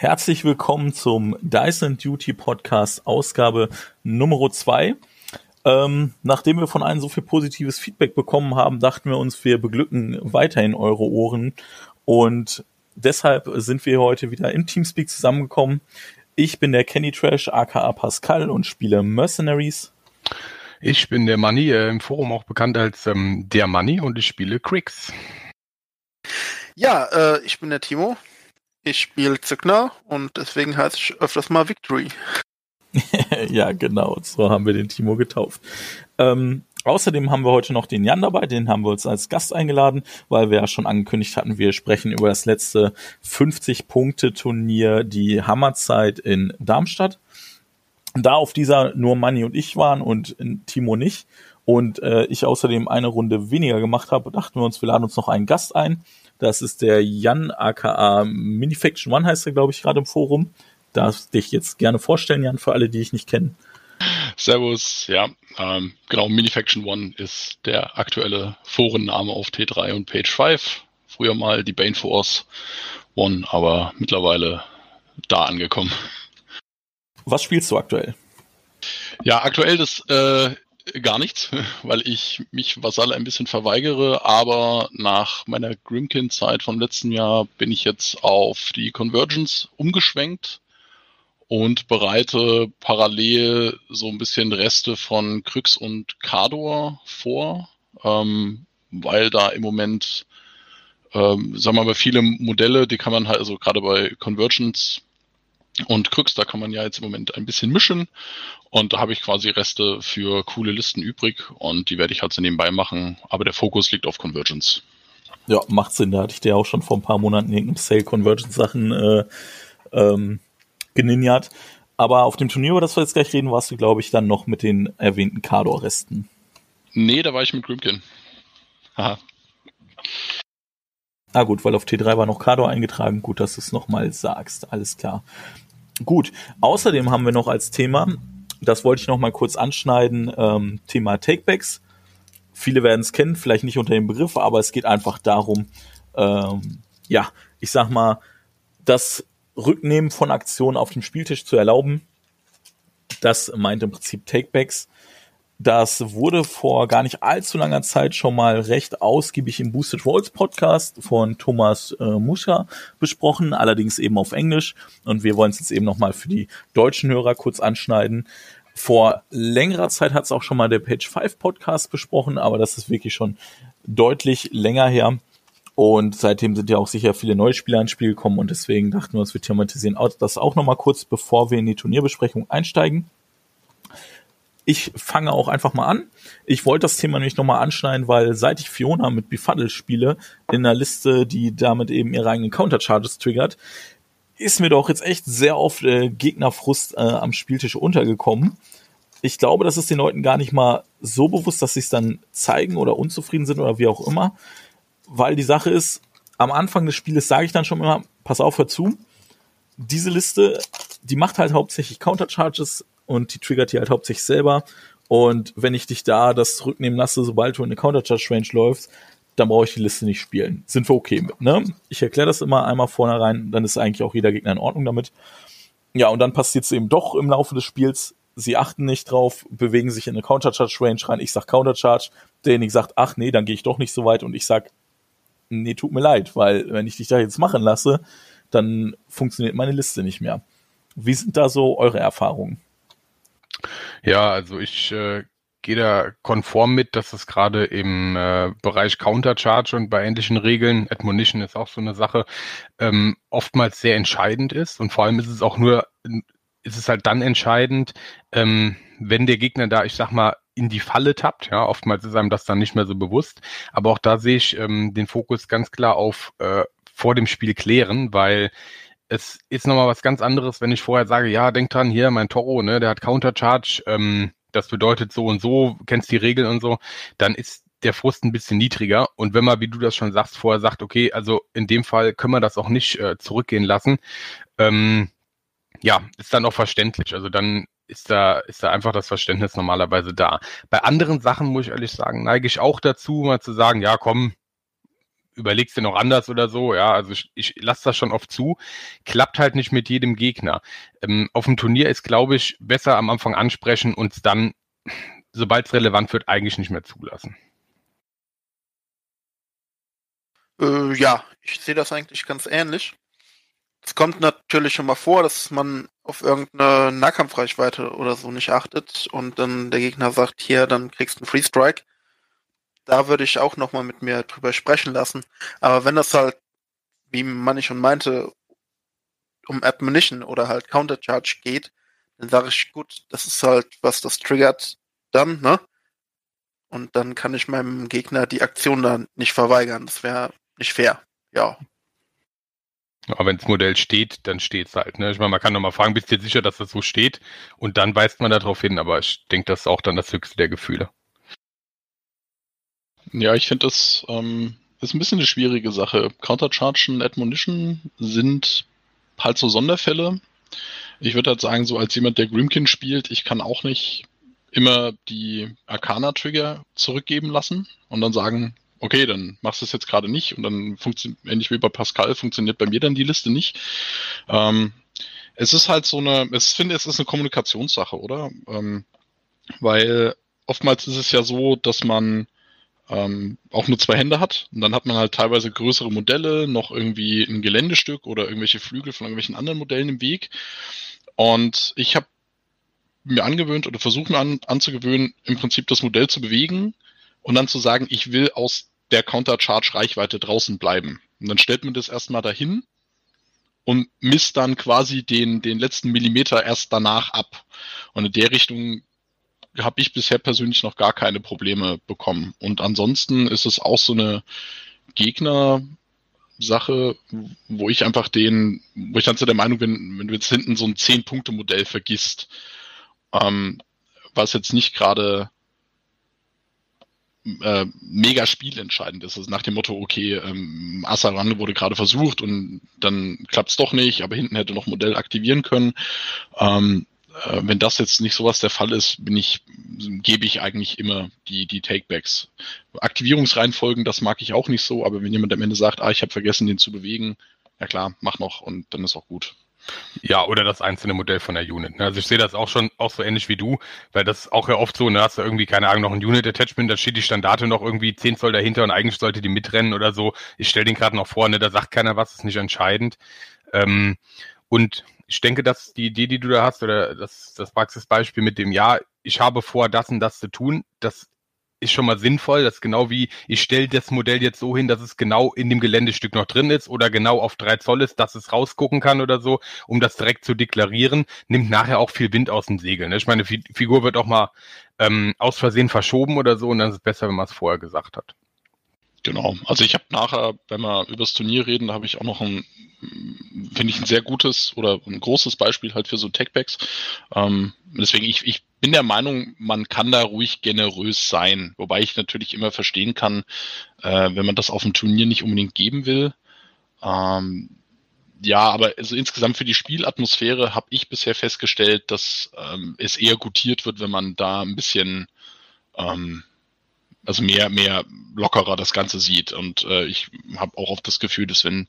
Herzlich willkommen zum Dyson Duty Podcast Ausgabe Nummer 2. Ähm, nachdem wir von allen so viel positives Feedback bekommen haben, dachten wir uns, wir beglücken weiterhin eure Ohren und deshalb sind wir heute wieder im Teamspeak zusammengekommen. Ich bin der Kenny Trash, aka Pascal und spiele Mercenaries. Ich bin der Money, äh, im Forum auch bekannt als ähm, der Money und ich spiele Cricks. Ja, äh, ich bin der Timo, ich spiele Zückner und deswegen heiße ich öfters mal Victory. ja, genau, so haben wir den Timo getauft. Ähm, außerdem haben wir heute noch den Jan dabei, den haben wir uns als Gast eingeladen, weil wir ja schon angekündigt hatten, wir sprechen über das letzte 50-Punkte-Turnier, die Hammerzeit in Darmstadt. Da auf dieser nur Manni und ich waren und Timo nicht und äh, ich außerdem eine Runde weniger gemacht habe, dachten wir uns, wir laden uns noch einen Gast ein. Das ist der Jan aka Minifaction One heißt er, glaube ich, gerade im Forum. Darf dich jetzt gerne vorstellen, Jan, für alle, die ich nicht kenne. Servus, ja, ähm, genau, Minifaction One ist der aktuelle Forenname auf T3 und Page 5. Früher mal die Bane Force One, aber mittlerweile da angekommen. Was spielst du aktuell? Ja, aktuell das äh, gar nichts, weil ich mich Vasalle ein bisschen verweigere, aber nach meiner Grimkin-Zeit vom letzten Jahr bin ich jetzt auf die Convergence umgeschwenkt und bereite parallel so ein bisschen Reste von Kryx und Kador vor, ähm, weil da im Moment, ähm, sagen wir mal, viele Modelle, die kann man halt, also gerade bei Convergence und Krux, da kann man ja jetzt im Moment ein bisschen mischen. Und da habe ich quasi Reste für coole Listen übrig und die werde ich halt so nebenbei machen. Aber der Fokus liegt auf Convergence. Ja, macht Sinn. Da hatte ich dir auch schon vor ein paar Monaten irgendeine Sale Convergence Sachen äh, ähm, geninjat. Aber auf dem Turnier, über das wir jetzt gleich reden, warst du, glaube ich, dann noch mit den erwähnten Kador-Resten. Nee, da war ich mit Grimkin. Haha. Ah gut, weil auf T3 war noch Kador eingetragen. Gut, dass du es nochmal sagst. Alles klar. Gut. Außerdem haben wir noch als Thema, das wollte ich noch mal kurz anschneiden, ähm, Thema Takebacks. Viele werden es kennen, vielleicht nicht unter dem Begriff, aber es geht einfach darum, ähm, ja, ich sag mal, das Rücknehmen von Aktionen auf dem Spieltisch zu erlauben. Das meint im Prinzip Takebacks. Das wurde vor gar nicht allzu langer Zeit schon mal recht ausgiebig im Boosted Rolls Podcast von Thomas äh, Muscha besprochen, allerdings eben auf Englisch. Und wir wollen es jetzt eben nochmal für die deutschen Hörer kurz anschneiden. Vor längerer Zeit hat es auch schon mal der Page 5 Podcast besprochen, aber das ist wirklich schon deutlich länger her. Und seitdem sind ja auch sicher viele neue Spieler ins Spiel gekommen und deswegen dachten wir uns, wir thematisieren das auch nochmal kurz, bevor wir in die Turnierbesprechung einsteigen. Ich fange auch einfach mal an. Ich wollte das Thema nämlich nochmal anschneiden, weil seit ich Fiona mit Befuddle spiele, in einer Liste, die damit eben ihre eigenen Countercharges triggert, ist mir doch jetzt echt sehr oft äh, Gegnerfrust äh, am Spieltisch untergekommen. Ich glaube, das ist den Leuten gar nicht mal so bewusst, dass sie es dann zeigen oder unzufrieden sind oder wie auch immer. Weil die Sache ist, am Anfang des Spieles sage ich dann schon immer, pass auf, hör zu. Diese Liste, die macht halt hauptsächlich Countercharges und die triggert die halt hauptsächlich selber. Und wenn ich dich da das zurücknehmen lasse, sobald du in eine Counter-Charge-Range läufst, dann brauche ich die Liste nicht spielen. Sind wir okay mit, ne? Ich erkläre das immer einmal vornherein, dann ist eigentlich auch jeder Gegner in Ordnung damit. Ja, und dann passiert es eben doch im Laufe des Spiels. Sie achten nicht drauf, bewegen sich in eine Counter-Charge-Range rein. Ich sag Counter-Charge, derjenige sagt, ach nee, dann gehe ich doch nicht so weit und ich sag, nee, tut mir leid, weil wenn ich dich da jetzt machen lasse, dann funktioniert meine Liste nicht mehr. Wie sind da so eure Erfahrungen? Ja, also ich äh, gehe da konform mit, dass es gerade im äh, Bereich Countercharge und bei ähnlichen Regeln, Admonition ist auch so eine Sache, ähm, oftmals sehr entscheidend ist. Und vor allem ist es auch nur, ist es halt dann entscheidend, ähm, wenn der Gegner da, ich sag mal, in die Falle tappt. Ja, oftmals ist einem das dann nicht mehr so bewusst. Aber auch da sehe ich ähm, den Fokus ganz klar auf äh, vor dem Spiel klären, weil es ist nochmal was ganz anderes, wenn ich vorher sage, ja, denk dran, hier, mein Toro, ne, der hat Countercharge, ähm, das bedeutet so und so, kennst die Regeln und so, dann ist der Frust ein bisschen niedriger. Und wenn man, wie du das schon sagst, vorher sagt, okay, also in dem Fall können wir das auch nicht äh, zurückgehen lassen, ähm, ja, ist dann auch verständlich. Also dann ist da, ist da einfach das Verständnis normalerweise da. Bei anderen Sachen, muss ich ehrlich sagen, neige ich auch dazu, mal zu sagen, ja, komm, überlegst du noch anders oder so, ja, also ich, ich lasse das schon oft zu, klappt halt nicht mit jedem Gegner. Ähm, auf dem Turnier ist, glaube ich, besser am Anfang ansprechen und dann, sobald es relevant wird, eigentlich nicht mehr zulassen. Äh, ja, ich sehe das eigentlich ganz ähnlich. Es kommt natürlich schon mal vor, dass man auf irgendeine Nahkampfreichweite oder so nicht achtet und dann der Gegner sagt, hier, dann kriegst du einen Free Strike. Da würde ich auch nochmal mit mir drüber sprechen lassen. Aber wenn das halt, wie man schon meinte, um Admonition oder halt Countercharge geht, dann sage ich, gut, das ist halt, was das triggert, dann, ne? Und dann kann ich meinem Gegner die Aktion dann nicht verweigern. Das wäre nicht fair. Ja. Aber wenn das Modell steht, dann steht es halt. Ne? Ich meine, man kann nochmal fragen, bist du dir sicher, dass das so steht? Und dann weist man darauf hin, aber ich denke, das ist auch dann das höchste der Gefühle. Ja, ich finde das ähm, ist ein bisschen eine schwierige Sache. Countercharge und Admonition sind halt so Sonderfälle. Ich würde halt sagen, so als jemand, der Grimkin spielt, ich kann auch nicht immer die Arcana-Trigger zurückgeben lassen und dann sagen, okay, dann machst du es jetzt gerade nicht und dann funktioniert, ähnlich wie bei Pascal, funktioniert bei mir dann die Liste nicht. Ähm, es ist halt so eine, ich finde, es ist eine Kommunikationssache, oder? Ähm, weil oftmals ist es ja so, dass man ähm, auch nur zwei Hände hat und dann hat man halt teilweise größere Modelle, noch irgendwie ein Geländestück oder irgendwelche Flügel von irgendwelchen anderen Modellen im Weg. Und ich habe mir angewöhnt oder versuche mir an, anzugewöhnen, im Prinzip das Modell zu bewegen und dann zu sagen, ich will aus der Countercharge-Reichweite draußen bleiben. Und dann stellt man das erstmal dahin und misst dann quasi den, den letzten Millimeter erst danach ab. Und in der Richtung habe ich bisher persönlich noch gar keine Probleme bekommen. Und ansonsten ist es auch so eine Gegner-Sache, wo ich einfach den, wo ich dann zu der Meinung bin, wenn du jetzt hinten so ein 10-Punkte-Modell vergisst, ähm, was jetzt nicht gerade äh, mega spielentscheidend ist. Also nach dem Motto, okay, ähm, Asaran wurde gerade versucht und dann klappt es doch nicht, aber hinten hätte noch Modell aktivieren können. Ähm, äh, wenn das jetzt nicht sowas der Fall ist, bin ich, gebe ich eigentlich immer die, die Takebacks. Aktivierungsreihenfolgen, das mag ich auch nicht so, aber wenn jemand am Ende sagt, ah, ich habe vergessen, den zu bewegen, ja klar, mach noch und dann ist auch gut. Ja, oder das einzelne Modell von der Unit. Ne? Also ich sehe das auch schon auch so ähnlich wie du, weil das ist auch ja oft so, ne, hast du irgendwie, keine Ahnung, noch ein Unit-Attachment, da steht die Standarte noch irgendwie 10 Zoll dahinter und eigentlich sollte die mitrennen oder so. Ich stelle den gerade noch vor, ne, da sagt keiner was, ist nicht entscheidend. Ähm, und ich denke, dass die Idee, die du da hast, oder das, das Praxisbeispiel mit dem Ja, ich habe vor, das und das zu tun, das ist schon mal sinnvoll. Das ist genau wie, ich stelle das Modell jetzt so hin, dass es genau in dem Geländestück noch drin ist oder genau auf drei Zoll ist, dass es rausgucken kann oder so, um das direkt zu deklarieren, nimmt nachher auch viel Wind aus dem Segel. Ne? Ich meine, die Figur wird auch mal ähm, aus Versehen verschoben oder so und dann ist es besser, wenn man es vorher gesagt hat. Genau. Also ich habe nachher, wenn wir über das Turnier reden, da habe ich auch noch ein, finde ich, ein sehr gutes oder ein großes Beispiel halt für so Techbacks. Ähm, deswegen, ich, ich bin der Meinung, man kann da ruhig generös sein. Wobei ich natürlich immer verstehen kann, äh, wenn man das auf dem Turnier nicht unbedingt geben will. Ähm, ja, aber also insgesamt für die Spielatmosphäre habe ich bisher festgestellt, dass ähm, es eher gutiert wird, wenn man da ein bisschen ähm, also mehr, mehr lockerer das Ganze sieht. Und äh, ich habe auch oft das Gefühl, dass wenn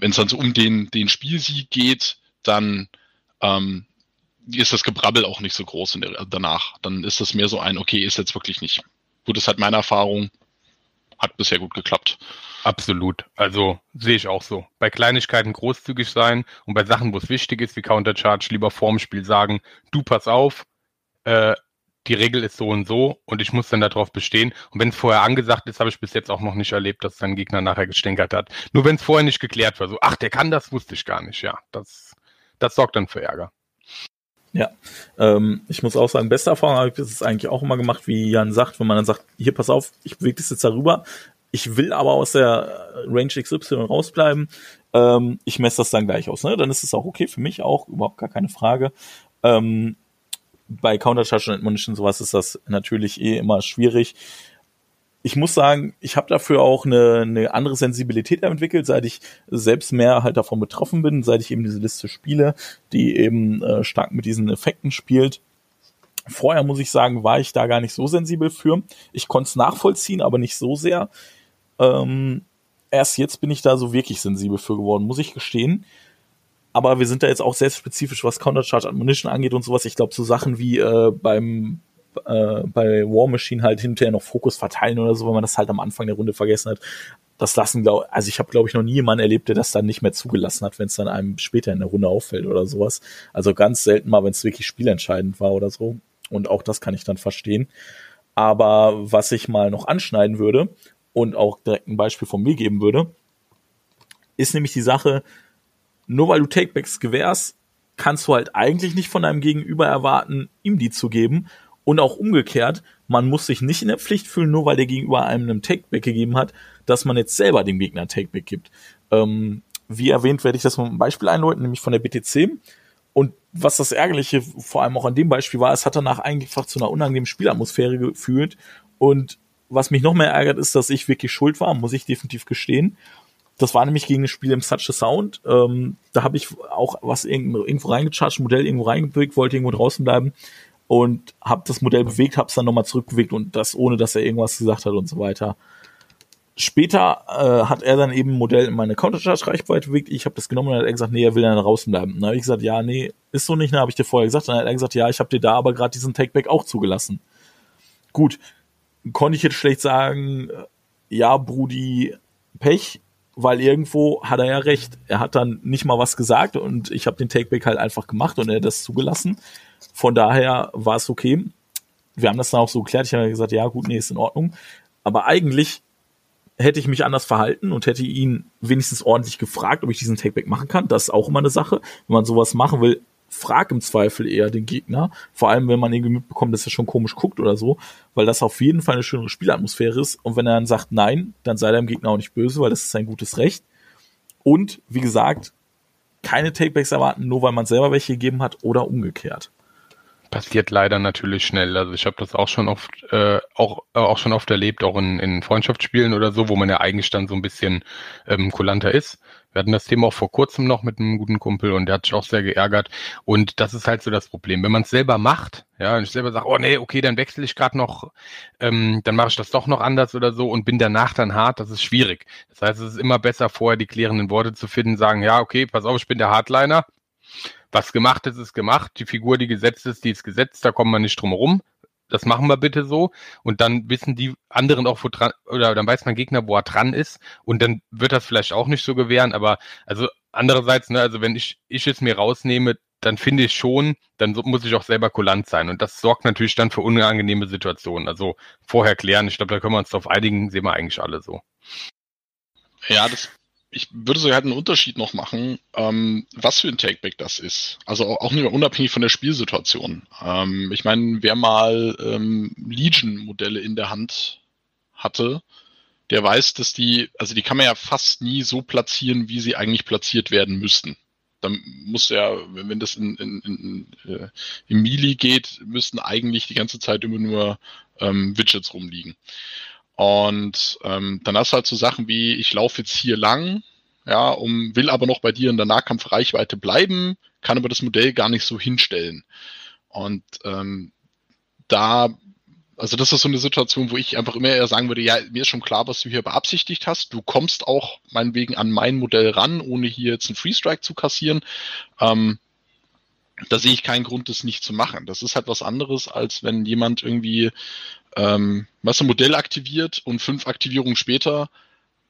es dann so um den, den Spielsieg geht, dann ähm, ist das Gebrabbel auch nicht so groß der, danach. Dann ist das mehr so ein, okay, ist jetzt wirklich nicht. Gut, das hat meine Erfahrung, hat bisher gut geklappt. Absolut. Also sehe ich auch so. Bei Kleinigkeiten großzügig sein und bei Sachen, wo es wichtig ist, wie Countercharge, lieber vorm Spiel sagen, du pass auf, äh, die Regel ist so und so und ich muss dann darauf bestehen. Und wenn es vorher angesagt ist, habe ich bis jetzt auch noch nicht erlebt, dass sein Gegner nachher gestänkert hat. Nur wenn es vorher nicht geklärt war, so, ach, der kann das, wusste ich gar nicht. Ja, das, das sorgt dann für Ärger. Ja, ähm, ich muss auch sagen, beste Erfahrung habe ich das eigentlich auch immer gemacht, wie Jan sagt, wenn man dann sagt, hier pass auf, ich bewege das jetzt darüber, ich will aber aus der Range XY rausbleiben, ähm, ich messe das dann gleich aus. Ne? Dann ist es auch okay für mich auch, überhaupt gar keine Frage. Ähm, bei Counter-Charge und Admonition sowas ist das natürlich eh immer schwierig. Ich muss sagen, ich habe dafür auch eine, eine andere Sensibilität entwickelt, seit ich selbst mehr halt davon betroffen bin, seit ich eben diese Liste spiele, die eben äh, stark mit diesen Effekten spielt. Vorher muss ich sagen, war ich da gar nicht so sensibel für. Ich konnte es nachvollziehen, aber nicht so sehr. Ähm, erst jetzt bin ich da so wirklich sensibel für geworden, muss ich gestehen. Aber wir sind da jetzt auch sehr spezifisch, was Counter-Charge Admonition angeht und sowas. Ich glaube, so Sachen wie äh, beim äh, bei War Machine halt hinterher noch Fokus verteilen oder so, wenn man das halt am Anfang der Runde vergessen hat. Das lassen, glaube also ich habe, glaube ich, noch nie jemanden erlebt, der das dann nicht mehr zugelassen hat, wenn es dann einem später in der Runde auffällt oder sowas. Also ganz selten mal, wenn es wirklich spielentscheidend war oder so. Und auch das kann ich dann verstehen. Aber was ich mal noch anschneiden würde und auch direkt ein Beispiel von mir geben würde, ist nämlich die Sache, nur weil du Takebacks gewährst, kannst du halt eigentlich nicht von deinem Gegenüber erwarten, ihm die zu geben. Und auch umgekehrt, man muss sich nicht in der Pflicht fühlen, nur weil der Gegenüber einem einen Takeback gegeben hat, dass man jetzt selber dem Gegner Takeback gibt. Ähm, wie erwähnt, werde ich das mal ein Beispiel einläuten, nämlich von der BTC. Und was das Ärgerliche vor allem auch an dem Beispiel war, es hat danach einfach zu einer unangenehmen Spielatmosphäre geführt. Und was mich noch mehr ärgert, ist, dass ich wirklich schuld war, muss ich definitiv gestehen. Das war nämlich gegen ein Spiel im Such a Sound. Ähm, da habe ich auch was irgendwo, reingecharged, ein Modell irgendwo reingebewegt, wollte irgendwo draußen bleiben und habe das Modell bewegt, habe es dann nochmal zurückbewegt und das ohne, dass er irgendwas gesagt hat und so weiter. Später äh, hat er dann eben ein Modell in meine Countercharge-Reichweite bewegt. Ich habe das genommen und hat er gesagt, nee, er will dann draußen bleiben. Dann habe ich gesagt, ja, nee, ist so nicht. Dann habe ich dir vorher gesagt. Dann hat er gesagt, ja, ich habe dir da aber gerade diesen Takeback auch zugelassen. Gut, konnte ich jetzt schlecht sagen, ja, Brudi, Pech, weil irgendwo hat er ja recht. Er hat dann nicht mal was gesagt und ich habe den Takeback halt einfach gemacht und er hat das zugelassen. Von daher war es okay. Wir haben das dann auch so geklärt. Ich habe gesagt, ja gut, nee, ist in Ordnung. Aber eigentlich hätte ich mich anders verhalten und hätte ihn wenigstens ordentlich gefragt, ob ich diesen Takeback machen kann. Das ist auch immer eine Sache. Wenn man sowas machen will, frag im Zweifel eher den Gegner. Vor allem, wenn man irgendwie mitbekommt, dass er schon komisch guckt oder so, weil das auf jeden Fall eine schönere Spielatmosphäre ist. Und wenn er dann sagt nein, dann sei dem Gegner auch nicht böse, weil das ist sein gutes Recht. Und wie gesagt, keine Takebacks erwarten, nur weil man selber welche gegeben hat oder umgekehrt passiert leider natürlich schnell. Also ich habe das auch schon oft, äh, auch, äh, auch schon oft erlebt, auch in, in Freundschaftsspielen oder so, wo man ja eigentlich dann so ein bisschen ähm, kulanter ist. Wir hatten das Thema auch vor kurzem noch mit einem guten Kumpel und der hat sich auch sehr geärgert. Und das ist halt so das Problem. Wenn man es selber macht, ja, und ich selber sage, oh nee, okay, dann wechsle ich gerade noch, ähm, dann mache ich das doch noch anders oder so und bin danach dann hart, das ist schwierig. Das heißt, es ist immer besser, vorher die klärenden Worte zu finden, sagen, ja, okay, pass auf, ich bin der Hardliner, was gemacht ist, ist gemacht. Die Figur, die gesetzt ist, die ist gesetzt, da kommen wir nicht drum herum. Das machen wir bitte so. Und dann wissen die anderen auch, wo dran, oder dann weiß mein Gegner, wo er dran ist. Und dann wird das vielleicht auch nicht so gewähren. Aber also andererseits, ne, also wenn ich, ich es mir rausnehme, dann finde ich schon, dann muss ich auch selber kulant sein. Und das sorgt natürlich dann für unangenehme Situationen. Also vorher klären. Ich glaube, da können wir uns darauf einigen, sehen wir eigentlich alle so. Ja, das ich würde so halt einen Unterschied noch machen, ähm, was für ein Takeback das ist. Also auch mehr unabhängig von der Spielsituation. Ähm, ich meine, wer mal ähm, Legion-Modelle in der Hand hatte, der weiß, dass die, also die kann man ja fast nie so platzieren, wie sie eigentlich platziert werden müssten. Dann muss ja, wenn das in, in, in, äh, im Melee geht, müssten eigentlich die ganze Zeit immer nur ähm, Widgets rumliegen. Und ähm, dann hast du halt so Sachen wie, ich laufe jetzt hier lang, ja, um, will aber noch bei dir in der Nahkampfreichweite bleiben, kann aber das Modell gar nicht so hinstellen. Und ähm, da, also das ist so eine Situation, wo ich einfach immer eher sagen würde, ja, mir ist schon klar, was du hier beabsichtigt hast. Du kommst auch meinetwegen an mein Modell ran, ohne hier jetzt einen Free Strike zu kassieren. Ähm, da sehe ich keinen Grund, das nicht zu machen. Das ist halt was anderes, als wenn jemand irgendwie ähm, was ein Modell aktiviert und fünf Aktivierungen später,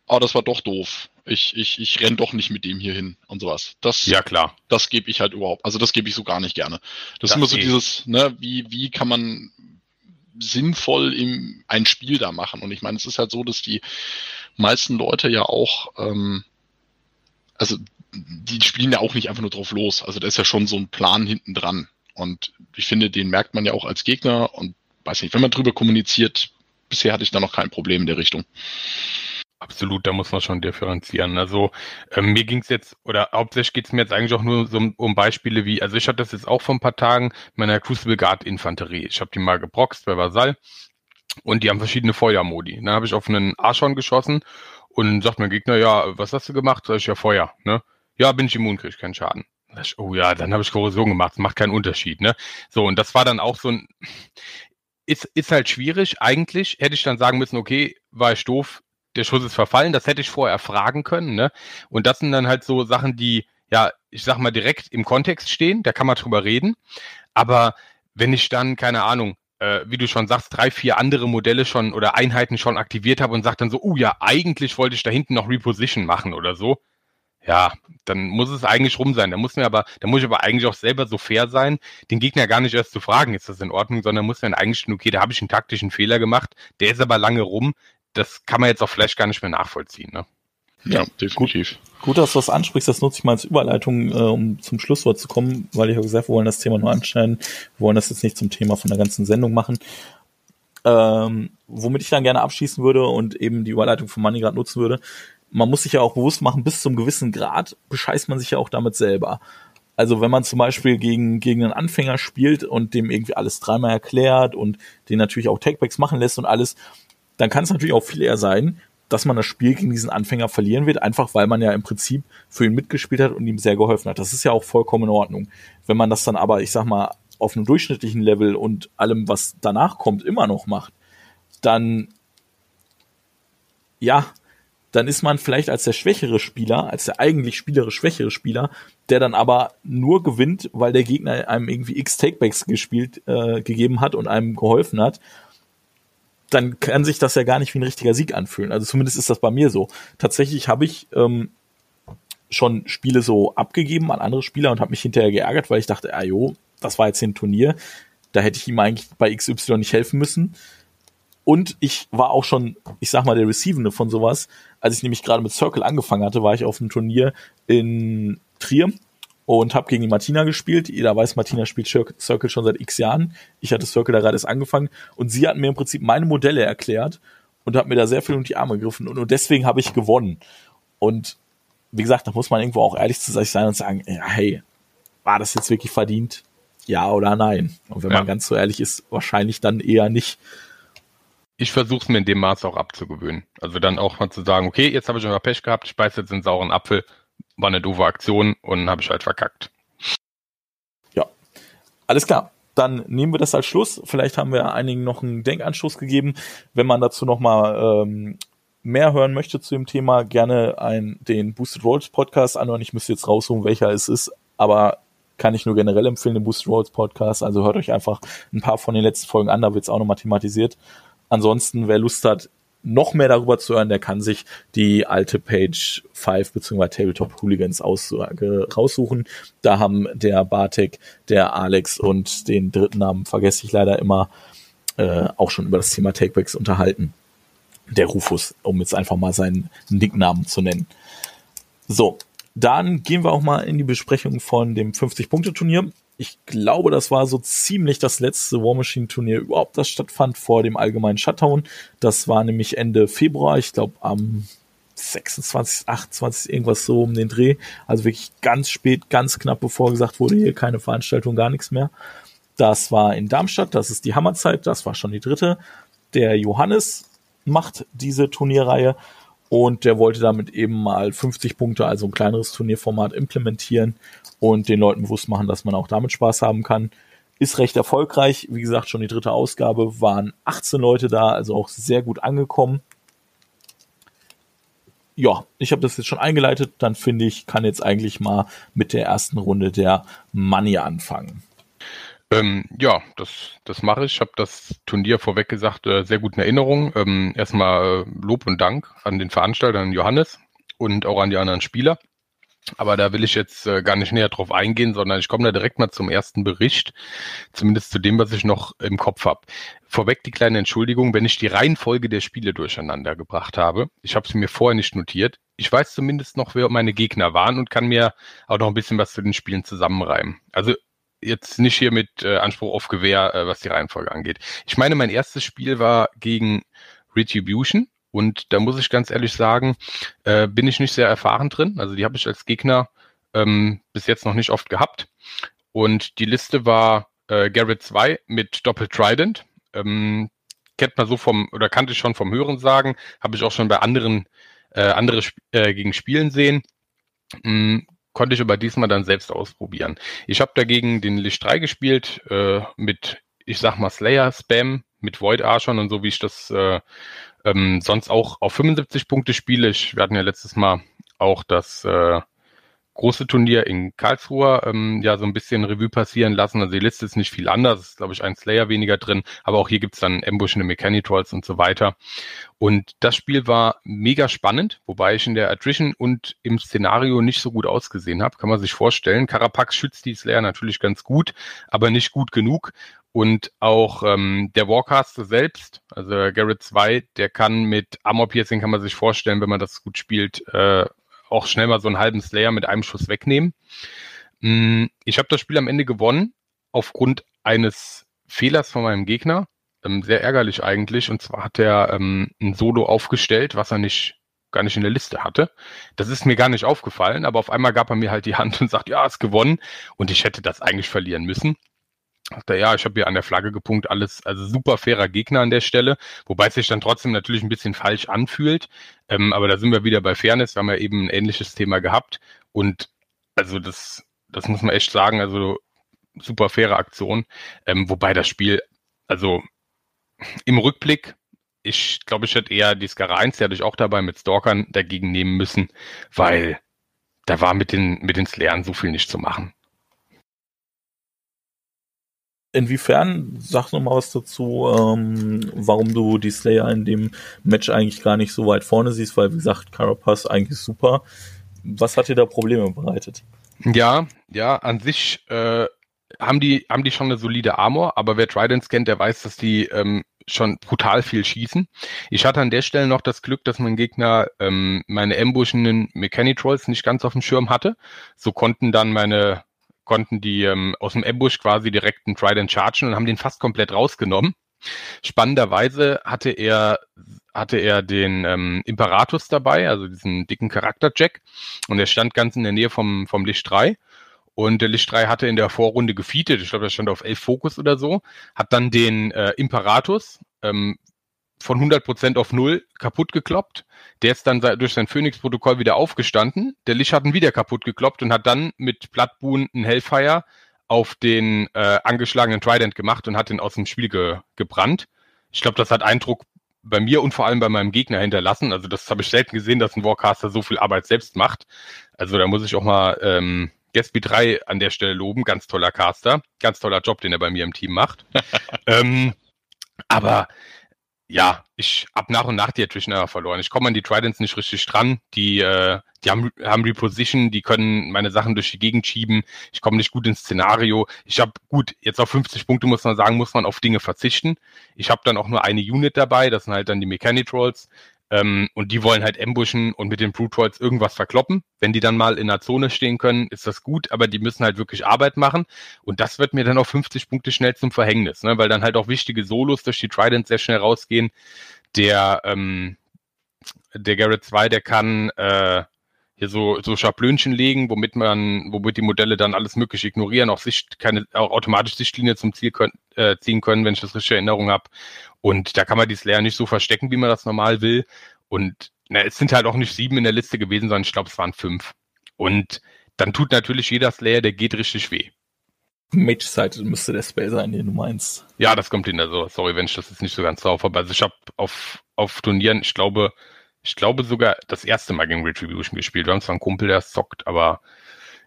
oh, das war doch doof. Ich, ich, ich renn doch nicht mit dem hier hin und sowas. Das, ja, klar. Das gebe ich halt überhaupt, also das gebe ich so gar nicht gerne. Das, das ist immer so eh. dieses, ne, wie, wie kann man sinnvoll im, ein Spiel da machen? Und ich meine, es ist halt so, dass die meisten Leute ja auch, ähm, also die spielen ja auch nicht einfach nur drauf los. Also da ist ja schon so ein Plan hinten dran. Und ich finde, den merkt man ja auch als Gegner und weiß nicht, wenn man drüber kommuniziert, bisher hatte ich da noch kein Problem in der Richtung. Absolut, da muss man schon differenzieren. Also ähm, mir ging's jetzt, oder hauptsächlich geht's mir jetzt eigentlich auch nur so um, Beispiele wie, also ich hatte das jetzt auch vor ein paar Tagen mit meiner Crucible Guard Infanterie. Ich habe die mal gebroxt bei Vasall und die haben verschiedene Feuermodi. Dann habe ich auf einen Arschon geschossen und sagt mein Gegner, ja, was hast du gemacht? Sag ich, ja, Feuer, ne? Ja, bin ich immun, krieg ich keinen Schaden. Oh ja, dann habe ich Korrosion gemacht, macht keinen Unterschied, ne? So, und das war dann auch so ein, ist, ist halt schwierig. Eigentlich hätte ich dann sagen müssen, okay, war ich doof, der Schuss ist verfallen, das hätte ich vorher fragen können, ne? Und das sind dann halt so Sachen, die, ja, ich sag mal, direkt im Kontext stehen, da kann man drüber reden. Aber wenn ich dann, keine Ahnung, äh, wie du schon sagst, drei, vier andere Modelle schon oder Einheiten schon aktiviert habe und sag dann so, oh ja, eigentlich wollte ich da hinten noch Reposition machen oder so, ja, dann muss es eigentlich rum sein. Da muss mir aber, da muss ich aber eigentlich auch selber so fair sein, den Gegner gar nicht erst zu fragen, ist das in Ordnung, sondern muss dann eigentlich, okay, da habe ich einen taktischen Fehler gemacht, der ist aber lange rum, das kann man jetzt auch vielleicht gar nicht mehr nachvollziehen. Ne? Ja, definitiv. Gut, gut, dass du das ansprichst. Das nutze ich mal als Überleitung, äh, um zum Schlusswort zu kommen, weil ich habe gesagt, wir wollen das Thema nur anschneiden. Wir wollen das jetzt nicht zum Thema von der ganzen Sendung machen. Ähm, womit ich dann gerne abschließen würde und eben die Überleitung von Money gerade nutzen würde. Man muss sich ja auch bewusst machen, bis zum gewissen Grad bescheißt man sich ja auch damit selber. Also wenn man zum Beispiel gegen, gegen einen Anfänger spielt und dem irgendwie alles dreimal erklärt und den natürlich auch Takebacks machen lässt und alles, dann kann es natürlich auch viel eher sein, dass man das Spiel gegen diesen Anfänger verlieren wird, einfach weil man ja im Prinzip für ihn mitgespielt hat und ihm sehr geholfen hat. Das ist ja auch vollkommen in Ordnung. Wenn man das dann aber, ich sag mal, auf einem durchschnittlichen Level und allem, was danach kommt, immer noch macht, dann ja, dann ist man vielleicht als der schwächere Spieler, als der eigentlich spielerisch schwächere Spieler, der dann aber nur gewinnt, weil der Gegner einem irgendwie x Takebacks gespielt äh, gegeben hat und einem geholfen hat dann kann sich das ja gar nicht wie ein richtiger Sieg anfühlen. Also zumindest ist das bei mir so. Tatsächlich habe ich ähm, schon Spiele so abgegeben an andere Spieler und habe mich hinterher geärgert, weil ich dachte, ah jo, das war jetzt ein Turnier, da hätte ich ihm eigentlich bei XY nicht helfen müssen. Und ich war auch schon, ich sag mal, der Receivende von sowas. Als ich nämlich gerade mit Circle angefangen hatte, war ich auf einem Turnier in Trier und habe gegen die Martina gespielt. Jeder weiß, Martina spielt Circle schon seit x Jahren. Ich hatte Circle da gerade erst angefangen und sie hat mir im Prinzip meine Modelle erklärt und hat mir da sehr viel unter die Arme gegriffen und nur deswegen habe ich gewonnen. Und wie gesagt, da muss man irgendwo auch ehrlich zu sich sein und sagen, ja, hey, war das jetzt wirklich verdient? Ja oder nein? Und wenn ja. man ganz so ehrlich ist, wahrscheinlich dann eher nicht. Ich versuche es mir in dem Maß auch abzugewöhnen. Also dann auch mal zu sagen, okay, jetzt habe ich mal Pech gehabt, ich beiße jetzt einen sauren Apfel, war eine doofe Aktion und habe ich halt verkackt. Ja, alles klar. Dann nehmen wir das als Schluss. Vielleicht haben wir einigen noch einen Denkanstoß gegeben. Wenn man dazu noch mal ähm, mehr hören möchte zu dem Thema, gerne ein, den Boosted Rolls Podcast anhören. Ich müsste jetzt raussuchen, welcher es ist, aber kann ich nur generell empfehlen, den Boosted Rolls Podcast. Also hört euch einfach ein paar von den letzten Folgen an, da wird es auch nochmal thematisiert. Ansonsten, wer Lust hat, noch mehr darüber zu hören, der kann sich die alte Page 5 bzw. Tabletop Hooligans Aussage raussuchen. Da haben der Bartek, der Alex und den dritten Namen vergesse ich leider immer, äh, auch schon über das Thema Takebacks unterhalten. Der Rufus, um jetzt einfach mal seinen Nicknamen zu nennen. So, dann gehen wir auch mal in die Besprechung von dem 50-Punkte-Turnier ich glaube, das war so ziemlich das letzte War Machine Turnier überhaupt, das stattfand vor dem allgemeinen Shutdown. Das war nämlich Ende Februar, ich glaube am 26, 28, irgendwas so um den Dreh. Also wirklich ganz spät, ganz knapp bevor gesagt wurde, hier keine Veranstaltung, gar nichts mehr. Das war in Darmstadt, das ist die Hammerzeit, das war schon die dritte. Der Johannes macht diese Turnierreihe und der wollte damit eben mal 50 Punkte, also ein kleineres Turnierformat implementieren und den Leuten bewusst machen, dass man auch damit Spaß haben kann. Ist recht erfolgreich. Wie gesagt, schon die dritte Ausgabe waren 18 Leute da, also auch sehr gut angekommen. Ja, ich habe das jetzt schon eingeleitet, dann finde ich, kann jetzt eigentlich mal mit der ersten Runde der Money anfangen. Ähm, ja, das, das mache ich. Ich habe das Turnier vorweg gesagt, äh, sehr gut in Erinnerung. Ähm, erstmal äh, Lob und Dank an den Veranstalter, an Johannes und auch an die anderen Spieler. Aber da will ich jetzt äh, gar nicht näher drauf eingehen, sondern ich komme da direkt mal zum ersten Bericht, zumindest zu dem, was ich noch im Kopf habe. Vorweg die kleine Entschuldigung, wenn ich die Reihenfolge der Spiele durcheinander gebracht habe. Ich habe sie mir vorher nicht notiert. Ich weiß zumindest noch, wer meine Gegner waren und kann mir auch noch ein bisschen was zu den Spielen zusammenreimen. Also jetzt nicht hier mit äh, Anspruch auf Gewehr, äh, was die Reihenfolge angeht. Ich meine, mein erstes Spiel war gegen Retribution Und da muss ich ganz ehrlich sagen, äh, bin ich nicht sehr erfahren drin. Also die habe ich als Gegner ähm, bis jetzt noch nicht oft gehabt. Und die Liste war äh, Garrett 2 mit Doppel Trident. Ähm, kennt man so vom, oder kannte ich schon vom Hören sagen, habe ich auch schon bei anderen, äh, andere Sp äh, gegen Spielen sehen. Ähm, konnte ich aber diesmal dann selbst ausprobieren. Ich habe dagegen den Licht 3 gespielt, äh, mit, ich sag mal, Slayer, Spam, mit Void Archon und so wie ich das äh, ähm, sonst auch auf 75 Punkte spiele. Ich, wir hatten ja letztes Mal auch das äh, große Turnier in Karlsruhe ähm, ja so ein bisschen Revue passieren lassen. Also die Liste ist nicht viel anders, ist glaube ich ein Slayer weniger drin, aber auch hier gibt's dann ambushende Mechanitrolls und so weiter. Und das Spiel war mega spannend, wobei ich in der Attrition und im Szenario nicht so gut ausgesehen habe, kann man sich vorstellen. Carapax schützt die Slayer natürlich ganz gut, aber nicht gut genug. Und auch ähm, der Warcaster selbst, also Garrett 2, der kann mit Armor Piercing, kann man sich vorstellen, wenn man das gut spielt, äh, auch schnell mal so einen halben Slayer mit einem Schuss wegnehmen. Mm, ich habe das Spiel am Ende gewonnen aufgrund eines Fehlers von meinem Gegner. Ähm, sehr ärgerlich eigentlich. Und zwar hat er ähm, ein Solo aufgestellt, was er nicht gar nicht in der Liste hatte. Das ist mir gar nicht aufgefallen, aber auf einmal gab er mir halt die Hand und sagt, ja, ist gewonnen. Und ich hätte das eigentlich verlieren müssen. Dachte, ja, ich habe hier an der Flagge gepunkt, alles, also super fairer Gegner an der Stelle, wobei es sich dann trotzdem natürlich ein bisschen falsch anfühlt. Ähm, aber da sind wir wieder bei Fairness, wir haben ja eben ein ähnliches Thema gehabt. Und also das, das muss man echt sagen, also super faire Aktion. Ähm, wobei das Spiel, also im Rückblick, ich glaube, ich hätte eher die Skara 1, die hatte ich auch dabei mit Stalkern dagegen nehmen müssen, weil da war mit den, mit den Slayern so viel nicht zu machen. Inwiefern, sag noch mal was dazu, ähm, warum du die Slayer in dem Match eigentlich gar nicht so weit vorne siehst, weil wie gesagt, Carapace eigentlich super. Was hat dir da Probleme bereitet? Ja, ja, an sich äh, haben die haben die schon eine solide Armor, aber wer Tridents kennt, der weiß, dass die ähm, schon brutal viel schießen. Ich hatte an der Stelle noch das Glück, dass mein Gegner ähm, meine ambushenden Mechanitrolls nicht ganz auf dem Schirm hatte. So konnten dann meine konnten die ähm, aus dem Ambush quasi direkt einen Trident chargen und haben den fast komplett rausgenommen. Spannenderweise hatte er hatte er den ähm, Imperatus dabei, also diesen dicken Charakter-Jack, und er stand ganz in der Nähe vom, vom Licht 3. Und der Licht 3 hatte in der Vorrunde gefeatet, ich glaube, er stand auf 11 Fokus oder so, hat dann den äh, Imperatus ähm, von 100% auf 0 kaputt gekloppt. Der ist dann durch sein Phoenix-Protokoll wieder aufgestanden. Der Lich hat ihn wieder kaputt gekloppt und hat dann mit Bloodboon einen Hellfire auf den äh, angeschlagenen Trident gemacht und hat ihn aus dem Spiel ge gebrannt. Ich glaube, das hat Eindruck bei mir und vor allem bei meinem Gegner hinterlassen. Also das habe ich selten gesehen, dass ein Warcaster so viel Arbeit selbst macht. Also da muss ich auch mal ähm, Gatsby 3 an der Stelle loben. Ganz toller Caster. Ganz toller Job, den er bei mir im Team macht. ähm, aber ja, ich hab nach und nach die Attrition verloren. Ich komme an die Tridents nicht richtig dran. Die, äh, die haben, haben Reposition, die können meine Sachen durch die Gegend schieben. Ich komme nicht gut ins Szenario. Ich habe gut, jetzt auf 50 Punkte muss man sagen, muss man auf Dinge verzichten. Ich habe dann auch nur eine Unit dabei, das sind halt dann die Mechanitrolls. Ähm, und die wollen halt ambushen und mit den Brute irgendwas verkloppen. Wenn die dann mal in der Zone stehen können, ist das gut, aber die müssen halt wirklich Arbeit machen. Und das wird mir dann auf 50 Punkte schnell zum Verhängnis, ne? weil dann halt auch wichtige Solos durch die Trident sehr schnell rausgehen. Der, ähm, der Garrett 2, der kann äh, hier so, so Schablönchen legen, womit man, womit die Modelle dann alles mögliche ignorieren, auch Sicht, keine, auch automatisch Sichtlinie zum Ziel können, äh, ziehen können, wenn ich das richtige Erinnerung habe. Und da kann man die Slayer nicht so verstecken, wie man das normal will. Und na, es sind halt auch nicht sieben in der Liste gewesen, sondern ich glaube, es waren fünf. Und dann tut natürlich jeder Slayer, der geht richtig weh. Mage-Seite müsste der Spell sein, den du meinst. Ja, das kommt hin. Also, sorry, wenn ich das jetzt nicht so ganz drauf habe. Also ich habe auf, auf Turnieren, ich glaube, ich glaube sogar das erste Mal gegen Retribution gespielt. Wir haben zwar einen Kumpel, der zockt, aber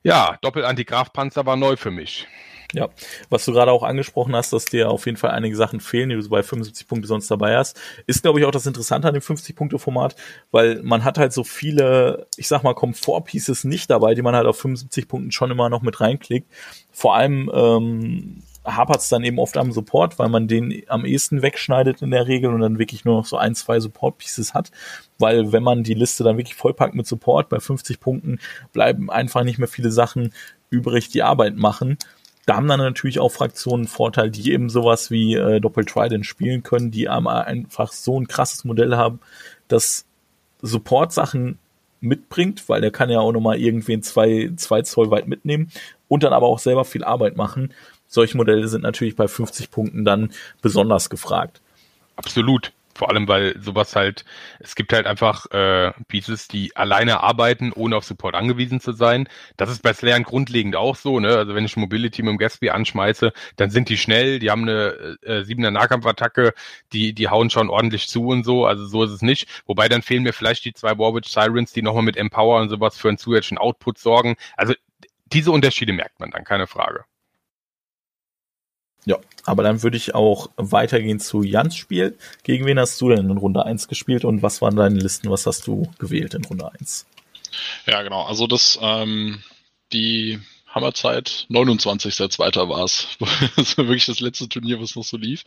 ja, Doppel-Antigraf-Panzer war neu für mich. Ja, was du gerade auch angesprochen hast, dass dir auf jeden Fall einige Sachen fehlen, die du bei 75 Punkte sonst dabei hast, ist, glaube ich, auch das Interessante an dem 50-Punkte-Format, weil man hat halt so viele, ich sag mal, Komfort-Pieces nicht dabei, die man halt auf 75 Punkten schon immer noch mit reinklickt. Vor allem ähm, hapert es dann eben oft am Support, weil man den am ehesten wegschneidet in der Regel und dann wirklich nur noch so ein, zwei Support-Pieces hat. Weil wenn man die Liste dann wirklich vollpackt mit Support, bei 50 Punkten bleiben einfach nicht mehr viele Sachen übrig, die Arbeit machen. Da haben dann natürlich auch Fraktionen einen Vorteil, die eben sowas wie äh, Doppel-Trident spielen können, die einfach so ein krasses Modell haben, dass Support-Sachen mitbringt, weil der kann ja auch nochmal irgendwen zwei, zwei Zoll weit mitnehmen und dann aber auch selber viel Arbeit machen. Solche Modelle sind natürlich bei 50 Punkten dann besonders gefragt. Absolut. Vor allem, weil sowas halt, es gibt halt einfach äh, Pieces, die alleine arbeiten, ohne auf Support angewiesen zu sein. Das ist bei Slayern grundlegend auch so, ne? Also wenn ich Mobility mit dem Gatsby anschmeiße, dann sind die schnell, die haben eine äh, siebener Nahkampfattacke, die, die hauen schon ordentlich zu und so, also so ist es nicht. Wobei dann fehlen mir vielleicht die zwei Warwitch Sirens, die nochmal mit Empower und sowas für einen zusätzlichen Output sorgen. Also diese Unterschiede merkt man dann, keine Frage. Ja, aber dann würde ich auch weitergehen zu Jans Spiel. Gegen wen hast du denn in Runde 1 gespielt und was waren deine Listen? Was hast du gewählt in Runde 1? Ja, genau. Also das, ähm, die Hammerzeit 29.2. war es. Das war wirklich das letzte Turnier, was noch so lief.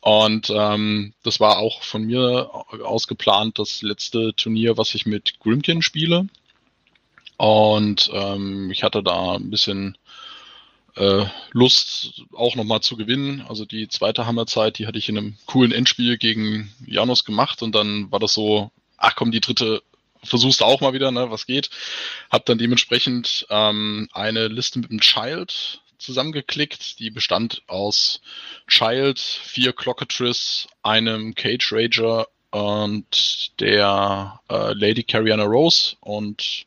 Und ähm, das war auch von mir aus geplant, das letzte Turnier, was ich mit Grimkin spiele. Und ähm, ich hatte da ein bisschen äh, Lust auch nochmal zu gewinnen. Also die zweite Hammerzeit, die hatte ich in einem coolen Endspiel gegen Janus gemacht und dann war das so, ach komm, die dritte versuchst du auch mal wieder, ne, was geht. Hab dann dementsprechend ähm, eine Liste mit dem Child zusammengeklickt, die bestand aus Child, vier Clocketris, einem Cage Rager und der äh, Lady Carriana Rose und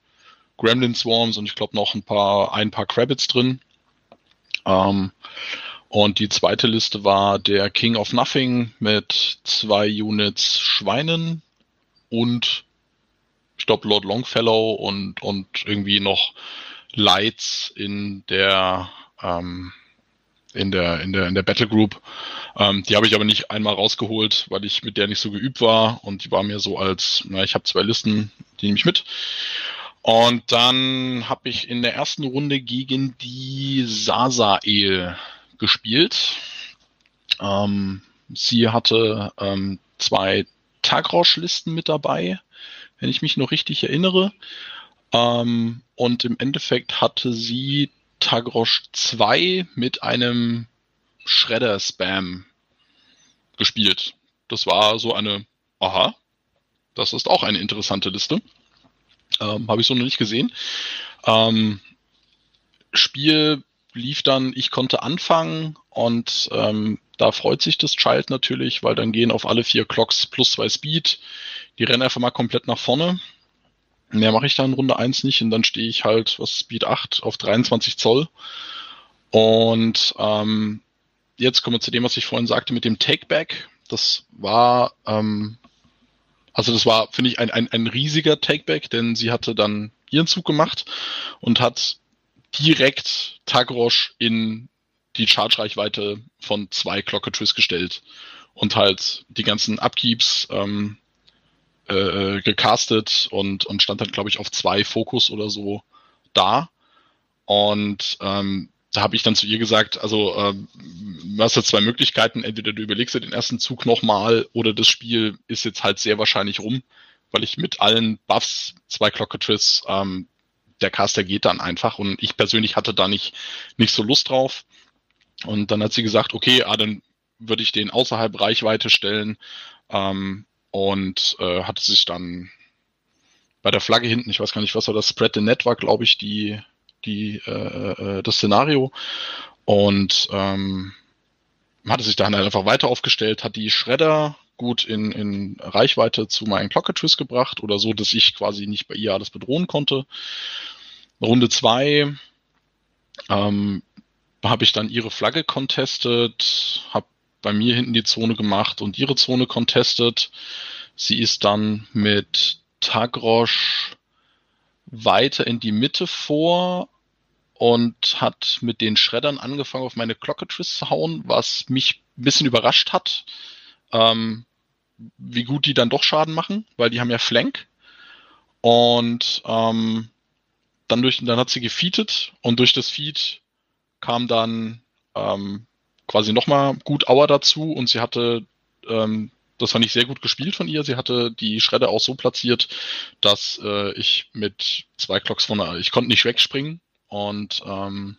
Gremlin Swarms und ich glaube noch ein paar, ein paar Crabbits drin. Ähm, und die zweite Liste war der King of Nothing mit zwei Units Schweinen und ich glaube Lord Longfellow und, und irgendwie noch Lights in der ähm, in der in der in der Battle Group. Ähm, die habe ich aber nicht einmal rausgeholt, weil ich mit der nicht so geübt war und die war mir so als, na, ich habe zwei Listen, die nehme ich mit. Und dann habe ich in der ersten Runde gegen die Sasael gespielt. Ähm, sie hatte ähm, zwei Tagrosch-Listen mit dabei, wenn ich mich noch richtig erinnere. Ähm, und im Endeffekt hatte sie Tagrosch 2 mit einem Shredder-Spam gespielt. Das war so eine, aha, das ist auch eine interessante Liste. Ähm, Habe ich so noch nicht gesehen. Ähm, Spiel lief dann, ich konnte anfangen und ähm, da freut sich das Child natürlich, weil dann gehen auf alle vier Clocks plus zwei Speed. Die rennen einfach mal komplett nach vorne. Mehr mache ich da in Runde 1 nicht und dann stehe ich halt, was Speed 8 auf 23 Zoll. Und ähm, jetzt kommen wir zu dem, was ich vorhin sagte mit dem Takeback. Das war ähm, also das war, finde ich, ein, ein, ein riesiger Takeback, denn sie hatte dann ihren Zug gemacht und hat direkt Tagrosh in die Charge-Reichweite von zwei Clocketris gestellt und halt die ganzen Upkeeps ähm, äh, gecastet und, und stand dann, glaube ich, auf zwei Fokus oder so da. Und ähm, da habe ich dann zu ihr gesagt, also äh, du hast jetzt zwei Möglichkeiten, entweder du überlegst dir den ersten Zug nochmal oder das Spiel ist jetzt halt sehr wahrscheinlich rum, weil ich mit allen Buffs, zwei Clocketris, ähm, der Caster geht dann einfach und ich persönlich hatte da nicht, nicht so Lust drauf. Und dann hat sie gesagt, okay, ah, dann würde ich den außerhalb Reichweite stellen ähm, und äh, hatte sich dann bei der Flagge hinten, ich weiß gar nicht, was war das, Spread the Net war, glaube ich, die die, äh, äh, das Szenario und ähm, hatte sich dann halt einfach weiter aufgestellt, hat die Schredder gut in, in Reichweite zu meinen Clocketwist gebracht oder so, dass ich quasi nicht bei ihr alles bedrohen konnte. Runde zwei ähm, habe ich dann ihre Flagge contestet, habe bei mir hinten die Zone gemacht und ihre Zone contestet. Sie ist dann mit Tagrosch weiter in die Mitte vor und hat mit den Schreddern angefangen, auf meine Clocketress zu hauen, was mich ein bisschen überrascht hat, ähm, wie gut die dann doch Schaden machen, weil die haben ja Flank. Und ähm, dann, durch, dann hat sie gefeatet und durch das Feed kam dann ähm, quasi nochmal gut Auer dazu und sie hatte, ähm, das fand ich sehr gut gespielt von ihr, sie hatte die Schredder auch so platziert, dass äh, ich mit zwei Clocks vorne, ich konnte nicht wegspringen, und ähm,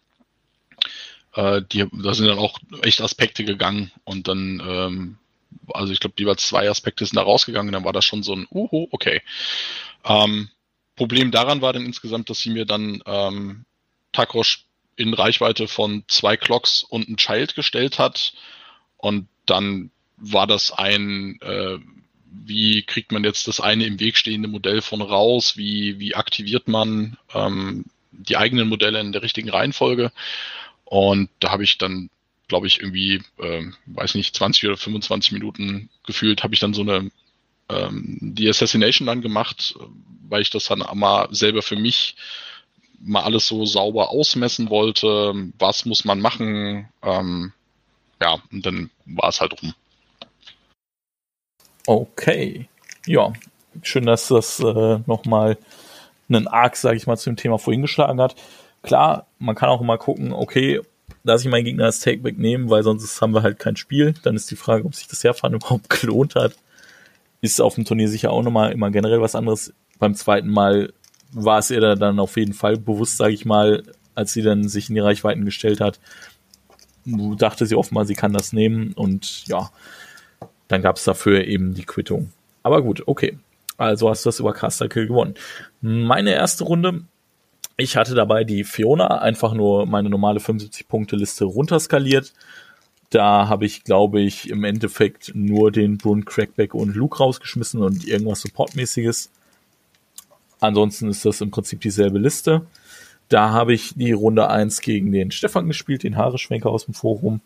äh, die, da sind dann auch echt Aspekte gegangen und dann, ähm, also ich glaube, lieber zwei Aspekte sind da rausgegangen, dann war das schon so ein, uhu, okay. Ähm, Problem daran war dann insgesamt, dass sie mir dann ähm, Takrosch in Reichweite von zwei Clocks und ein Child gestellt hat und dann war das ein, äh, wie kriegt man jetzt das eine im Weg stehende Modell von raus, wie, wie aktiviert man ähm, die eigenen Modelle in der richtigen Reihenfolge. Und da habe ich dann, glaube ich, irgendwie, äh, weiß nicht, 20 oder 25 Minuten gefühlt, habe ich dann so eine ähm, die Assassination dann gemacht, weil ich das dann mal selber für mich mal alles so sauber ausmessen wollte. Was muss man machen? Ähm, ja, und dann war es halt rum. Okay. Ja, schön, dass das äh, nochmal einen Arc, sage ich mal, zu dem Thema vorhin geschlagen hat. Klar, man kann auch mal gucken, okay, lasse ich meinen Gegner als Takeback nehmen, weil sonst haben wir halt kein Spiel. Dann ist die Frage, ob sich das Herfahren überhaupt gelohnt hat. Ist auf dem Turnier sicher auch nochmal immer generell was anderes. Beim zweiten Mal war es ihr dann auf jeden Fall bewusst, sage ich mal, als sie dann sich in die Reichweiten gestellt hat, dachte sie offenbar, sie kann das nehmen und ja, dann gab es dafür eben die Quittung. Aber gut, okay. Also hast du das über Caster Kill gewonnen. Meine erste Runde, ich hatte dabei die Fiona, einfach nur meine normale 75-Punkte-Liste runterskaliert. Da habe ich, glaube ich, im Endeffekt nur den Brun Crackback und Luke rausgeschmissen und irgendwas Supportmäßiges. Ansonsten ist das im Prinzip dieselbe Liste. Da habe ich die Runde 1 gegen den Stefan gespielt, den Haareschwenker aus dem Forum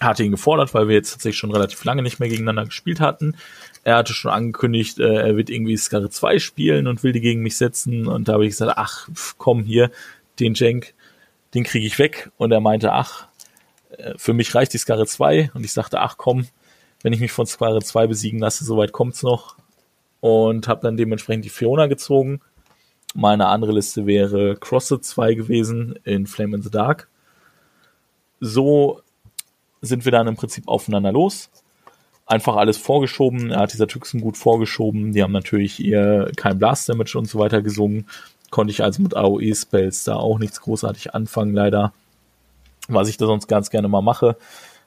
hatte ihn gefordert, weil wir jetzt tatsächlich schon relativ lange nicht mehr gegeneinander gespielt hatten. Er hatte schon angekündigt, äh, er wird irgendwie Skarre 2 spielen und will die gegen mich setzen. Und da habe ich gesagt, ach, komm hier, den Jenk, den kriege ich weg. Und er meinte, ach, äh, für mich reicht die Skarre 2. Und ich sagte, ach komm, wenn ich mich von Skarre 2 besiegen lasse, soweit kommt's noch. Und habe dann dementsprechend die Fiona gezogen. Meine andere Liste wäre Crossed 2 gewesen in Flame in the Dark. So sind wir dann im Prinzip aufeinander los. Einfach alles vorgeschoben. Er hat dieser Tyxen gut vorgeschoben. Die haben natürlich ihr kein Blast Damage und so weiter gesungen. Konnte ich also mit AOE-Spells da auch nichts großartig anfangen, leider. Was ich da sonst ganz gerne mal mache.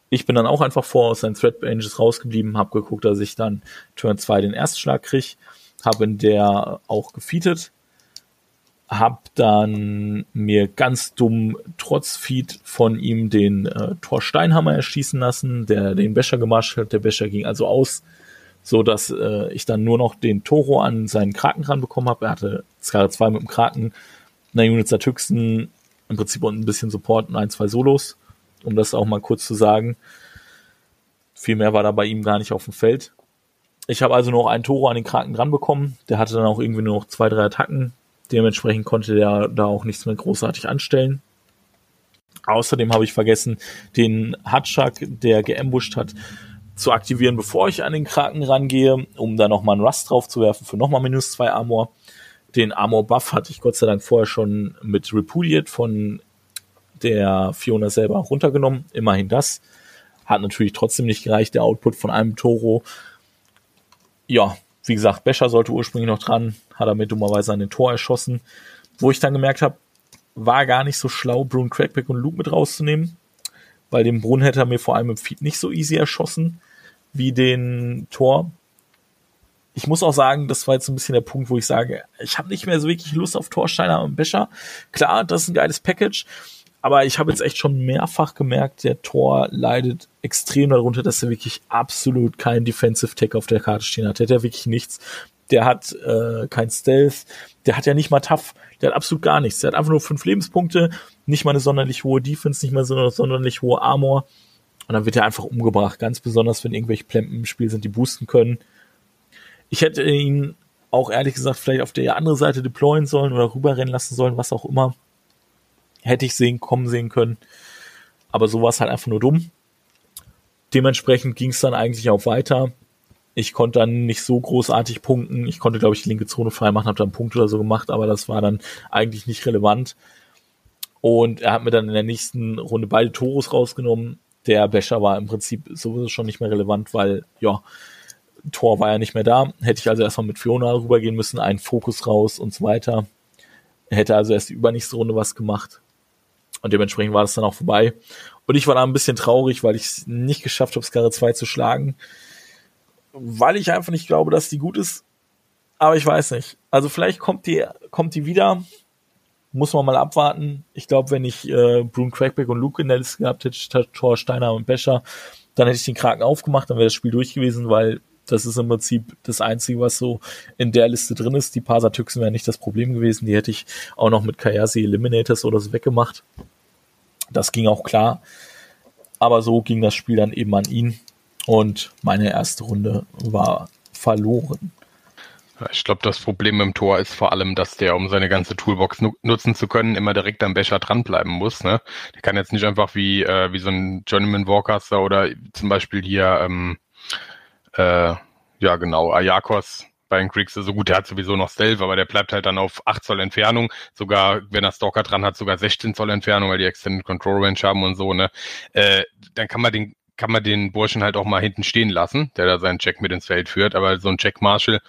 Ich bin dann auch einfach vor aus seinen Threat Ranges rausgeblieben, habe geguckt, dass ich dann Turn 2 den Erstschlag kriege, habe in der auch gefeatet, hab dann mir ganz dumm trotz Feed von ihm den äh, Thor Steinhammer erschießen lassen, der den Becher gemarscht hat. Der Becher ging also aus, so dass äh, ich dann nur noch den Toro an seinen Kraken ranbekommen habe. Er hatte Skara 2 mit dem Kraken, einer Unit Satüxen, im Prinzip und ein bisschen Support und ein, zwei Solos, um das auch mal kurz zu sagen. Viel mehr war da bei ihm gar nicht auf dem Feld. Ich habe also noch einen Toro an den Kraken dran bekommen. Der hatte dann auch irgendwie nur noch zwei, drei Attacken Dementsprechend konnte der da auch nichts mehr großartig anstellen. Außerdem habe ich vergessen, den Hatschak, der geambusht hat, zu aktivieren, bevor ich an den Kraken rangehe, um da nochmal einen Rust drauf zu werfen für nochmal minus zwei Armor. Den Armor Buff hatte ich Gott sei Dank vorher schon mit Repudiate von der Fiona selber runtergenommen. Immerhin das. Hat natürlich trotzdem nicht gereicht, der Output von einem Toro. Ja, wie gesagt, Becher sollte ursprünglich noch dran, hat er mir dummerweise an den Tor erschossen. Wo ich dann gemerkt habe, war gar nicht so schlau, Brun Crackback und Luke mit rauszunehmen, weil den Brun hätte er mir vor allem im Feed nicht so easy erschossen wie den Tor. Ich muss auch sagen, das war jetzt ein bisschen der Punkt, wo ich sage, ich habe nicht mehr so wirklich Lust auf Torsteiner und Becher. Klar, das ist ein geiles Package, aber ich habe jetzt echt schon mehrfach gemerkt, der Tor leidet extrem darunter, dass er wirklich absolut keinen Defensive Tech auf der Karte stehen hat. Der hat ja wirklich nichts. Der hat äh, kein Stealth, der hat ja nicht mal Tough, der hat absolut gar nichts. Der hat einfach nur fünf Lebenspunkte, nicht mal eine sonderlich hohe Defense, nicht mal so eine sonderlich hohe Armor. Und dann wird er einfach umgebracht, ganz besonders, wenn irgendwelche Plempen im Spiel sind, die boosten können. Ich hätte ihn auch ehrlich gesagt vielleicht auf der andere Seite deployen sollen oder rüberrennen lassen sollen, was auch immer hätte ich sehen, kommen sehen können. Aber so war es halt einfach nur dumm. Dementsprechend ging es dann eigentlich auch weiter. Ich konnte dann nicht so großartig punkten. Ich konnte, glaube ich, die linke Zone freimachen, habe dann einen Punkt oder so gemacht, aber das war dann eigentlich nicht relevant. Und er hat mir dann in der nächsten Runde beide Toros rausgenommen. Der Becher war im Prinzip sowieso schon nicht mehr relevant, weil, ja, Tor war ja nicht mehr da. Hätte ich also erstmal mit Fiona rübergehen müssen, einen Fokus raus und so weiter. Hätte also erst die übernächste Runde was gemacht Und dementsprechend war das dann auch vorbei. Und ich war da ein bisschen traurig, weil ich es nicht geschafft habe, Skarre 2 zu schlagen. Weil ich einfach nicht glaube, dass die gut ist. Aber ich weiß nicht. Also vielleicht kommt die, kommt die wieder. Muss man mal abwarten. Ich glaube, wenn ich äh, Brune Crackback und Luke in der Liste gehabt hätte, statt Thor, Steiner und Becher, dann hätte ich den Kraken aufgemacht, dann wäre das Spiel durch gewesen, weil das ist im Prinzip das Einzige, was so in der Liste drin ist. Die Parser-Tüchsen wären nicht das Problem gewesen. Die hätte ich auch noch mit Kayasi Eliminators oder so weggemacht. Das ging auch klar. Aber so ging das Spiel dann eben an ihn. Und meine erste Runde war verloren. Ich glaube, das Problem im Tor ist vor allem, dass der, um seine ganze Toolbox nu nutzen zu können, immer direkt am Becher dranbleiben muss. Ne? Der kann jetzt nicht einfach wie, äh, wie so ein Journeyman Warcaster oder zum Beispiel hier, ähm, äh, ja genau, Ayakos bei den Creeks so gut, der hat sowieso noch Stealth, aber der bleibt halt dann auf 8 Zoll Entfernung, sogar wenn er Stalker dran hat, sogar 16 Zoll Entfernung, weil die Extended Control Range haben und so, ne? Äh, dann kann man den kann man den Burschen halt auch mal hinten stehen lassen, der da seinen Check mit ins Feld führt, aber so ein Check Marshall,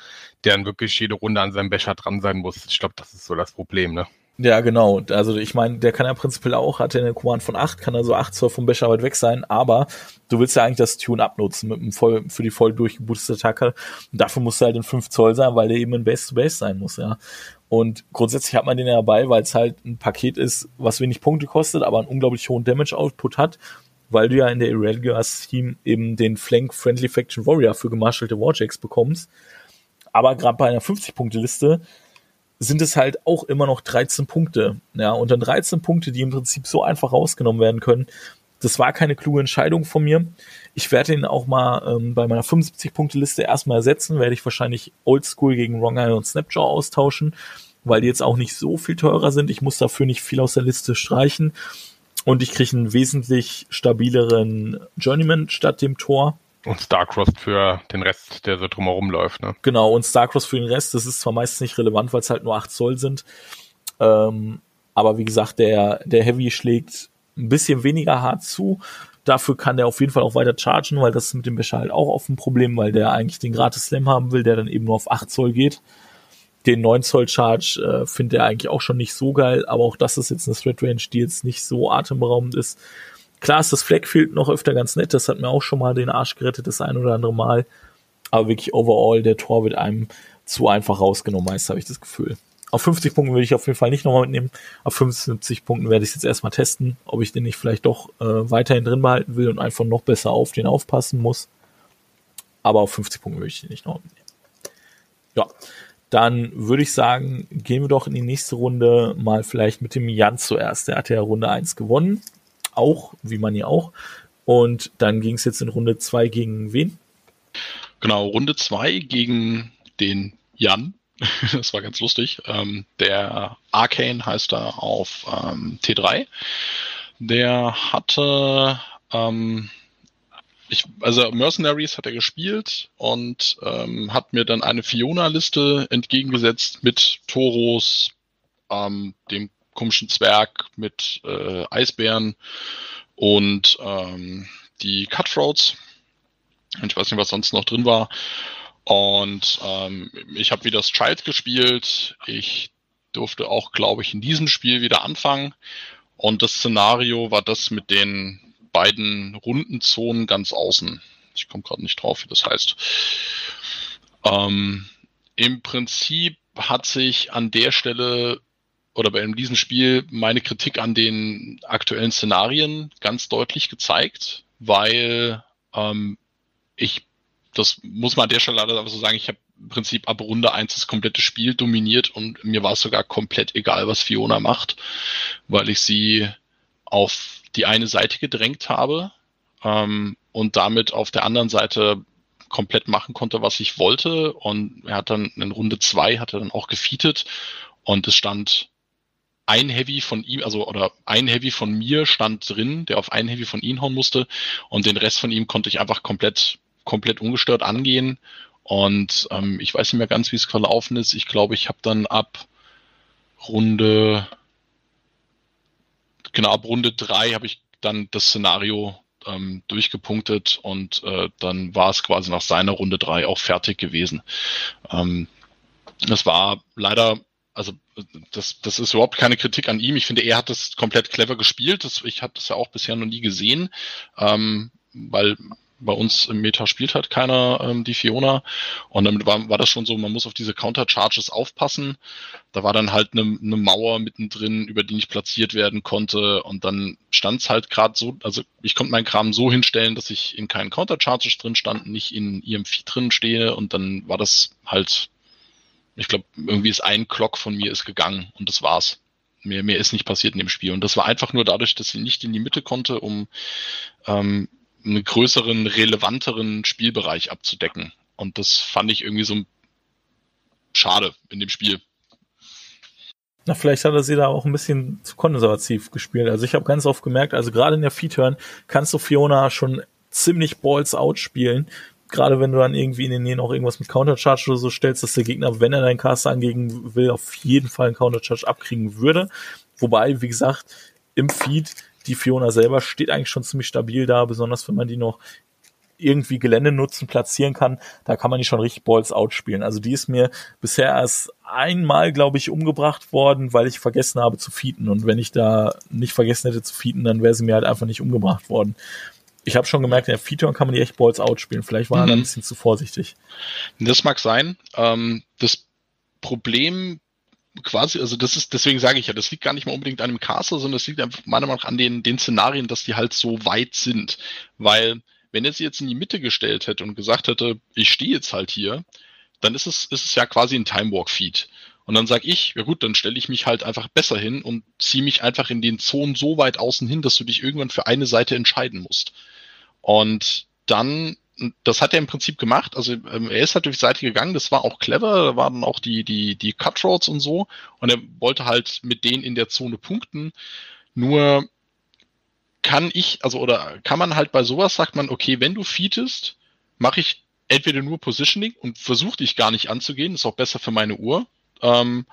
der dann wirklich jede Runde an seinem Becher dran sein muss, ich glaube, das ist so das Problem, ne? Ja, genau. Also ich meine, der kann ja prinzipiell auch, hat ja eine Command von 8, kann also 8 Zoll vom Becher weit weg sein, aber du willst ja eigentlich das Tune abnutzen mit einem voll, für die voll durchgeboostete Attacke. Und dafür musst du halt in 5 Zoll sein, weil der eben in Base-to-Base sein muss, ja. Und grundsätzlich hat man den ja dabei, weil es halt ein Paket ist, was wenig Punkte kostet, aber einen unglaublich hohen Damage-Output hat, weil du ja in der Irregulars Team eben den Flank Friendly Faction Warrior für gemarschalte Warjacks bekommst. Aber gerade bei einer 50-Punkte-Liste sind es halt auch immer noch 13 Punkte. Ja, und dann 13 Punkte, die im Prinzip so einfach rausgenommen werden können. Das war keine kluge Entscheidung von mir. Ich werde ihn auch mal ähm, bei meiner 75-Punkte-Liste erstmal ersetzen. Werde ich wahrscheinlich Oldschool gegen Wrong Eye und Snapjaw austauschen, weil die jetzt auch nicht so viel teurer sind. Ich muss dafür nicht viel aus der Liste streichen. Und ich kriege einen wesentlich stabileren Journeyman statt dem Tor. Und Starcross für den Rest, der so drumherum läuft, ne? Genau, und Starcross für den Rest, das ist zwar meistens nicht relevant, weil es halt nur 8 Zoll sind. Ähm, aber wie gesagt, der, der Heavy schlägt ein bisschen weniger hart zu. Dafür kann der auf jeden Fall auch weiter chargen, weil das ist mit dem Becher halt auch auf ein Problem, weil der eigentlich den gratis Slam haben will, der dann eben nur auf 8 Zoll geht. Den 9 Zoll Charge äh, findet er eigentlich auch schon nicht so geil, aber auch das ist jetzt eine Thread Range, die jetzt nicht so atemberaubend ist. Klar ist das Flagfield noch öfter ganz nett, das hat mir auch schon mal den Arsch gerettet, das ein oder andere Mal. Aber wirklich overall, der Tor wird einem zu einfach rausgenommen, meist habe ich das Gefühl. Auf 50 Punkten würde ich auf jeden Fall nicht nochmal mitnehmen. Auf 75 Punkten werde ich jetzt erstmal testen, ob ich den nicht vielleicht doch äh, weiterhin drin behalten will und einfach noch besser auf den aufpassen muss. Aber auf 50 Punkten würde ich den nicht nochmal mitnehmen. Ja, dann würde ich sagen, gehen wir doch in die nächste Runde mal vielleicht mit dem Jan zuerst. Der hat ja Runde 1 gewonnen auch, wie man ja auch. Und dann ging es jetzt in Runde 2 gegen wen? Genau, Runde 2 gegen den Jan. das war ganz lustig. Ähm, der Arcane heißt da auf ähm, T3. Der hatte, ähm, ich, also Mercenaries hat er gespielt und ähm, hat mir dann eine Fiona-Liste entgegengesetzt mit Toros, ähm, dem komischen Zwerg mit äh, Eisbären und ähm, die Cutthroats. Ich weiß nicht, was sonst noch drin war. Und ähm, ich habe wieder das Child gespielt. Ich durfte auch, glaube ich, in diesem Spiel wieder anfangen. Und das Szenario war das mit den beiden Rundenzonen ganz außen. Ich komme gerade nicht drauf, wie das heißt. Ähm, Im Prinzip hat sich an der Stelle oder bei diesem Spiel meine Kritik an den aktuellen Szenarien ganz deutlich gezeigt, weil ähm, ich, das muss man an der Stelle leider so sagen, ich habe im Prinzip ab Runde 1 das komplette Spiel dominiert und mir war es sogar komplett egal, was Fiona macht, weil ich sie auf die eine Seite gedrängt habe ähm, und damit auf der anderen Seite komplett machen konnte, was ich wollte. Und er hat dann in Runde 2 hat er dann auch gefeatet und es stand ein Heavy von ihm, also oder ein Heavy von mir stand drin, der auf ein Heavy von ihm hauen musste und den Rest von ihm konnte ich einfach komplett, komplett ungestört angehen. Und ähm, ich weiß nicht mehr ganz, wie es verlaufen ist. Ich glaube, ich habe dann ab Runde, genau ab Runde drei habe ich dann das Szenario ähm, durchgepunktet und äh, dann war es quasi nach seiner Runde drei auch fertig gewesen. Ähm, das war leider also das, das ist überhaupt keine Kritik an ihm. Ich finde, er hat das komplett clever gespielt. Das, ich habe das ja auch bisher noch nie gesehen, ähm, weil bei uns im Meta spielt halt keiner ähm, die Fiona. Und damit war, war das schon so, man muss auf diese Counter-Charges aufpassen. Da war dann halt eine, eine Mauer mittendrin, über die nicht platziert werden konnte. Und dann stand es halt gerade so, also ich konnte meinen Kram so hinstellen, dass ich in keinen Counter-Charges drin stand, nicht in ihrem Vieh drin stehe. Und dann war das halt, ich glaube, irgendwie ist ein Clock von mir ist gegangen und das war's. Mehr, mehr ist nicht passiert in dem Spiel. Und das war einfach nur dadurch, dass sie nicht in die Mitte konnte, um ähm, einen größeren, relevanteren Spielbereich abzudecken. Und das fand ich irgendwie so schade in dem Spiel. Na, vielleicht hat er sie da auch ein bisschen zu konservativ gespielt. Also ich habe ganz oft gemerkt, also gerade in der Feed-Turn kannst du Fiona schon ziemlich Balls out spielen. Gerade wenn du dann irgendwie in den Nähen auch irgendwas mit Countercharge oder so stellst, dass der Gegner, wenn er deinen Caster angehen will, auf jeden Fall einen Countercharge abkriegen würde. Wobei, wie gesagt, im Feed die Fiona selber steht eigentlich schon ziemlich stabil da, besonders wenn man die noch irgendwie Gelände nutzen, platzieren kann, da kann man die schon richtig Balls out spielen. Also die ist mir bisher erst einmal, glaube ich, umgebracht worden, weil ich vergessen habe zu feeden. Und wenn ich da nicht vergessen hätte zu feeden, dann wäre sie mir halt einfach nicht umgebracht worden. Ich habe schon gemerkt, in der Feature kann man die echt Balls out spielen. Vielleicht war er mhm. da ein bisschen zu vorsichtig. Das mag sein. Ähm, das Problem quasi, also das ist, deswegen sage ich ja, das liegt gar nicht mal unbedingt an dem Caster, sondern das liegt einfach meiner Meinung nach an den, den Szenarien, dass die halt so weit sind. Weil, wenn er sie jetzt in die Mitte gestellt hätte und gesagt hätte, ich stehe jetzt halt hier, dann ist es, ist es ja quasi ein Time Walk Feed. Und dann sage ich, ja gut, dann stelle ich mich halt einfach besser hin und ziehe mich einfach in den Zonen so weit außen hin, dass du dich irgendwann für eine Seite entscheiden musst. Und dann das hat er im Prinzip gemacht. Also ähm, er ist halt durch die Seite gegangen, das war auch clever, da waren auch die, die, die Cutthroats und so. Und er wollte halt mit denen in der Zone punkten. Nur kann ich, also oder kann man halt bei sowas, sagt man, okay, wenn du feedest, mache ich entweder nur Positioning und versuche dich gar nicht anzugehen, ist auch besser für meine Uhr. Ähm,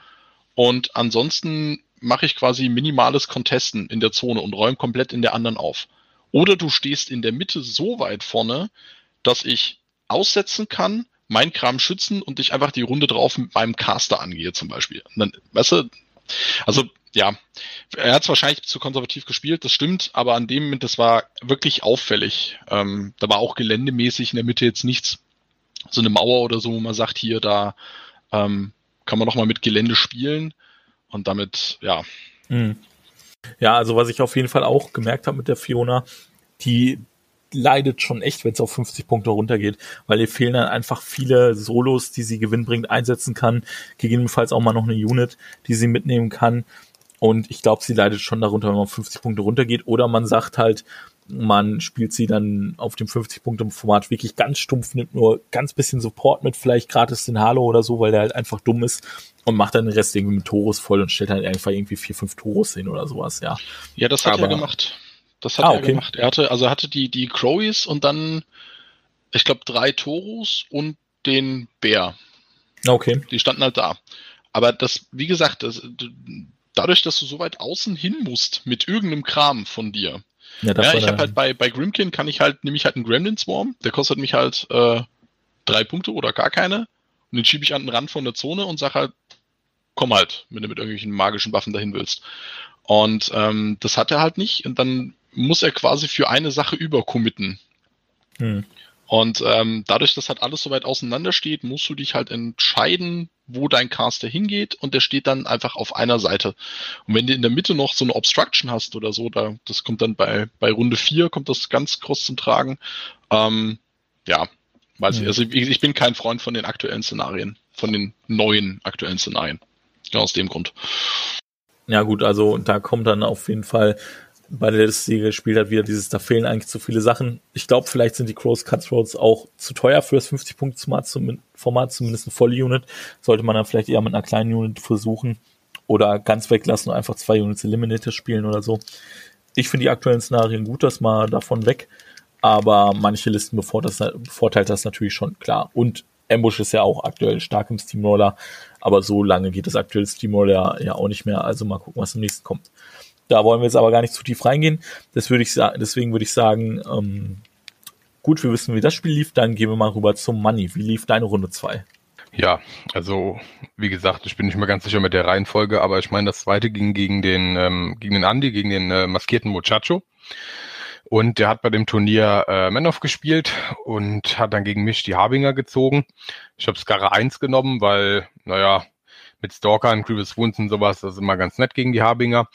und ansonsten mache ich quasi minimales Contesten in der Zone und räume komplett in der anderen auf. Oder du stehst in der Mitte so weit vorne, dass ich aussetzen kann, mein Kram schützen und ich einfach die Runde drauf mit meinem Caster angehe zum Beispiel. Dann, weißt du, also ja, er hat es wahrscheinlich zu konservativ gespielt, das stimmt, aber an dem Moment, das war wirklich auffällig. Ähm, da war auch geländemäßig in der Mitte jetzt nichts, so eine Mauer oder so, wo man sagt, hier, da ähm, kann man noch mal mit Gelände spielen und damit, ja. Mhm. Ja, also was ich auf jeden Fall auch gemerkt habe mit der Fiona, die leidet schon echt, wenn es auf 50 Punkte runtergeht, weil ihr fehlen dann einfach viele Solos, die sie gewinnbringend einsetzen kann, gegebenenfalls auch mal noch eine Unit, die sie mitnehmen kann. Und ich glaube, sie leidet schon darunter, wenn man auf 50 Punkte runtergeht. Oder man sagt halt, man spielt sie dann auf dem 50-Punkte-Format wirklich ganz stumpf, nimmt nur ganz bisschen Support mit, vielleicht gratis den Halo oder so, weil der halt einfach dumm ist und macht dann den Rest irgendwie mit Toros voll und stellt halt einfach irgendwie vier, fünf Toros hin oder sowas, ja. Ja, das hat Aber, er gemacht. Das hat ah, er okay. gemacht. Er hatte, also er hatte die, die Crowies und dann, ich glaube, drei Toros und den Bär. Okay. Die standen halt da. Aber das, wie gesagt, das, dadurch, dass du so weit außen hin musst mit irgendeinem Kram von dir. Ja, das ja ich habe halt bei, bei Grimkin kann ich halt, nehme ich halt einen Gremlin Swarm, der kostet mich halt äh, drei Punkte oder gar keine. Und den schiebe ich an den Rand von der Zone und sage halt, komm halt, wenn du mit irgendwelchen magischen Waffen dahin willst. Und ähm, das hat er halt nicht. Und dann muss er quasi für eine Sache übercommitten. Hm. Und ähm, dadurch, dass halt alles so weit auseinander steht, musst du dich halt entscheiden, wo dein Caster hingeht und der steht dann einfach auf einer Seite. Und wenn du in der Mitte noch so eine Obstruction hast oder so, da, das kommt dann bei, bei Runde 4, kommt das ganz groß zum Tragen. Ähm, ja, weiß hm. ich. Also ich, ich bin kein Freund von den aktuellen Szenarien, von den neuen aktuellen Szenarien. Genau aus dem Grund. Ja gut, also da kommt dann auf jeden Fall bei der Liste gespielt hat, wieder dieses, da fehlen eigentlich zu viele Sachen. Ich glaube, vielleicht sind die Crows Cutthroats auch zu teuer für das 50-Punkt-Format, zumindest ein Voll-Unit. Sollte man dann vielleicht eher mit einer kleinen Unit versuchen oder ganz weglassen und einfach zwei Units Eliminator spielen oder so. Ich finde die aktuellen Szenarien gut, dass man davon weg, aber manche Listen bevorteilt das natürlich schon, klar. Und Ambush ist ja auch aktuell stark im Steamroller, aber so lange geht das aktuelle Steamroller ja auch nicht mehr, also mal gucken, was im nächsten kommt. Da wollen wir jetzt aber gar nicht zu tief reingehen. Das würde ich sagen, deswegen würde ich sagen, ähm, gut, wir wissen, wie das Spiel lief, dann gehen wir mal rüber zum Money. Wie lief deine Runde 2? Ja, also wie gesagt, ich bin nicht mehr ganz sicher mit der Reihenfolge, aber ich meine, das zweite ging gegen den ähm, gegen den Andy, gegen den äh, maskierten Muchacho. Und der hat bei dem Turnier äh, Manoff gespielt und hat dann gegen mich die Harbinger gezogen. Ich habe Scarra 1 genommen, weil, naja, mit Stalkern, Grievous Wounds und sowas, das ist immer ganz nett gegen die Harbinger.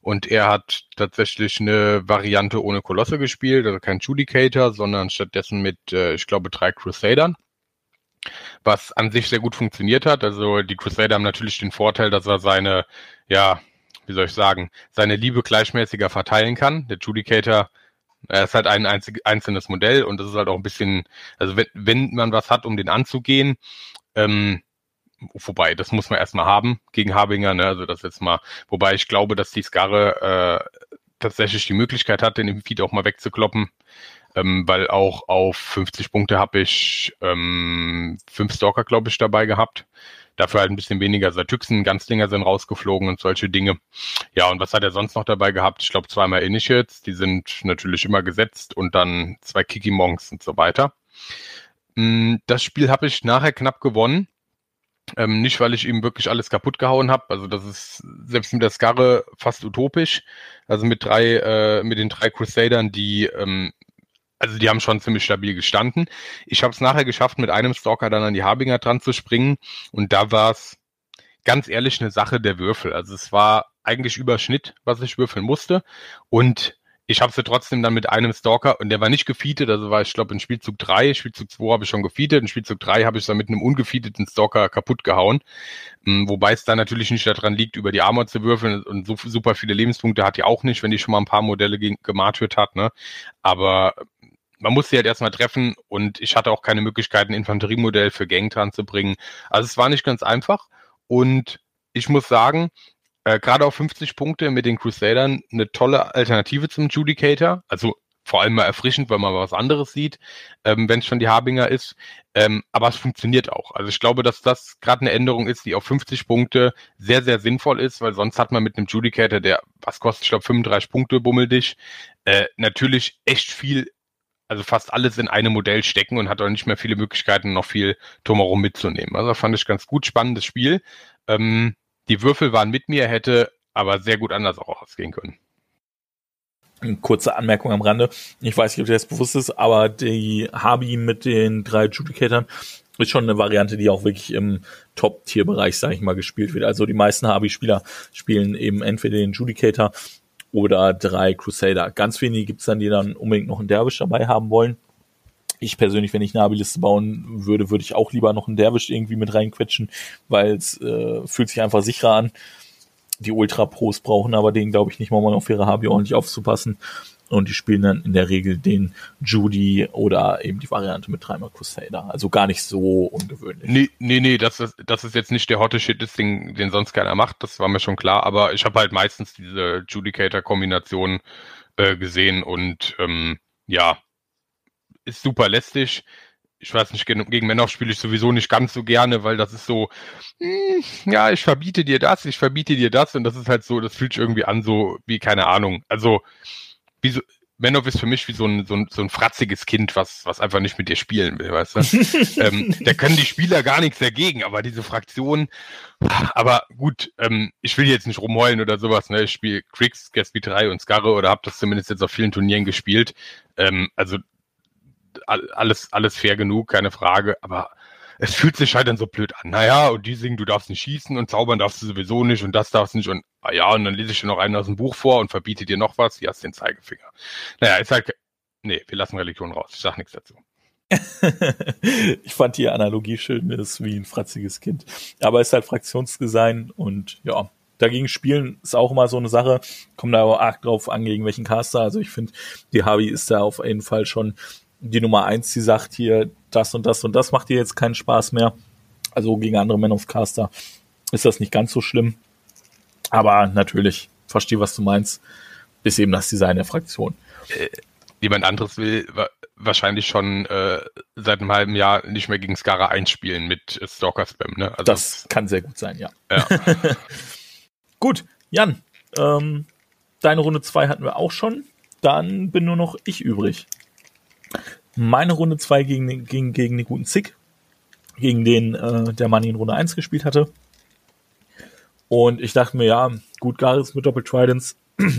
Und er hat tatsächlich eine Variante ohne Kolosse gespielt, also kein Judicator, sondern stattdessen mit, äh, ich glaube, drei Crusadern was an sich sehr gut funktioniert hat. Also die Crusader haben natürlich den Vorteil, dass er seine, ja, wie soll ich sagen, seine Liebe gleichmäßiger verteilen kann. Der Judicator er ist halt ein einzig, einzelnes Modell und das ist halt auch ein bisschen, also wenn, wenn man was hat, um den anzugehen, ähm, wobei, das muss man erstmal haben gegen Habinger, ne? Also das jetzt mal, wobei ich glaube, dass die Skarre äh, tatsächlich die Möglichkeit hat, den im Feed auch mal wegzukloppen, ähm, weil auch auf 50 Punkte habe ich ähm, fünf Stalker, glaube ich, dabei gehabt. Dafür halt ein bisschen weniger Satyxen, Ganzlinger sind rausgeflogen und solche Dinge. Ja, und was hat er sonst noch dabei gehabt? Ich glaube zweimal Initiates, die sind natürlich immer gesetzt und dann zwei Kiki Monks und so weiter. Mm, das Spiel habe ich nachher knapp gewonnen. Ähm, nicht, weil ich ihm wirklich alles kaputt gehauen habe. Also das ist selbst mit der Skarre fast utopisch. Also mit drei, äh, mit den drei Crusadern, die ähm, also die haben schon ziemlich stabil gestanden. Ich habe es nachher geschafft, mit einem Stalker dann an die Harbinger dran zu springen und da war es ganz ehrlich eine Sache der Würfel. Also es war eigentlich Überschnitt, was ich würfeln musste und ich habe sie trotzdem dann mit einem Stalker und der war nicht gefeatet, also war ich glaube in Spielzug 3, Spielzug 2 habe ich schon gefeatet, in Spielzug 3 habe ich dann mit einem ungefeateten Stalker kaputt gehauen, hm, wobei es da natürlich nicht daran liegt, über die Armor zu würfeln und so super viele Lebenspunkte hat die auch nicht, wenn die schon mal ein paar Modelle gemartert hat, ne? aber man muss sie halt erstmal treffen und ich hatte auch keine Möglichkeit, ein Infanteriemodell für Gang dran zu bringen. Also es war nicht ganz einfach und ich muss sagen, äh, gerade auf 50 Punkte mit den Crusadern eine tolle Alternative zum Judicator. Also vor allem mal erfrischend, weil man was anderes sieht, ähm, wenn es schon die Harbinger ist. Ähm, aber es funktioniert auch. Also ich glaube, dass das gerade eine Änderung ist, die auf 50 Punkte sehr, sehr sinnvoll ist, weil sonst hat man mit einem Judicator, der was kostet, ich glaube 35 Punkte, bummel dich, äh, natürlich echt viel also fast alles in einem Modell stecken und hat auch nicht mehr viele Möglichkeiten, noch viel drumherum mitzunehmen. Also fand ich ganz gut, spannendes Spiel. Ähm, die Würfel waren mit mir, hätte aber sehr gut anders auch ausgehen können. Eine kurze Anmerkung am Rande. Ich weiß nicht, ob dir das bewusst ist, aber die Harbi mit den drei Judicatern ist schon eine Variante, die auch wirklich im Top-Tier-Bereich, sage ich mal, gespielt wird. Also die meisten Harbi-Spieler spielen eben entweder den Judicator oder drei Crusader. Ganz wenige gibt's dann, die dann unbedingt noch einen Derwisch dabei haben wollen. Ich persönlich, wenn ich eine Abi-Liste bauen würde, würde ich auch lieber noch einen Derwisch irgendwie mit reinquetschen, weil es äh, fühlt sich einfach sicherer an. Die Ultra-Pros brauchen aber den, glaube ich, nicht mal, um auf ihre Habi ordentlich aufzupassen. Und die spielen dann in der Regel den Judy oder eben die Variante mit dreimal Crusader. Also gar nicht so ungewöhnlich. Nee, nee, nee, das ist, das ist jetzt nicht der hotte Shit, das Ding, den sonst keiner macht. Das war mir schon klar. Aber ich habe halt meistens diese Judicator-Kombination äh, gesehen und ähm, ja, ist super lästig. Ich weiß nicht, gegen Männer spiele ich sowieso nicht ganz so gerne, weil das ist so, hm, ja, ich verbiete dir das, ich verbiete dir das und das ist halt so, das fühlt sich irgendwie an so wie, keine Ahnung. Also, wie so, Manov ist für mich wie so ein, so ein, so ein fratziges Kind, was, was einfach nicht mit dir spielen will, weißt du? ähm, da können die Spieler gar nichts dagegen, aber diese Fraktion, aber gut, ähm, ich will jetzt nicht rumheulen oder sowas, ne? Ich spiele Kriegs, Gatsby 3 und Scarre oder habe das zumindest jetzt auf vielen Turnieren gespielt. Ähm, also alles, alles fair genug, keine Frage, aber es fühlt sich halt dann so blöd an. Naja, und die singen, du darfst nicht schießen und zaubern darfst du sowieso nicht und das darfst nicht und ah ja, und dann lese ich dir noch einen aus dem Buch vor und verbiete dir noch was, hier hast den Zeigefinger. Naja, ist halt, nee, wir lassen Religion raus, ich sag nichts dazu. ich fand die Analogie schön, ist wie ein fratziges Kind. Aber ist halt Fraktionsdesign und ja, dagegen spielen ist auch immer so eine Sache. Kommt da aber arg drauf an, gegen welchen Caster. Also ich finde, die Harvey ist da auf jeden Fall schon die Nummer eins, die sagt hier, das und das und das macht dir jetzt keinen Spaß mehr. Also gegen andere Men of Caster ist das nicht ganz so schlimm. Aber natürlich, verstehe, was du meinst, ist eben das Design der Fraktion. Äh, jemand anderes will wahrscheinlich schon äh, seit einem halben Jahr nicht mehr gegen Skara einspielen mit Stalker-Spam. Ne? Also, das kann sehr gut sein, ja. ja. gut, Jan, ähm, deine Runde zwei hatten wir auch schon. Dann bin nur noch ich übrig. Meine Runde 2 ging, ging gegen den guten Zick. gegen den äh, der Mann in Runde 1 gespielt hatte. Und ich dachte mir, ja, gut, Gareth mit Doppel Tridents.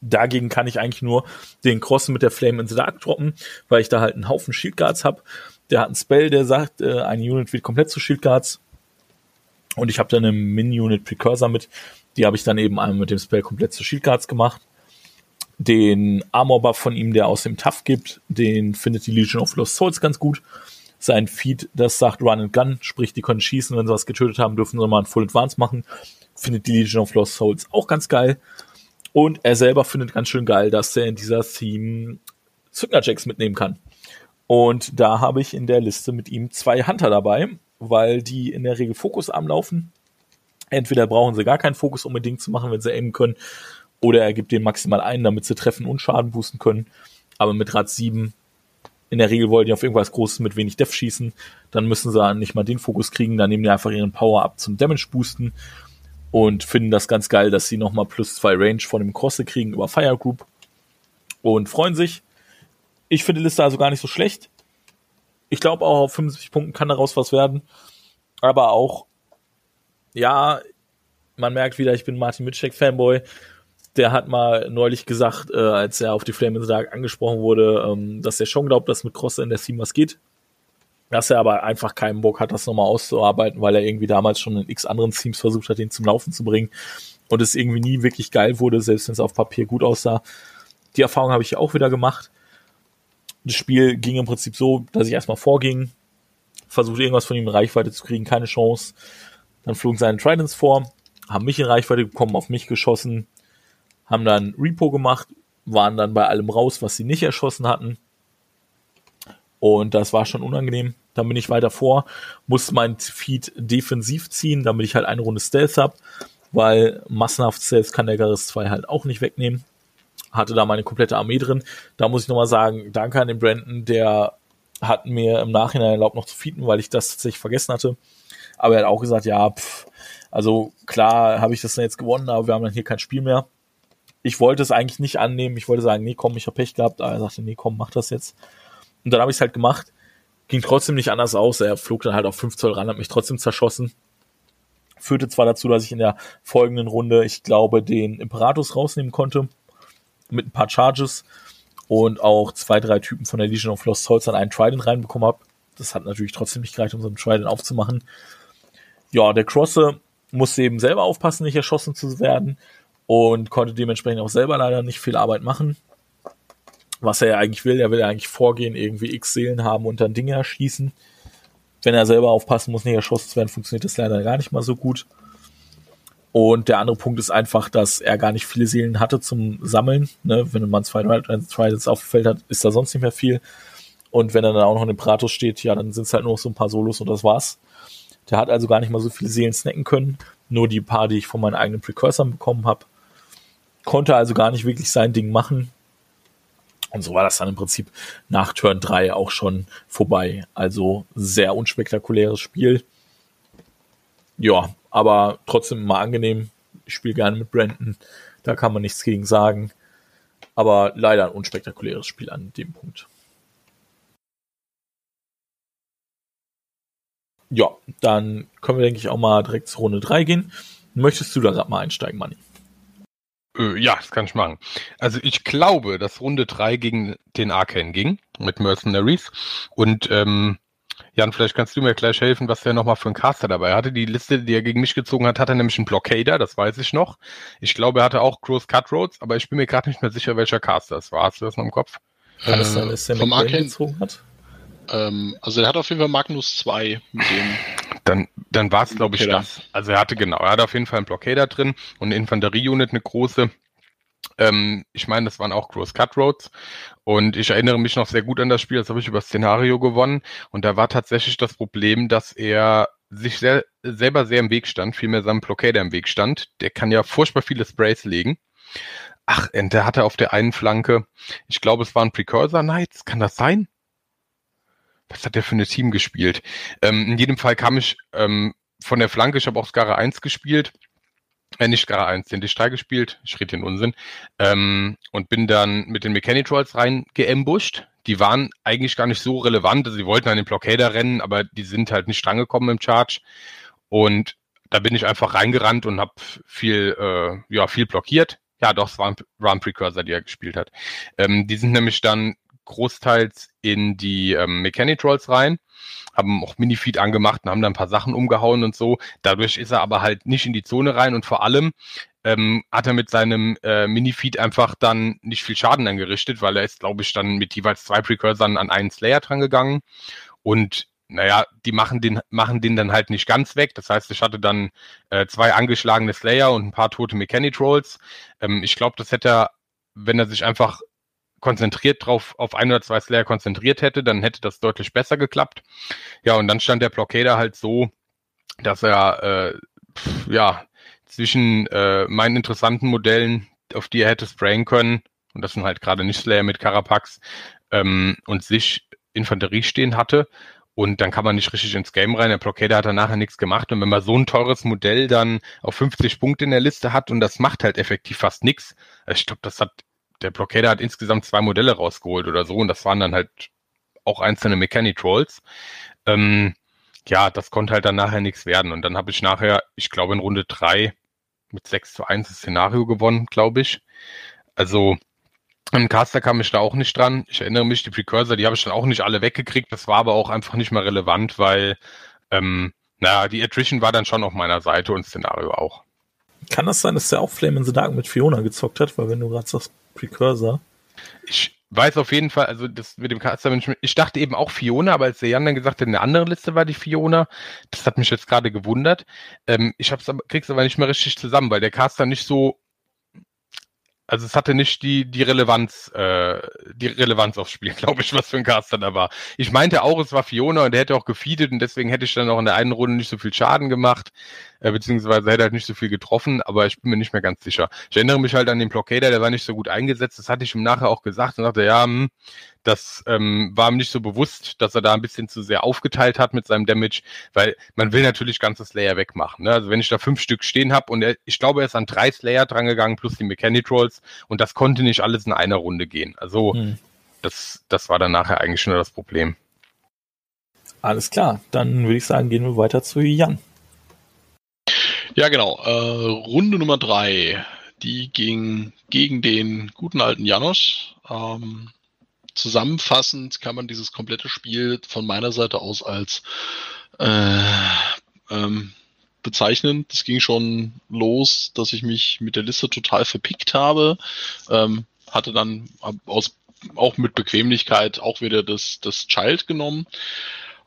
Dagegen kann ich eigentlich nur den Cross mit der Flame in the Dark droppen, weil ich da halt einen Haufen Shield Guards habe. Der hat einen Spell, der sagt, äh, eine Unit wird komplett zu Shield Guards. Und ich habe dann eine Min-Unit Precursor mit. Die habe ich dann eben einmal mit dem Spell komplett zu Shield Guards gemacht. Den Armor Buff von ihm, der aus dem Tough gibt, den findet die Legion of Lost Souls ganz gut. Sein Feed, das sagt Run and Gun, sprich, die können schießen, wenn sie was getötet haben, dürfen sie mal ein Full Advance machen. Findet die Legion of Lost Souls auch ganz geil. Und er selber findet ganz schön geil, dass er in dieser Theme Zücknerjacks mitnehmen kann. Und da habe ich in der Liste mit ihm zwei Hunter dabei, weil die in der Regel Fokusarm laufen. Entweder brauchen sie gar keinen Fokus unbedingt zu machen, wenn sie aimen können, oder er gibt den maximal einen, damit sie treffen und Schaden boosten können. Aber mit Rad 7, in der Regel wollen die auf irgendwas Großes mit wenig Def schießen, dann müssen sie nicht mal den Fokus kriegen, dann nehmen die einfach ihren Power ab zum Damage boosten und finden das ganz geil, dass sie nochmal plus zwei Range von dem Crosse kriegen über Fire Group und freuen sich. Ich finde die Liste also gar nicht so schlecht. Ich glaube auch auf 75 Punkten kann daraus was werden. Aber auch, ja, man merkt wieder, ich bin Martin Mitschek Fanboy. Der hat mal neulich gesagt, äh, als er auf die Flame in the Dark angesprochen wurde, ähm, dass er schon glaubt, dass mit Cross in der Team was geht. Dass er aber einfach keinen Bock hat, das nochmal auszuarbeiten, weil er irgendwie damals schon in x anderen Teams versucht hat, den zum Laufen zu bringen. Und es irgendwie nie wirklich geil wurde, selbst wenn es auf Papier gut aussah. Die Erfahrung habe ich auch wieder gemacht. Das Spiel ging im Prinzip so, dass ich erstmal vorging, versuchte irgendwas von ihm in Reichweite zu kriegen, keine Chance. Dann flogen seine Tridents vor, haben mich in Reichweite bekommen, auf mich geschossen, haben dann Repo gemacht, waren dann bei allem raus, was sie nicht erschossen hatten. Und das war schon unangenehm. Dann bin ich weiter vor, musste mein Feed defensiv ziehen, damit ich halt eine Runde Stealth habe, weil massenhaft Stealth kann der Garris 2 halt auch nicht wegnehmen hatte da meine komplette Armee drin. Da muss ich nochmal sagen, danke an den Brandon, der hat mir im Nachhinein erlaubt noch zu feeden, weil ich das tatsächlich vergessen hatte. Aber er hat auch gesagt, ja, pff, also klar habe ich das jetzt gewonnen, aber wir haben dann hier kein Spiel mehr. Ich wollte es eigentlich nicht annehmen. Ich wollte sagen, nee, komm, ich habe Pech gehabt. Aber er sagte, nee, komm, mach das jetzt. Und dann habe ich es halt gemacht. Ging trotzdem nicht anders aus. Er flog dann halt auf 5 Zoll ran, hat mich trotzdem zerschossen. Führte zwar dazu, dass ich in der folgenden Runde, ich glaube, den Imperatus rausnehmen konnte mit ein paar Charges und auch zwei, drei Typen von der Legion of Lost Souls an einen Trident reinbekommen habe. Das hat natürlich trotzdem nicht gereicht, um so einen Trident aufzumachen. Ja, der Crosse musste eben selber aufpassen, nicht erschossen zu werden und konnte dementsprechend auch selber leider nicht viel Arbeit machen. Was er ja eigentlich will, er will ja eigentlich vorgehen, irgendwie x Seelen haben und dann Dinge erschießen. Wenn er selber aufpassen muss, nicht erschossen zu werden, funktioniert das leider gar nicht mal so gut. Und der andere Punkt ist einfach, dass er gar nicht viele Seelen hatte zum Sammeln. Ne? Wenn man zwei Tridents auf dem Feld hat, ist da sonst nicht mehr viel. Und wenn er dann auch noch in dem Pratus steht, ja, dann sind es halt nur so ein paar Solos und das war's. Der hat also gar nicht mal so viele Seelen snacken können. Nur die paar, die ich von meinen eigenen Precursoren bekommen habe. Konnte also gar nicht wirklich sein Ding machen. Und so war das dann im Prinzip nach Turn 3 auch schon vorbei. Also sehr unspektakuläres Spiel. Ja, aber trotzdem immer angenehm. Ich spiele gerne mit Brandon, da kann man nichts gegen sagen. Aber leider ein unspektakuläres Spiel an dem Punkt. Ja, dann können wir, denke ich, auch mal direkt zur Runde 3 gehen. Möchtest du da gerade mal einsteigen, Manni? Äh, ja, das kann ich machen. Also ich glaube, dass Runde 3 gegen den Arcane ging mit Mercenaries. Und ähm, Jan, vielleicht kannst du mir gleich helfen, was der nochmal für einen Caster dabei hatte. Die Liste, die er gegen mich gezogen hat, hat er nämlich einen Blockader, das weiß ich noch. Ich glaube, er hatte auch Cross Cutthroats, aber ich bin mir gerade nicht mehr sicher, welcher Caster es war. Hast du das noch im Kopf? Kann es sein, dass der vom McBain Arcane- gezogen hat? Ähm, also er hat auf jeden Fall Magnus 2 mit dem. Dann, dann war es, glaube ich, das. Also er hatte genau, er hatte auf jeden Fall einen Blockader drin und eine Infanterie-Unit, eine große. Ähm, ich meine, das waren auch Cross Cutthroats. Und ich erinnere mich noch sehr gut an das Spiel, das habe ich über Szenario gewonnen. Und da war tatsächlich das Problem, dass er sich sehr, selber sehr im Weg stand, vielmehr seinem Blockader im Weg stand. Der kann ja furchtbar viele Sprays legen. Ach, und der hatte auf der einen Flanke, ich glaube, es waren Precursor Knights, kann das sein? Was hat der für eine Team gespielt? Ähm, in jedem Fall kam ich ähm, von der Flanke, ich habe auch Skara 1 gespielt, äh, nicht Skara 1, den D3 gespielt, ich rede den Unsinn, ähm, und bin dann mit den Mechanitrolls rein geambusht. die waren eigentlich gar nicht so relevant. Also sie wollten an den Blockader rennen, aber die sind halt nicht drangekommen im Charge. Und da bin ich einfach reingerannt und habe viel, äh, ja, viel blockiert. Ja, doch, es war ein Run Precursor, die er gespielt hat. Ähm, die sind nämlich dann großteils in die ähm, Mechanic Trolls rein, haben auch Minifeed angemacht und haben da ein paar Sachen umgehauen und so. Dadurch ist er aber halt nicht in die Zone rein und vor allem ähm, hat er mit seinem äh, Minifeed einfach dann nicht viel Schaden angerichtet, weil er ist, glaube ich, dann mit jeweils zwei Precursoren an einen Slayer dran gegangen und naja, die machen den, machen den dann halt nicht ganz weg. Das heißt, ich hatte dann äh, zwei angeschlagene Slayer und ein paar tote Mechanic Trolls. Ähm, ich glaube, das hätte er, wenn er sich einfach konzentriert drauf, auf ein oder zwei Slayer konzentriert hätte, dann hätte das deutlich besser geklappt. Ja, und dann stand der Blockader halt so, dass er äh, pf, ja zwischen äh, meinen interessanten Modellen, auf die er hätte sprayen können, und das sind halt gerade nicht Slayer mit Carapax, ähm, und sich Infanterie stehen hatte. Und dann kann man nicht richtig ins Game rein. Der Blockader hat dann nachher nichts gemacht. Und wenn man so ein teures Modell dann auf 50 Punkte in der Liste hat und das macht halt effektiv fast nichts. Also ich glaube, das hat der Blockader hat insgesamt zwei Modelle rausgeholt oder so und das waren dann halt auch einzelne Mechanic Trolls. Ähm, ja, das konnte halt dann nachher nichts werden. Und dann habe ich nachher, ich glaube, in Runde drei mit 6 zu 1 das Szenario gewonnen, glaube ich. Also im Caster kam ich da auch nicht dran. Ich erinnere mich, die Precursor, die habe ich dann auch nicht alle weggekriegt. Das war aber auch einfach nicht mehr relevant, weil, ähm, naja, die Attrition war dann schon auf meiner Seite und Szenario auch. Kann das sein, dass der auch Flame in the Dark mit Fiona gezockt hat? Weil wenn du gerade sagst Precursor. Ich weiß auf jeden Fall, also das mit dem Caster, ich dachte eben auch Fiona, aber als der Jan dann gesagt hat, eine andere Liste war die Fiona, das hat mich jetzt gerade gewundert. Ähm, ich hab's krieg's aber nicht mehr richtig zusammen, weil der Caster nicht so also es hatte nicht die, die Relevanz, äh, die Relevanz aufs Spiel, glaube ich, was für ein Caster da war. Ich meinte auch, es war Fiona und der hätte auch gefeedet und deswegen hätte ich dann auch in der einen Runde nicht so viel Schaden gemacht, äh, beziehungsweise hätte halt nicht so viel getroffen, aber ich bin mir nicht mehr ganz sicher. Ich erinnere mich halt an den Blockader, der war nicht so gut eingesetzt, das hatte ich ihm nachher auch gesagt und sagte, ja, hm, das ähm, war ihm nicht so bewusst, dass er da ein bisschen zu sehr aufgeteilt hat mit seinem Damage, weil man will natürlich ganzes Slayer wegmachen. Ne? Also wenn ich da fünf Stück stehen habe und er, ich glaube, er ist an drei Slayer drangegangen plus die Mechanic Rolls und das konnte nicht alles in einer Runde gehen. Also hm. das, das war dann nachher eigentlich schon das Problem. Alles klar, dann würde ich sagen, gehen wir weiter zu Jan. Ja, genau. Äh, Runde Nummer drei, die ging gegen den guten alten Janos. Ähm, zusammenfassend kann man dieses komplette Spiel von meiner Seite aus als äh, ähm, bezeichnen. Das ging schon los, dass ich mich mit der Liste total verpickt habe. Ähm, hatte dann aus, auch mit Bequemlichkeit auch wieder das, das Child genommen.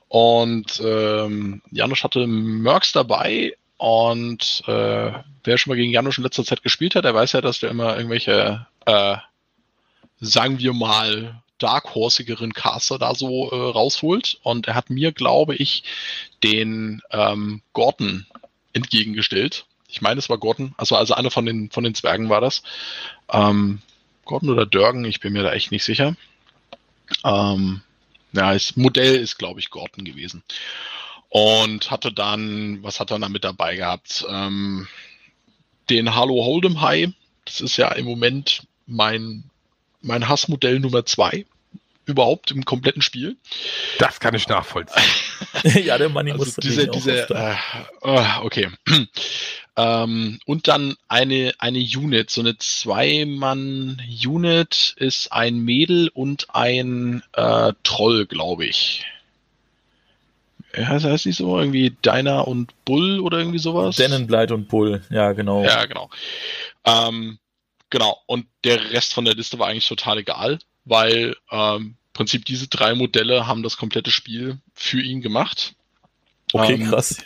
Und ähm, Janusz hatte Mercs dabei und äh, wer schon mal gegen Janusz in letzter Zeit gespielt hat, der weiß ja, dass wir immer irgendwelche, äh, sagen wir mal, Dark Horsigeren Caster da so äh, rausholt. Und er hat mir, glaube ich, den ähm, Gordon entgegengestellt. Ich meine, es war Gordon, also, also einer von den, von den Zwergen war das. Ähm, Gordon oder Dörgen, ich bin mir da echt nicht sicher. Ähm, ja, das Modell ist, glaube ich, Gordon gewesen. Und hatte dann, was hat er dann mit dabei gehabt? Ähm, den Halo Hold'em High. Das ist ja im Moment mein mein Hassmodell Nummer zwei überhaupt im kompletten Spiel. Das kann ich nachvollziehen. ja, der Money also muss diese, diese, äh, oh, okay. ähm, und dann eine, eine Unit, so eine Zwei-Mann-Unit ist ein Mädel und ein äh, Troll, glaube ich. Heißt, heißt nicht so irgendwie Deiner und Bull oder irgendwie sowas? Dennenbleit und Bull, ja, genau. Ja, genau. Ähm, Genau, und der Rest von der Liste war eigentlich total egal, weil ähm, im Prinzip diese drei Modelle haben das komplette Spiel für ihn gemacht. Okay, ähm, krass.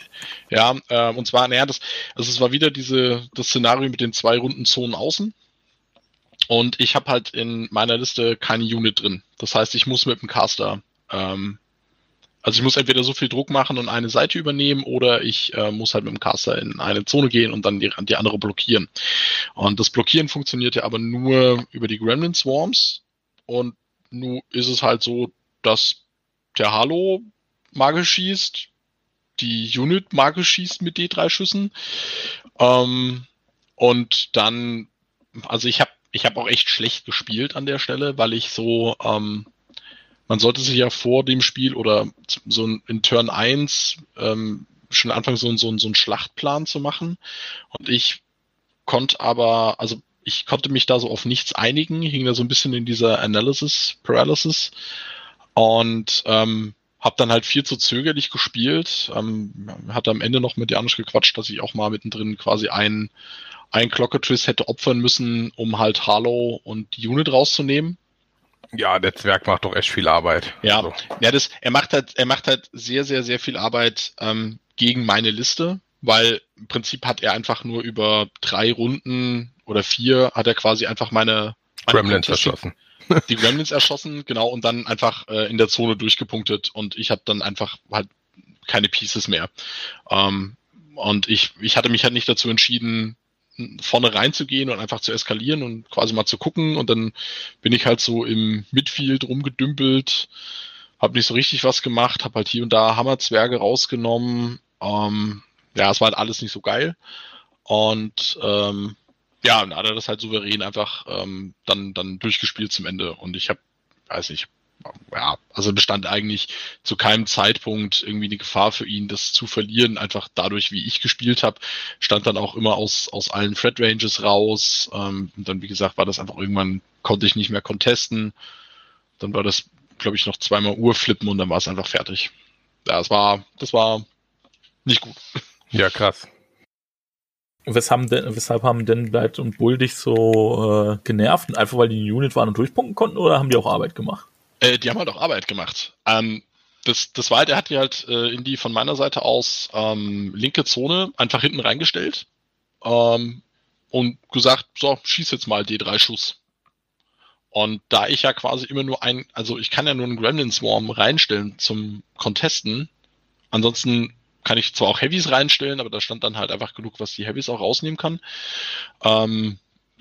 Ja, äh, und zwar, naja, das, also es war wieder diese, das Szenario mit den zwei runden Zonen außen. Und ich habe halt in meiner Liste keine Unit drin. Das heißt, ich muss mit dem Caster ähm, also ich muss entweder so viel Druck machen und eine Seite übernehmen oder ich äh, muss halt mit dem Caster in eine Zone gehen und dann die, die andere blockieren. Und das Blockieren funktioniert ja aber nur über die Gremlin Swarms. Und nun ist es halt so, dass der Halo magisch schießt, die Unit magisch schießt mit D3 Schüssen. Ähm, und dann, also ich habe ich hab auch echt schlecht gespielt an der Stelle, weil ich so ähm, man sollte sich ja vor dem Spiel oder so in Turn 1 ähm, schon anfangen, so, so, so einen Schlachtplan zu machen. Und ich konnte aber, also ich konnte mich da so auf nichts einigen, hing da so ein bisschen in dieser Analysis Paralysis und ähm, habe dann halt viel zu zögerlich gespielt. Ähm, hatte am Ende noch mit Janusz gequatscht, dass ich auch mal mittendrin quasi einen, einen Glocketriss hätte opfern müssen, um halt Harlow und die Unit rauszunehmen. Ja, der Zwerg macht doch echt viel Arbeit. Ja, also. ja das, er macht halt, er macht halt sehr, sehr, sehr viel Arbeit ähm, gegen meine Liste, weil im Prinzip hat er einfach nur über drei Runden oder vier hat er quasi einfach meine, meine Gremlins erschossen. Die Gremlins erschossen, genau, und dann einfach äh, in der Zone durchgepunktet und ich habe dann einfach halt keine Pieces mehr. Ähm, und ich, ich hatte mich halt nicht dazu entschieden, vorne reinzugehen und einfach zu eskalieren und quasi mal zu gucken. Und dann bin ich halt so im Midfield rumgedümpelt, habe nicht so richtig was gemacht, habe halt hier und da Hammerzwerge rausgenommen. Ähm, ja, es war halt alles nicht so geil. Und ähm, ja, dann hat er das halt souverän einfach ähm, dann, dann durchgespielt zum Ende. Und ich habe, weiß nicht, ja, also bestand eigentlich zu keinem Zeitpunkt irgendwie eine Gefahr für ihn, das zu verlieren, einfach dadurch, wie ich gespielt habe, stand dann auch immer aus, aus allen Threat Ranges raus. Ähm, und dann, wie gesagt, war das einfach irgendwann, konnte ich nicht mehr contesten. Dann war das, glaube ich, noch zweimal Uhr flippen und dann war es einfach fertig. Ja, es war, das war nicht gut. Ja, krass. Weshalb, denn, weshalb haben denn Blight und Bull dich so äh, genervt? Einfach weil die in Unit waren und durchpunkten konnten oder haben die auch Arbeit gemacht? Äh, die haben halt auch Arbeit gemacht. Ähm, das, das war, der hat die halt äh, in die von meiner Seite aus ähm, linke Zone einfach hinten reingestellt ähm, und gesagt, so, schieß jetzt mal D3 Schuss. Und da ich ja quasi immer nur ein, also ich kann ja nur einen Gremlin Swarm reinstellen zum Contesten. Ansonsten kann ich zwar auch Heavies reinstellen, aber da stand dann halt einfach genug, was die Heavies auch rausnehmen kann. Ähm,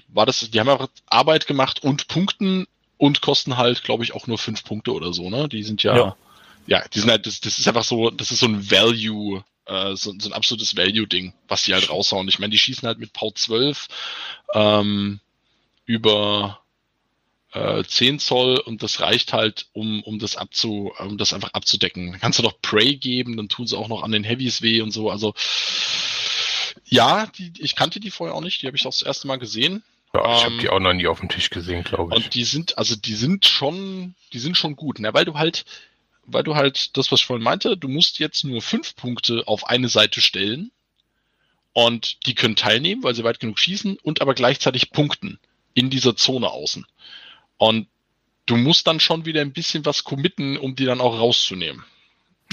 war das, die haben einfach Arbeit gemacht und Punkten und kosten halt, glaube ich, auch nur fünf Punkte oder so, ne? Die sind ja, ja, ja die sind halt, das, das ist einfach so, das ist so ein Value, äh, so, so ein absolutes Value-Ding, was die halt raushauen. Ich meine, die schießen halt mit Pau 12 ähm, über äh, 10 Zoll und das reicht halt, um, um das abzu, um das einfach abzudecken. Dann kannst du doch Prey geben, dann tun sie auch noch an den Heavies weh und so. Also ja, die, ich kannte die vorher auch nicht, die habe ich auch das erste Mal gesehen. Ja, ich ähm, habe die auch noch nie auf dem Tisch gesehen, glaube ich. Und die sind, also die sind schon, die sind schon gut, ne? Weil du halt, weil du halt das, was ich vorhin meinte, du musst jetzt nur fünf Punkte auf eine Seite stellen und die können teilnehmen, weil sie weit genug schießen und aber gleichzeitig punkten in dieser Zone außen. Und du musst dann schon wieder ein bisschen was committen, um die dann auch rauszunehmen.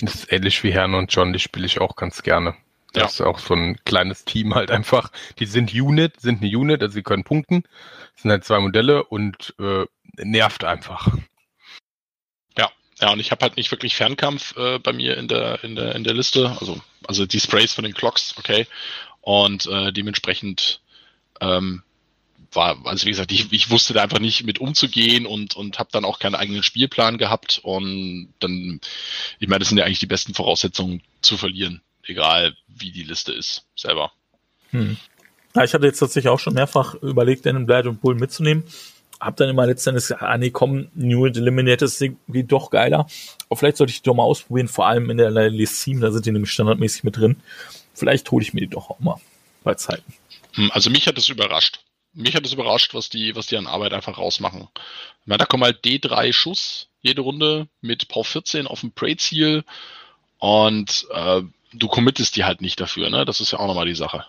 Das ist ähnlich wie Herrn und John, die spiele ich auch ganz gerne. Das ja. ist auch so ein kleines Team halt einfach. Die sind Unit, sind eine Unit, also sie können punkten. Das sind halt zwei Modelle und äh, nervt einfach. Ja, ja, und ich habe halt nicht wirklich Fernkampf äh, bei mir in der, in der, in der Liste. Also, also die Sprays von den Clocks, okay. Und äh, dementsprechend ähm, war, also wie gesagt, ich, ich wusste da einfach nicht mit umzugehen und, und habe dann auch keinen eigenen Spielplan gehabt und dann, ich meine, das sind ja eigentlich die besten Voraussetzungen zu verlieren, egal wie die Liste ist, selber. Hm. Ja, ich hatte jetzt tatsächlich auch schon mehrfach überlegt, den Blade und Bull mitzunehmen. Hab dann immer letztendlich gesagt, ah nee, komm, New Eliminated ist irgendwie doch geiler. Aber vielleicht sollte ich die doch mal ausprobieren, vor allem in der List 7, da sind die nämlich standardmäßig mit drin. Vielleicht hole ich mir die doch auch mal bei Zeiten. Hm, also mich hat es überrascht mich hat es überrascht, was die, was die an Arbeit einfach rausmachen. Ja, da kommen halt D3 Schuss jede Runde mit Pau 14 auf dem Prey-Ziel und äh, du committest die halt nicht dafür, ne? Das ist ja auch nochmal die Sache.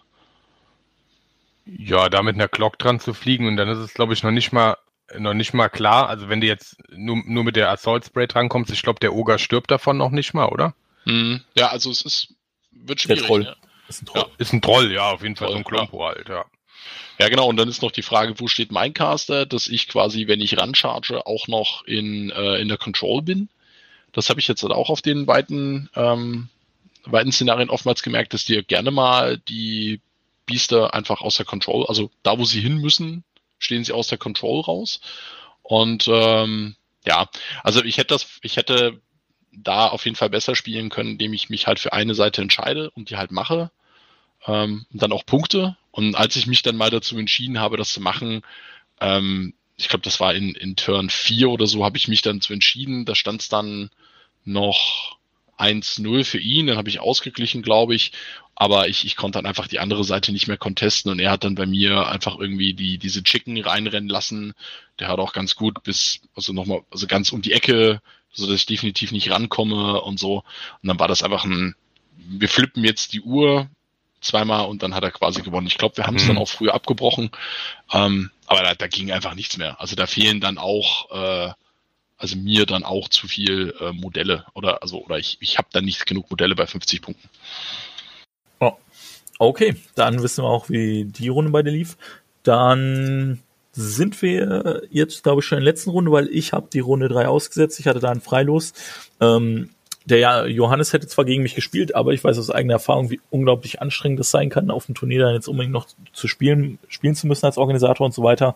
Ja, da mit einer Glock dran zu fliegen und dann ist es, glaube ich, noch nicht mal noch nicht mal klar. Also wenn du jetzt nur, nur mit der Assault Spray drankommst, ich glaube, der Oger stirbt davon noch nicht mal, oder? Mhm. Ja, also es ist wird schwierig. Der Troll. Ja. Ist ein Troll. Ja. Ist ein Troll, ja, auf jeden Troll, Fall so ein Klumpo ja. halt, ja. Ja, genau. Und dann ist noch die Frage, wo steht mein Caster, dass ich quasi, wenn ich rancharge, auch noch in, äh, in der Control bin. Das habe ich jetzt auch auf den beiden, ähm, beiden Szenarien oftmals gemerkt, dass die gerne mal die Biester einfach aus der Control, also da, wo sie hin müssen, stehen sie aus der Control raus. Und ähm, ja, also ich hätte das, ich hätte da auf jeden Fall besser spielen können, indem ich mich halt für eine Seite entscheide und die halt mache. Ähm, und dann auch Punkte. Und als ich mich dann mal dazu entschieden habe, das zu machen, ähm, ich glaube, das war in, in Turn 4 oder so, habe ich mich dann zu entschieden. Da stand es dann noch 1-0 für ihn, dann habe ich ausgeglichen, glaube ich. Aber ich, ich konnte dann einfach die andere Seite nicht mehr contesten und er hat dann bei mir einfach irgendwie die, diese Chicken reinrennen lassen. Der hat auch ganz gut bis, also nochmal, also ganz um die Ecke, so dass ich definitiv nicht rankomme und so. Und dann war das einfach ein, wir flippen jetzt die Uhr zweimal und dann hat er quasi gewonnen. Ich glaube, wir haben es mhm. dann auch früher abgebrochen. Ähm, aber da, da ging einfach nichts mehr. Also da fehlen dann auch, äh, also mir dann auch zu viel äh, Modelle oder also oder ich, ich habe dann nicht genug Modelle bei 50 Punkten. Oh. Okay, dann wissen wir auch, wie die Runde bei dir lief. Dann sind wir jetzt, glaube ich, schon in der letzten Runde, weil ich habe die Runde 3 ausgesetzt. Ich hatte da einen Freilos. Ähm, der Johannes hätte zwar gegen mich gespielt, aber ich weiß aus eigener Erfahrung, wie unglaublich anstrengend das sein kann, auf dem Turnier dann jetzt unbedingt noch zu spielen, spielen zu müssen als Organisator und so weiter.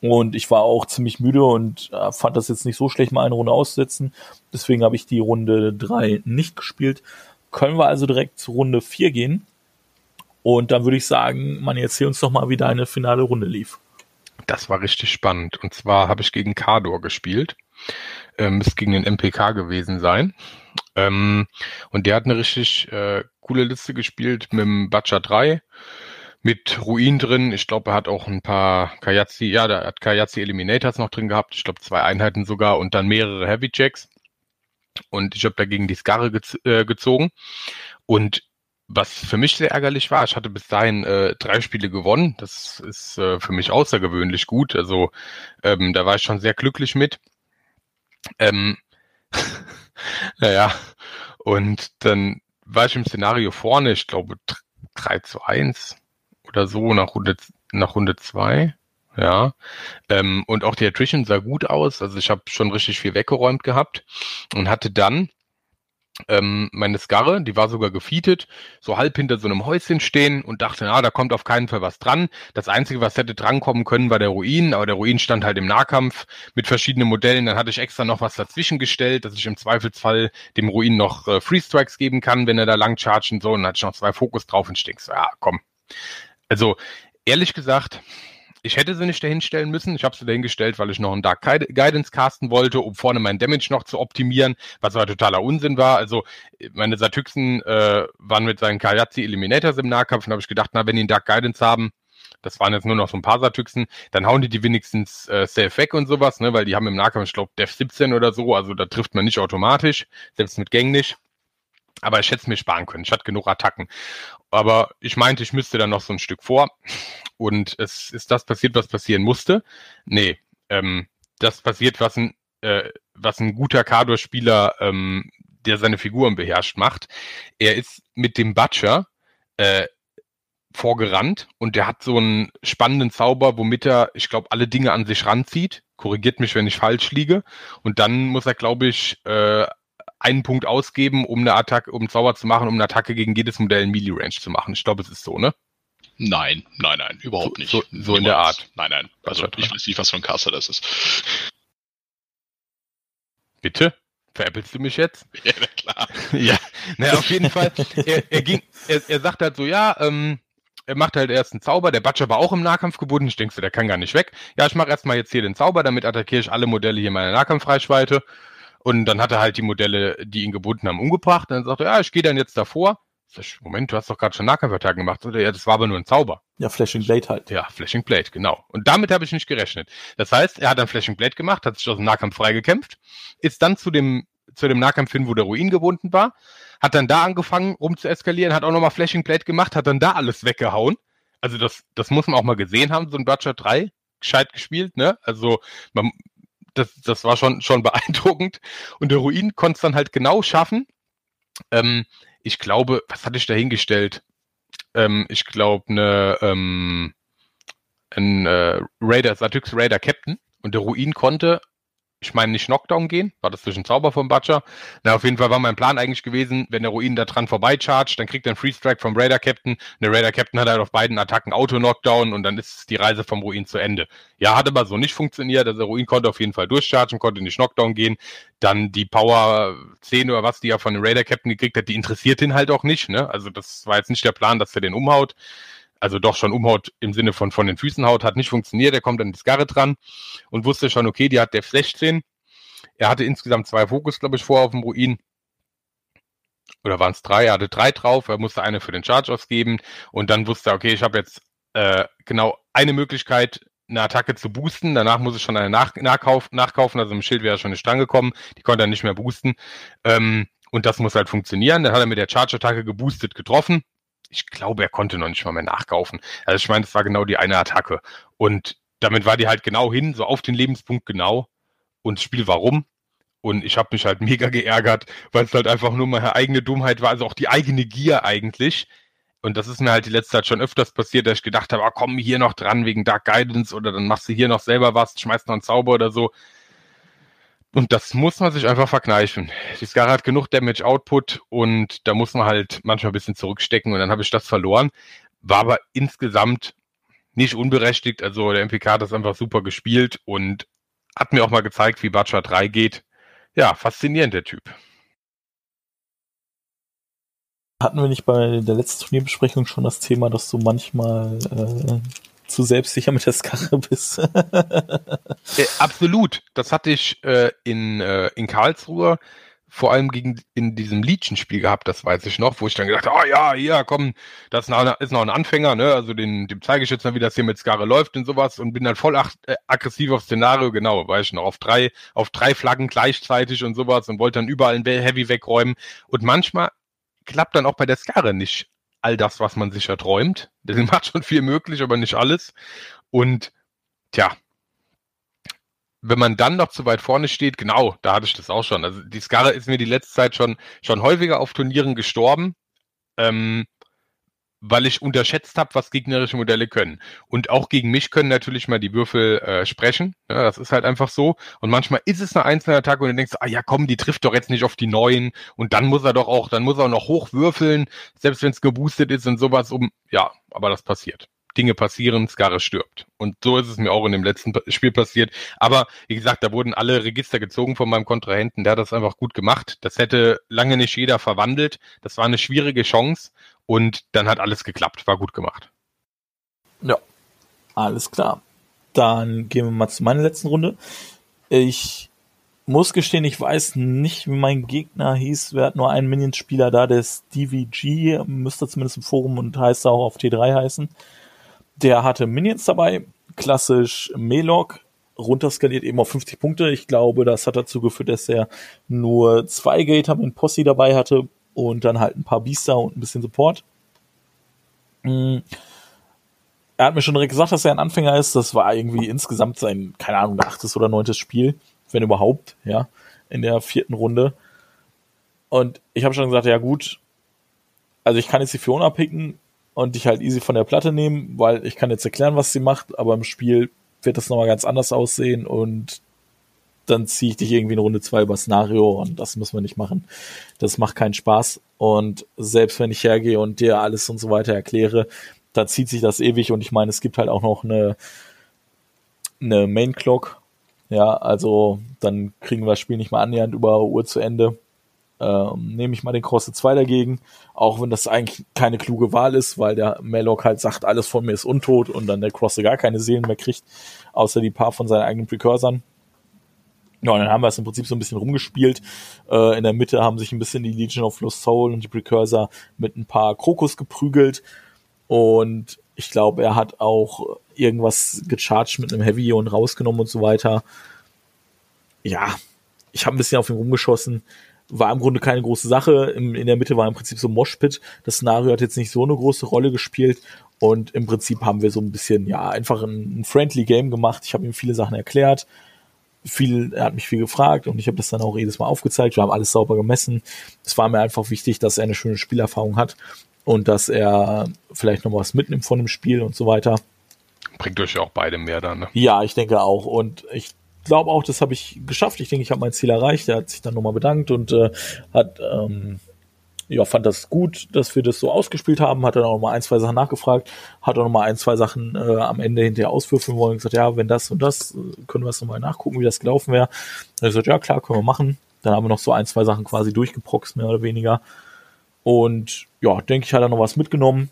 Und ich war auch ziemlich müde und äh, fand das jetzt nicht so schlecht, mal eine Runde auszusetzen. Deswegen habe ich die Runde drei nicht gespielt. Können wir also direkt zu Runde vier gehen. Und dann würde ich sagen, man erzähl uns doch mal, wie deine finale Runde lief. Das war richtig spannend. Und zwar habe ich gegen Kador gespielt. Ähm, es gegen den MPK gewesen sein. Ähm, und der hat eine richtig äh, coole Liste gespielt mit dem Butcher 3 mit Ruin drin. Ich glaube, er hat auch ein paar Kayazi, ja, der hat Kayazi Eliminators noch drin gehabt. Ich glaube, zwei Einheiten sogar und dann mehrere Heavy Jacks. Und ich habe dagegen die Skarre gez äh, gezogen. Und was für mich sehr ärgerlich war, ich hatte bis dahin äh, drei Spiele gewonnen. Das ist äh, für mich außergewöhnlich gut. Also ähm, da war ich schon sehr glücklich mit. Ähm, naja, und dann war ich im Szenario vorne, ich glaube 3 zu 1 oder so nach Runde, nach Runde 2. Ja, ähm, und auch die Attrition sah gut aus. Also ich habe schon richtig viel weggeräumt gehabt und hatte dann ähm, meine Skarre, die war sogar gefeatet, so halb hinter so einem Häuschen stehen und dachte, na, da kommt auf keinen Fall was dran. Das Einzige, was hätte drankommen können, war der Ruin, aber der Ruin stand halt im Nahkampf mit verschiedenen Modellen. Dann hatte ich extra noch was dazwischen gestellt, dass ich im Zweifelsfall dem Ruin noch äh, Free Strikes geben kann, wenn er da lang chargen soll. Und dann hatte ich noch zwei Fokus drauf und so, ja, komm. Also, ehrlich gesagt, ich hätte sie nicht dahinstellen müssen. Ich habe sie dahingestellt, weil ich noch einen Dark Guidance casten wollte, um vorne meinen Damage noch zu optimieren, was aber totaler Unsinn war. Also meine Satyxen äh, waren mit seinen Kayazi Eliminators im Nahkampf und habe ich gedacht, na, wenn die einen Dark Guidance haben, das waren jetzt nur noch so ein paar Satyxen, dann hauen die die wenigstens äh, safe weg und sowas, ne, weil die haben im Nahkampf, ich glaube, Def 17 oder so, also da trifft man nicht automatisch, selbst mit Gang nicht. Aber ich hätte es mir sparen können. Ich hatte genug Attacken. Aber ich meinte, ich müsste dann noch so ein Stück vor. Und es ist das passiert, was passieren musste. Nee, ähm, das passiert, was ein, äh, was ein guter Kador-Spieler, ähm, der seine Figuren beherrscht, macht. Er ist mit dem Butcher äh, vorgerannt und der hat so einen spannenden Zauber, womit er, ich glaube, alle Dinge an sich ranzieht. Korrigiert mich, wenn ich falsch liege. Und dann muss er, glaube ich, äh, einen Punkt ausgeben, um eine Attacke, um einen Zauber zu machen, um eine Attacke gegen jedes Modell in Melee Range zu machen. Ich glaube, es ist so, ne? Nein, nein, nein, überhaupt nicht. So, so in der Art. Nein, nein. Also ich weiß nicht, was für ein Caster das ist. Bitte? Veräppelst du mich jetzt? Ja, na klar. ja, naja, auf jeden Fall. Er, er ging, er, er sagt halt so, ja, ähm, er macht halt erst einen Zauber. Der Butcher war auch im Nahkampf gebunden. Ich denke so, der kann gar nicht weg. Ja, ich mache erstmal jetzt hier den Zauber, damit attackiere ich alle Modelle hier in meiner Nahkampfreichweite. Und dann hat er halt die Modelle, die ihn gebunden haben, umgebracht. Und dann sagt er, ja, ich gehe dann jetzt davor. Ich, Moment, du hast doch gerade schon Nahkampfattacken gemacht. Oder? Ja, das war aber nur ein Zauber. Ja, Flashing Blade halt. Ja, Flashing Blade, genau. Und damit habe ich nicht gerechnet. Das heißt, er hat dann Flashing Blade gemacht, hat sich aus dem Nahkampf freigekämpft, ist dann zu dem, zu dem Nahkampf hin, wo der Ruin gebunden war, hat dann da angefangen, rum zu eskalieren, hat auch nochmal Flashing Blade gemacht, hat dann da alles weggehauen. Also das, das muss man auch mal gesehen haben, so ein Butcher 3 gescheit gespielt, ne? Also man, das, das war schon, schon beeindruckend. Und der Ruin konnte es dann halt genau schaffen. Ähm, ich glaube, was hatte ich da hingestellt? Ähm, ich glaube, eine ähm, ein äh, Raider, Satyx Raider Captain. Und der Ruin konnte ich meine, nicht Knockdown gehen, war das den Zauber vom Butcher. Na, auf jeden Fall war mein Plan eigentlich gewesen, wenn der Ruin da dran vorbeichargt, dann kriegt er einen Free Strike vom Raider Captain. Der Raider Captain hat halt auf beiden Attacken Auto-Knockdown und dann ist die Reise vom Ruin zu Ende. Ja, hat aber so nicht funktioniert. Also der Ruin konnte auf jeden Fall durchchargen, konnte nicht Knockdown gehen. Dann die Power 10 oder was, die er von dem Raider Captain gekriegt hat, die interessiert ihn halt auch nicht. Ne? Also das war jetzt nicht der Plan, dass er den umhaut. Also doch schon umhaut im Sinne von von den Füßen haut, hat nicht funktioniert. Er kommt an die Skarre dran und wusste schon, okay, die hat Def 16. Er hatte insgesamt zwei Fokus, glaube ich, vor auf dem Ruin. Oder waren es drei? Er hatte drei drauf. Er musste eine für den Charge ausgeben und dann wusste er, okay, ich habe jetzt äh, genau eine Möglichkeit, eine Attacke zu boosten. Danach muss ich schon eine nach nachkauf nachkaufen. Also im Schild wäre schon eine Stange gekommen. Die konnte er nicht mehr boosten. Ähm, und das muss halt funktionieren. Dann hat er mit der Charge-Attacke geboostet getroffen ich glaube, er konnte noch nicht mal mehr nachkaufen. Also ich meine, das war genau die eine Attacke. Und damit war die halt genau hin, so auf den Lebenspunkt genau. Und das Spiel warum? Und ich habe mich halt mega geärgert, weil es halt einfach nur meine eigene Dummheit war, also auch die eigene Gier eigentlich. Und das ist mir halt die letzte Zeit schon öfters passiert, dass ich gedacht habe, ah, komm hier noch dran wegen Dark Guidance oder dann machst du hier noch selber was, schmeißt noch einen Zauber oder so. Und das muss man sich einfach verkneifen. Die Skara hat genug Damage Output und da muss man halt manchmal ein bisschen zurückstecken und dann habe ich das verloren. War aber insgesamt nicht unberechtigt. Also der MPK hat das einfach super gespielt und hat mir auch mal gezeigt, wie Bacha 3 geht. Ja, faszinierend der Typ. Hatten wir nicht bei der letzten Turnierbesprechung schon das Thema, dass du manchmal äh, zu selbstsicher mit der Skarre bist. äh, absolut. Das hatte ich äh, in, äh, in Karlsruhe vor allem gegen in diesem Legion-Spiel gehabt, das weiß ich noch, wo ich dann gedacht habe, oh ja, ja, komm, das ist noch, ein Anfänger, ne? Also den, dem zeige ich jetzt mal, wie das hier mit Skarre läuft und sowas und bin dann voll ach, äh, aggressiv auf Szenario, genau, weiß ich noch, auf drei, auf drei Flaggen gleichzeitig und sowas und wollte dann überall ein Heavy wegräumen. Und manchmal klappt dann auch bei der Skarre nicht all das, was man sich erträumt. Deswegen macht schon viel möglich, aber nicht alles. Und tja, wenn man dann noch zu weit vorne steht, genau, da hatte ich das auch schon. Also die Skarre ist mir die letzte Zeit schon, schon häufiger auf Turnieren gestorben. Ähm, weil ich unterschätzt habe, was gegnerische Modelle können. Und auch gegen mich können natürlich mal die Würfel äh, sprechen. Ja, das ist halt einfach so. Und manchmal ist es eine einzelne Attacke und du denkst, ah ja komm, die trifft doch jetzt nicht auf die neuen. Und dann muss er doch auch, dann muss er noch hochwürfeln, selbst wenn es geboostet ist und sowas um. Ja, aber das passiert. Dinge passieren, Skare stirbt. Und so ist es mir auch in dem letzten Spiel passiert. Aber wie gesagt, da wurden alle Register gezogen von meinem Kontrahenten. Der hat das einfach gut gemacht. Das hätte lange nicht jeder verwandelt. Das war eine schwierige Chance. Und dann hat alles geklappt, war gut gemacht. Ja, alles klar. Dann gehen wir mal zu meiner letzten Runde. Ich muss gestehen, ich weiß nicht, wie mein Gegner hieß. Wir hatten nur einen Minion-Spieler da, der ist DVG, müsste zumindest im Forum und heißt auch auf T3 heißen. Der hatte Minions dabei, klassisch Melok, runterskaliert eben auf 50 Punkte. Ich glaube, das hat dazu geführt, dass er nur zwei Gator mit Posse dabei hatte und dann halt ein paar Biester und ein bisschen Support. Mhm. Er hat mir schon direkt gesagt, dass er ein Anfänger ist. Das war irgendwie insgesamt sein, keine Ahnung, achtes oder neuntes Spiel, wenn überhaupt, ja, in der vierten Runde. Und ich habe schon gesagt, ja gut, also ich kann jetzt die Fiona picken und dich halt easy von der Platte nehmen, weil ich kann jetzt erklären, was sie macht, aber im Spiel wird das nochmal ganz anders aussehen und dann ziehe ich dich irgendwie in Runde zwei über Szenario und das müssen wir nicht machen. Das macht keinen Spaß. Und selbst wenn ich hergehe und dir alles und so weiter erkläre, da zieht sich das ewig und ich meine, es gibt halt auch noch eine, eine Main Clock. Ja, also dann kriegen wir das Spiel nicht mal annähernd über Uhr zu Ende. Ähm, nehme ich mal den Cross 2 dagegen, auch wenn das eigentlich keine kluge Wahl ist, weil der Mellock halt sagt, alles von mir ist untot und dann der Cross gar keine Seelen mehr kriegt, außer die paar von seinen eigenen Precursoren. Ja, und dann haben wir es im Prinzip so ein bisschen rumgespielt. Äh, in der Mitte haben sich ein bisschen die Legion of Lost Soul und die Precursor mit ein paar Krokus geprügelt. Und ich glaube, er hat auch irgendwas gecharged mit einem Heavy und rausgenommen und so weiter. Ja, ich habe ein bisschen auf ihn rumgeschossen. War im Grunde keine große Sache. Im, in der Mitte war im Prinzip so Moshpit. Das Szenario hat jetzt nicht so eine große Rolle gespielt. Und im Prinzip haben wir so ein bisschen, ja, einfach ein, ein friendly Game gemacht. Ich habe ihm viele Sachen erklärt viel, er hat mich viel gefragt und ich habe das dann auch jedes Mal aufgezeigt. Wir haben alles sauber gemessen. Es war mir einfach wichtig, dass er eine schöne Spielerfahrung hat und dass er vielleicht noch was mitnimmt von dem Spiel und so weiter. Bringt euch auch beide mehr dann, ne? Ja, ich denke auch. Und ich glaube auch, das habe ich geschafft. Ich denke, ich habe mein Ziel erreicht. Er hat sich dann nochmal bedankt und äh, hat ähm, ja, fand das gut, dass wir das so ausgespielt haben, hat dann auch mal ein, zwei Sachen nachgefragt, hat auch noch mal ein, zwei Sachen äh, am Ende hinterher auswürfeln wollen und gesagt, ja, wenn das und das, äh, können wir es nochmal nachgucken, wie das gelaufen wäre. Dann gesagt, ja, klar, können wir machen. Dann haben wir noch so ein, zwei Sachen quasi durchgeproxt, mehr oder weniger. Und ja, denke ich, hat er noch was mitgenommen.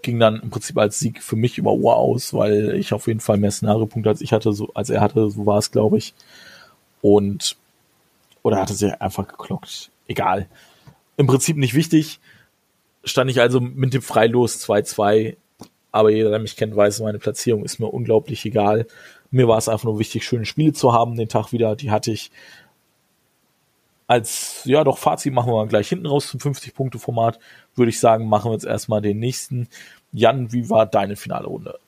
ging dann im Prinzip als Sieg für mich über Uhr aus, weil ich auf jeden Fall mehr Szenariopunkte als ich hatte, so als er hatte, so war es, glaube ich. Und oder hatte sie einfach geklockt. Egal. Im Prinzip nicht wichtig. Stand ich also mit dem Freilos 2-2. Aber jeder, der mich kennt, weiß, meine Platzierung ist mir unglaublich egal. Mir war es einfach nur wichtig, schöne Spiele zu haben, den Tag wieder. Die hatte ich als, ja doch, Fazit machen wir mal gleich hinten raus zum 50-Punkte-Format. Würde ich sagen, machen wir jetzt erstmal den nächsten. Jan, wie war deine finale Runde?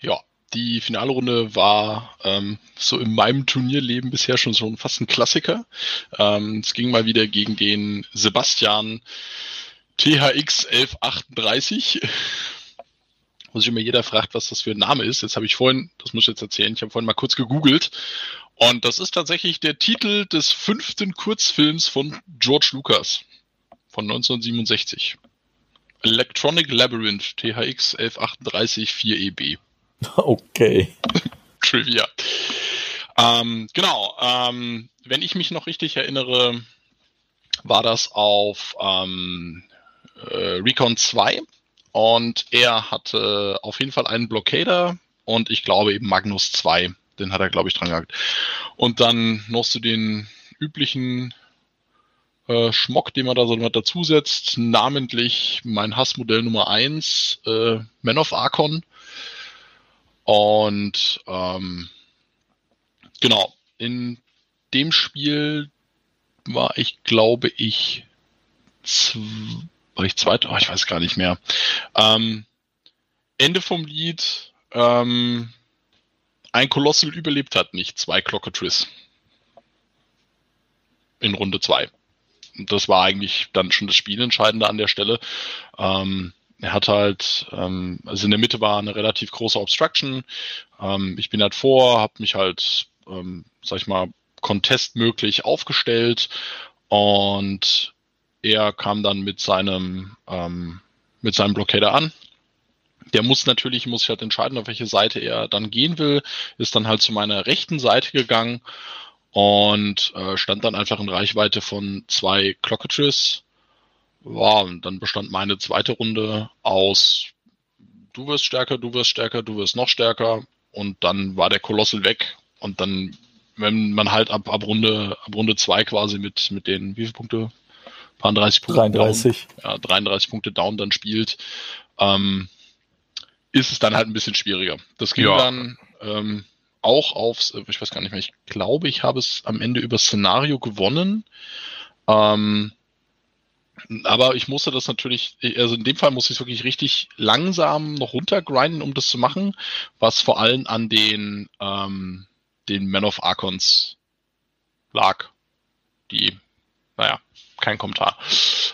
Ja, die finale Runde war ähm, so in meinem Turnierleben bisher schon so fast ein Klassiker. Ähm, es ging mal wieder gegen den Sebastian THX 1138 wo sich immer jeder fragt, was das für ein Name ist. Jetzt habe ich vorhin, das muss ich jetzt erzählen, ich habe vorhin mal kurz gegoogelt und das ist tatsächlich der Titel des fünften Kurzfilms von George Lucas von 1967. Electronic Labyrinth THX 1138 4EB. Okay. Trivia. Ähm, genau. Ähm, wenn ich mich noch richtig erinnere, war das auf ähm, äh, Recon 2 und er hatte auf jeden Fall einen Blockader und ich glaube eben Magnus 2. Den hat er, glaube ich, dran gehabt. Und dann noch zu den üblichen äh, Schmock, den man da so mal dazusetzt. Namentlich mein Hassmodell Nummer 1, äh, Man of Archon. Und ähm, genau, in dem Spiel war ich, glaube ich, war ich zweiter? Oh, ich weiß gar nicht mehr. Ähm, Ende vom Lied. Ähm, ein Kolossal überlebt hat nicht zwei Clockatrice. In Runde zwei. Das war eigentlich dann schon das Spielentscheidende an der Stelle. Ähm, er hat halt, ähm, also in der Mitte war eine relativ große Obstruction. Ähm, ich bin halt vor, habe mich halt, ähm, sag ich mal, contestmöglich aufgestellt und er kam dann mit seinem, ähm, mit seinem Blockader an. Der muss natürlich, muss sich halt entscheiden, auf welche Seite er dann gehen will, ist dann halt zu meiner rechten Seite gegangen und äh, stand dann einfach in Reichweite von zwei Clockatrice. Ja, und dann bestand meine zweite Runde aus du wirst stärker, du wirst stärker, du wirst noch stärker und dann war der Kolossal weg und dann, wenn man halt ab, ab Runde, ab Runde zwei quasi mit, mit den, wie viele Punkte? 33 Punkte 33. Down, ja, 33 Punkte down dann spielt, ähm, ist es dann halt ein bisschen schwieriger. Das ging ja. dann ähm, auch aufs, ich weiß gar nicht mehr, ich glaube, ich habe es am Ende über Szenario gewonnen. Ähm, aber ich musste das natürlich, also in dem Fall musste ich es wirklich richtig langsam noch runtergrinden, um das zu machen, was vor allem an den, ähm, den Men of Archons lag, die, naja, kein Kommentar.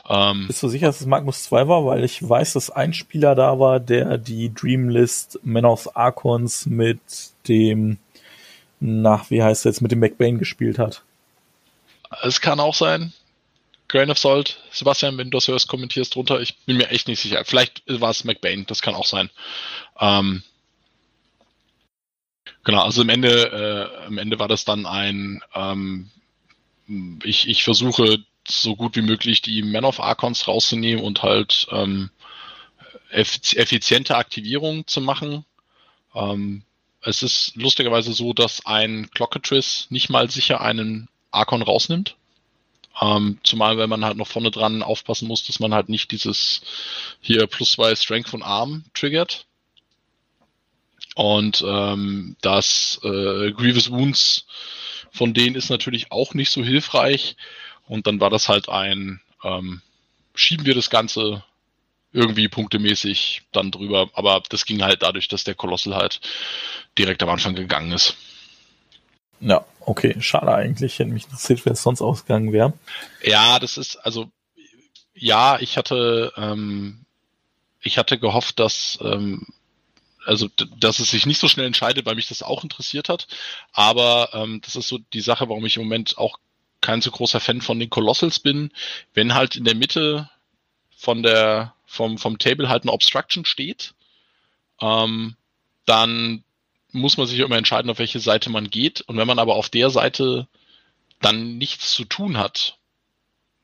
Ähm, Bist du sicher, dass es Magnus 2 war? Weil ich weiß, dass ein Spieler da war, der die Dreamlist Men of Archons mit dem, nach, wie heißt es jetzt, mit dem McBain gespielt hat. Es kann auch sein. Grain of Salt. Sebastian, wenn du das hörst, kommentierst drunter. Ich bin mir echt nicht sicher. Vielleicht war es McBain, das kann auch sein. Ähm, genau, also am Ende, äh, am Ende war das dann ein, ähm, ich, ich versuche so gut wie möglich die Men of Archons rauszunehmen und halt ähm, effiziente Aktivierung zu machen. Ähm, es ist lustigerweise so, dass ein Clockatrice nicht mal sicher einen Archon rausnimmt. Ähm, zumal, wenn man halt noch vorne dran aufpassen muss, dass man halt nicht dieses hier plus zwei Strength von Arm triggert. Und ähm, das äh, Grievous Wounds von denen ist natürlich auch nicht so hilfreich. Und dann war das halt ein, ähm, schieben wir das Ganze irgendwie punktemäßig dann drüber. Aber das ging halt dadurch, dass der Kolossal halt direkt am Anfang gegangen ist. Ja, okay, schade eigentlich. Hätte mich interessiert, wer es sonst ausgegangen wäre. Ja, das ist, also, ja, ich hatte, ähm, ich hatte gehofft, dass, ähm, also, dass es sich nicht so schnell entscheidet, weil mich das auch interessiert hat. Aber ähm, das ist so die Sache, warum ich im Moment auch kein so großer Fan von den Colossals bin. Wenn halt in der Mitte von der, vom, vom Table halt eine Obstruction steht, ähm, dann muss man sich immer entscheiden, auf welche Seite man geht. Und wenn man aber auf der Seite dann nichts zu tun hat,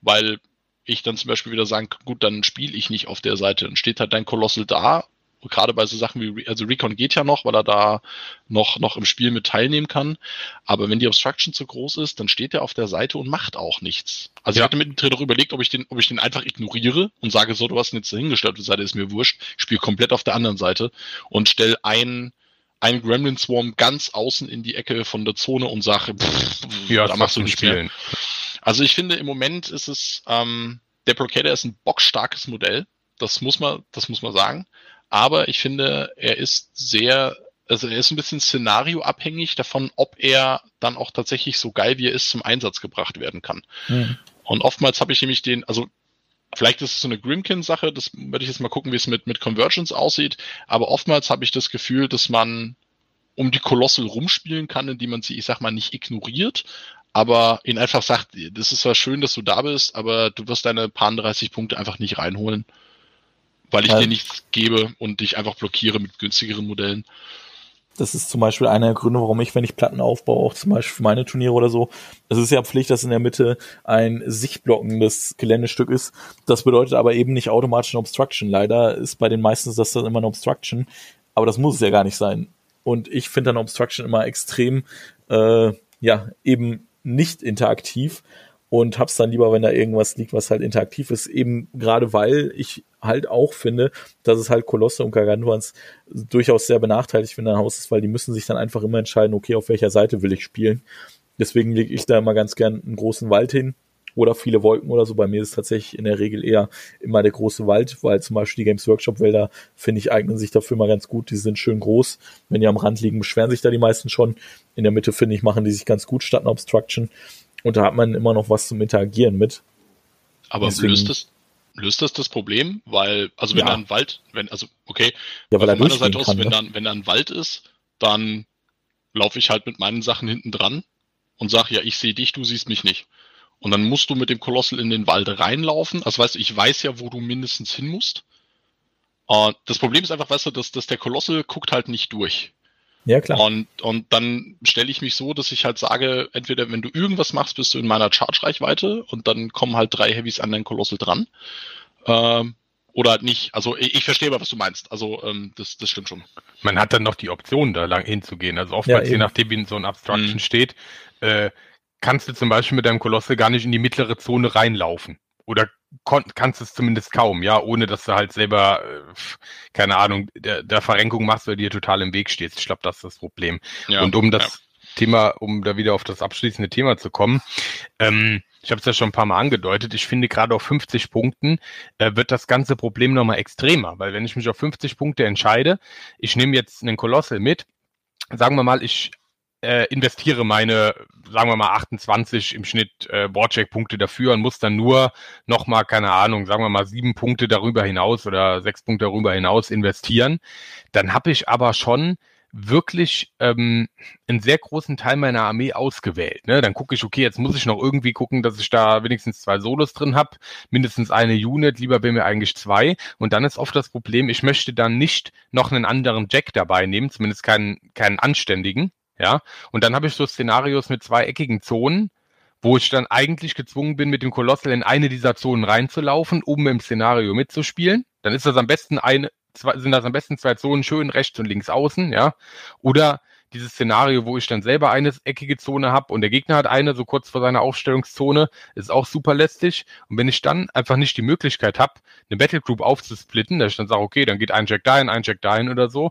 weil ich dann zum Beispiel wieder sagen, gut, dann spiele ich nicht auf der Seite. Dann steht halt dein Kolossal da gerade bei so Sachen wie, also Recon geht ja noch, weil er da noch, noch im Spiel mit teilnehmen kann. Aber wenn die Obstruction zu groß ist, dann steht er auf der Seite und macht auch nichts. Also ja. ich hatte mittendrin auch überlegt, ob ich den, ob ich den einfach ignoriere und sage, so, du hast ihn jetzt dahingestellt, die Seite ist mir wurscht, ich spiele komplett auf der anderen Seite und stell ein, ein Gremlin Swarm ganz außen in die Ecke von der Zone und sage, pff, ja, da machst du nicht spielen. Mehr. Also ich finde, im Moment ist es, ähm, der Blocator ist ein bockstarkes Modell. Das muss man, das muss man sagen aber ich finde, er ist sehr, also er ist ein bisschen szenarioabhängig davon, ob er dann auch tatsächlich so geil wie er ist zum Einsatz gebracht werden kann. Mhm. Und oftmals habe ich nämlich den, also vielleicht ist es so eine Grimkin-Sache, das werde ich jetzt mal gucken, wie es mit, mit Convergence aussieht, aber oftmals habe ich das Gefühl, dass man um die Kolossal rumspielen kann, indem man sie, ich sag mal, nicht ignoriert, aber ihnen einfach sagt, das ist zwar schön, dass du da bist, aber du wirst deine paar 30 Punkte einfach nicht reinholen weil ich ja. dir nichts gebe und dich einfach blockiere mit günstigeren Modellen. Das ist zum Beispiel einer der Gründe, warum ich, wenn ich Platten aufbaue, auch zum Beispiel für meine Turniere oder so, es ist ja Pflicht, dass in der Mitte ein sichtblockendes Geländestück ist. Das bedeutet aber eben nicht automatisch ein Obstruction. Leider ist bei den meisten das dann immer ein Obstruction, aber das muss es ja gar nicht sein. Und ich finde dann Obstruction immer extrem, äh, ja, eben nicht interaktiv und hab's dann lieber, wenn da irgendwas liegt, was halt interaktiv ist, eben gerade weil ich halt auch finde, dass es halt Kolosse und Gargantuans durchaus sehr benachteiligt, wenn ein Haus ist, weil die müssen sich dann einfach immer entscheiden, okay, auf welcher Seite will ich spielen. Deswegen lege ich da immer ganz gern einen großen Wald hin oder viele Wolken oder so. Bei mir ist es tatsächlich in der Regel eher immer der große Wald, weil zum Beispiel die Games Workshop Wälder, finde ich, eignen sich dafür mal ganz gut. Die sind schön groß. Wenn die am Rand liegen, beschweren sich da die meisten schon. In der Mitte, finde ich, machen die sich ganz gut statt einer Obstruction. Und da hat man immer noch was zum Interagieren mit. Aber Deswegen, löst das, löst das das Problem? Weil, also wenn ja. da ein Wald, wenn, also, okay, ja, weil von meiner Seite aus, kann, wenn, ne? da, wenn da ein Wald ist, dann laufe ich halt mit meinen Sachen hinten dran und sage, ja, ich sehe dich, du siehst mich nicht. Und dann musst du mit dem Kolossal in den Wald reinlaufen. Also weißt du, ich weiß ja, wo du mindestens hin musst. Uh, das Problem ist einfach, weißt du, dass, dass der Kolossal guckt halt nicht durch. Ja, klar. Und, und dann stelle ich mich so, dass ich halt sage, entweder wenn du irgendwas machst, bist du in meiner Charge-Reichweite und dann kommen halt drei Heavies an dein Kolossal dran. Ähm, oder halt nicht. Also ich, ich verstehe aber, was du meinst. Also ähm, das, das stimmt schon. Man hat dann noch die Option, da lang hinzugehen. Also oftmals, ja, je nachdem, wie so ein Abstraction mhm. steht, äh, kannst du zum Beispiel mit deinem Kolossal gar nicht in die mittlere Zone reinlaufen. Oder kannst es zumindest kaum, ja, ohne dass du halt selber, äh, keine Ahnung, der, der Verrenkung machst oder dir total im Weg stehst. Ich glaube, das ist das Problem. Ja, und um das ja. Thema, um da wieder auf das abschließende Thema zu kommen, ähm, ich habe es ja schon ein paar Mal angedeutet, ich finde gerade auf 50 Punkten äh, wird das ganze Problem nochmal extremer, weil wenn ich mich auf 50 Punkte entscheide, ich nehme jetzt einen Kolossal mit, sagen wir mal, ich äh, investiere meine, sagen wir mal, 28 im Schnitt äh, Boardcheck-Punkte dafür und muss dann nur nochmal, keine Ahnung, sagen wir mal, sieben Punkte darüber hinaus oder sechs Punkte darüber hinaus investieren, dann habe ich aber schon wirklich ähm, einen sehr großen Teil meiner Armee ausgewählt. Ne? Dann gucke ich, okay, jetzt muss ich noch irgendwie gucken, dass ich da wenigstens zwei Solos drin habe, mindestens eine Unit, lieber wäre mir eigentlich zwei. Und dann ist oft das Problem, ich möchte dann nicht noch einen anderen Jack dabei nehmen, zumindest keinen, keinen anständigen. Ja, und dann habe ich so Szenarios mit zwei eckigen Zonen, wo ich dann eigentlich gezwungen bin, mit dem Kolossal in eine dieser Zonen reinzulaufen, um im Szenario mitzuspielen. Dann ist das am besten eine, zwei, sind das am besten zwei Zonen schön rechts und links außen, ja. Oder dieses Szenario, wo ich dann selber eine eckige Zone habe und der Gegner hat eine, so kurz vor seiner Aufstellungszone, ist auch super lästig. Und wenn ich dann einfach nicht die Möglichkeit habe, eine Battlegroup aufzusplitten, dass ich dann sage, okay, dann geht ein Jack dahin, ein Jack dahin oder so,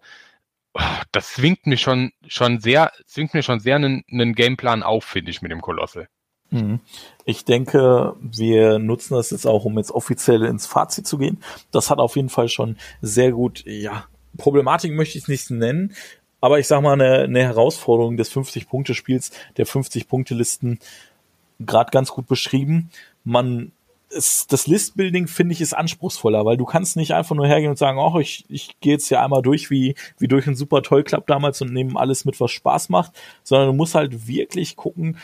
das zwingt mir schon, schon sehr, zwingt mir schon sehr einen, einen Gameplan auf, finde ich, mit dem Kolossal. Mhm. Ich denke, wir nutzen das jetzt auch, um jetzt offiziell ins Fazit zu gehen. Das hat auf jeden Fall schon sehr gut, ja, Problematik möchte ich es nicht nennen, aber ich sag mal, eine, eine Herausforderung des 50-Punkte-Spiels, der 50-Punkte-Listen, gerade ganz gut beschrieben. Man es, das Listbuilding finde ich ist anspruchsvoller, weil du kannst nicht einfach nur hergehen und sagen, oh, ich, ich gehe jetzt ja einmal durch wie, wie durch einen super Toy Club damals und nehme alles mit, was Spaß macht, sondern du musst halt wirklich gucken,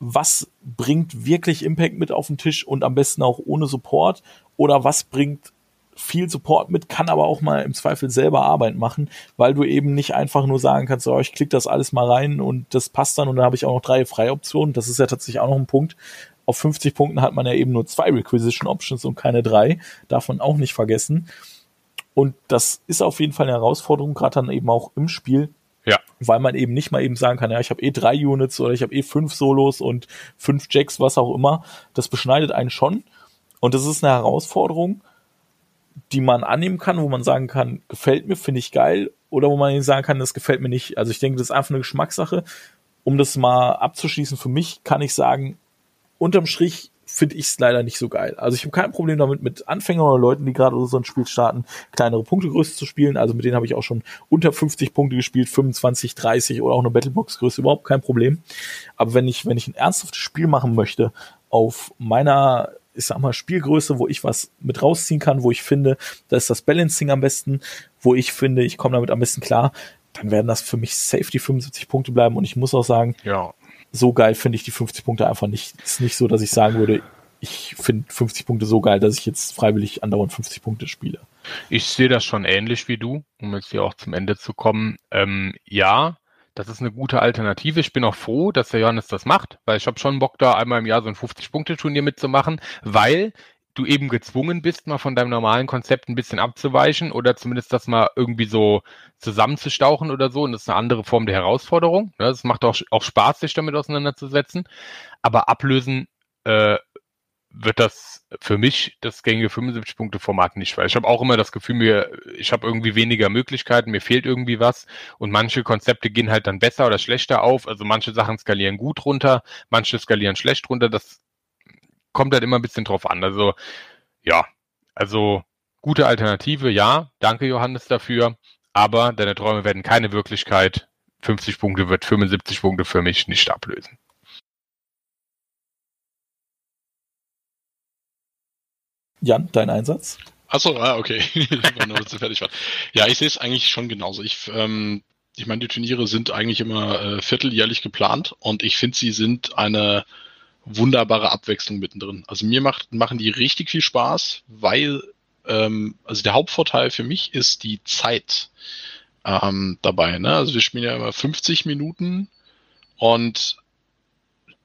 was bringt wirklich Impact mit auf den Tisch und am besten auch ohne Support oder was bringt viel Support mit, kann aber auch mal im Zweifel selber Arbeit machen, weil du eben nicht einfach nur sagen kannst, oh, ich klicke das alles mal rein und das passt dann und dann habe ich auch noch drei freie Optionen. Das ist ja tatsächlich auch noch ein Punkt. Auf 50 Punkten hat man ja eben nur zwei Requisition Options und keine drei. Darf man auch nicht vergessen. Und das ist auf jeden Fall eine Herausforderung, gerade dann eben auch im Spiel. Ja. Weil man eben nicht mal eben sagen kann, ja, ich habe eh drei Units oder ich habe eh fünf Solos und fünf Jacks, was auch immer. Das beschneidet einen schon. Und das ist eine Herausforderung, die man annehmen kann, wo man sagen kann, gefällt mir, finde ich geil, oder wo man sagen kann, das gefällt mir nicht. Also ich denke, das ist einfach eine Geschmackssache. Um das mal abzuschließen, für mich kann ich sagen, unterm Strich finde ich es leider nicht so geil. Also ich habe kein Problem damit, mit Anfängern oder Leuten, die gerade so ein Spiel starten, kleinere Punktegröße zu spielen. Also mit denen habe ich auch schon unter 50 Punkte gespielt, 25, 30 oder auch eine Battlebox-Größe, überhaupt kein Problem. Aber wenn ich, wenn ich ein ernsthaftes Spiel machen möchte, auf meiner ich sag mal, Spielgröße, wo ich was mit rausziehen kann, wo ich finde, da ist das Balancing am besten, wo ich finde, ich komme damit am besten klar, dann werden das für mich safe die 75 Punkte bleiben. Und ich muss auch sagen, ja. So geil finde ich die 50 Punkte einfach nicht. Ist nicht so, dass ich sagen würde, ich finde 50 Punkte so geil, dass ich jetzt freiwillig andauernd 50 Punkte spiele. Ich sehe das schon ähnlich wie du, um jetzt hier auch zum Ende zu kommen. Ähm, ja, das ist eine gute Alternative. Ich bin auch froh, dass der Johannes das macht, weil ich habe schon Bock, da einmal im Jahr so ein 50-Punkte-Turnier mitzumachen, weil du eben gezwungen bist, mal von deinem normalen Konzept ein bisschen abzuweichen oder zumindest das mal irgendwie so zusammenzustauchen oder so. Und das ist eine andere Form der Herausforderung. Es macht auch, auch Spaß, sich damit auseinanderzusetzen. Aber ablösen äh, wird das für mich das gängige 75-Punkte-Format nicht, weil ich habe auch immer das Gefühl, mir, ich habe irgendwie weniger Möglichkeiten, mir fehlt irgendwie was und manche Konzepte gehen halt dann besser oder schlechter auf. Also manche Sachen skalieren gut runter, manche skalieren schlecht runter. Das kommt halt immer ein bisschen drauf an. Also ja, also gute Alternative, ja. Danke Johannes dafür. Aber deine Träume werden keine Wirklichkeit. 50 Punkte wird 75 Punkte für mich nicht ablösen. Jan, dein Einsatz? Achso, ah, okay. ich war nur, dass fertig war. Ja, ich sehe es eigentlich schon genauso. Ich, ähm, ich meine, die Turniere sind eigentlich immer äh, vierteljährlich geplant und ich finde, sie sind eine wunderbare Abwechslung mittendrin. Also mir macht, machen die richtig viel Spaß, weil ähm, also der Hauptvorteil für mich ist die Zeit ähm, dabei. Ne? Also wir spielen ja immer 50 Minuten und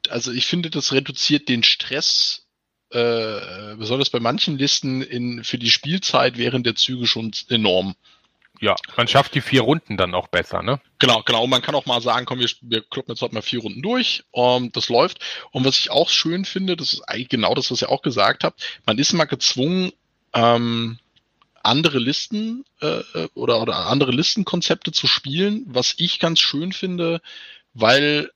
also ich finde, das reduziert den Stress äh, besonders bei manchen Listen in, für die Spielzeit während der Züge schon enorm. Ja, man schafft die vier Runden dann auch besser, ne? Genau, genau. Und man kann auch mal sagen, komm, wir, wir kloppen jetzt halt mal vier Runden durch. Um, ähm, das läuft. Und was ich auch schön finde, das ist eigentlich genau das, was ihr auch gesagt habt, man ist immer gezwungen, ähm, andere Listen äh, oder, oder andere Listenkonzepte zu spielen, was ich ganz schön finde, weil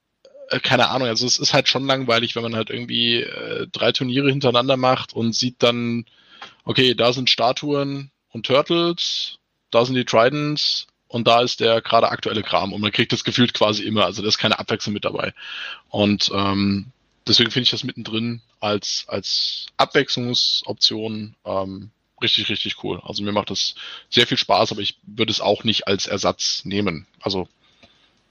äh, keine Ahnung, also es ist halt schon langweilig, wenn man halt irgendwie äh, drei Turniere hintereinander macht und sieht dann, okay, da sind Statuen und Turtles, da sind die Tridents und da ist der gerade aktuelle Kram und man kriegt das gefühlt quasi immer, also da ist keine Abwechslung mit dabei. Und ähm, deswegen finde ich das mittendrin als, als Abwechslungsoption ähm, richtig, richtig cool. Also mir macht das sehr viel Spaß, aber ich würde es auch nicht als Ersatz nehmen. Also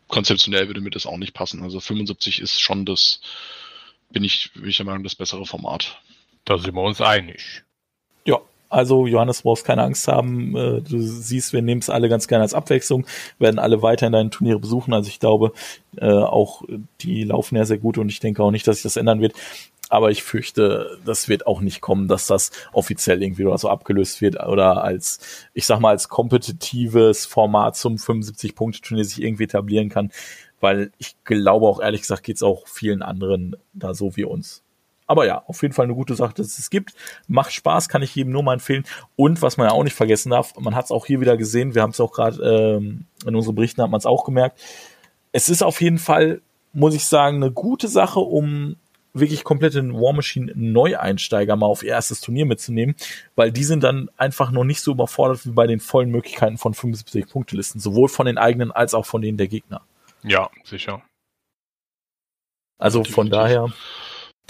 konzeptionell würde mir das auch nicht passen. Also 75 ist schon das, bin ich, bin ich der Meinung, das bessere Format. Da sind wir uns einig. Ja, also Johannes, brauchst keine Angst haben. Äh, du siehst, wir nehmen es alle ganz gerne als Abwechslung, werden alle weiterhin deine Turniere besuchen. Also ich glaube, äh, auch die laufen ja sehr gut und ich denke auch nicht, dass sich das ändern wird aber ich fürchte, das wird auch nicht kommen, dass das offiziell irgendwie oder so abgelöst wird oder als, ich sag mal, als kompetitives Format zum 75-Punkte-Turnier sich irgendwie etablieren kann, weil ich glaube auch ehrlich gesagt geht's auch vielen anderen da so wie uns. Aber ja, auf jeden Fall eine gute Sache, dass es es gibt. Macht Spaß, kann ich jedem nur mal empfehlen. Und was man ja auch nicht vergessen darf, man hat es auch hier wieder gesehen, wir haben es auch gerade ähm, in unseren Berichten hat man es auch gemerkt. Es ist auf jeden Fall, muss ich sagen, eine gute Sache, um wirklich komplette War Machine Neueinsteiger mal auf ihr erstes Turnier mitzunehmen, weil die sind dann einfach noch nicht so überfordert wie bei den vollen Möglichkeiten von 75 Punktelisten, sowohl von den eigenen als auch von denen der Gegner. Ja, sicher. Also von daher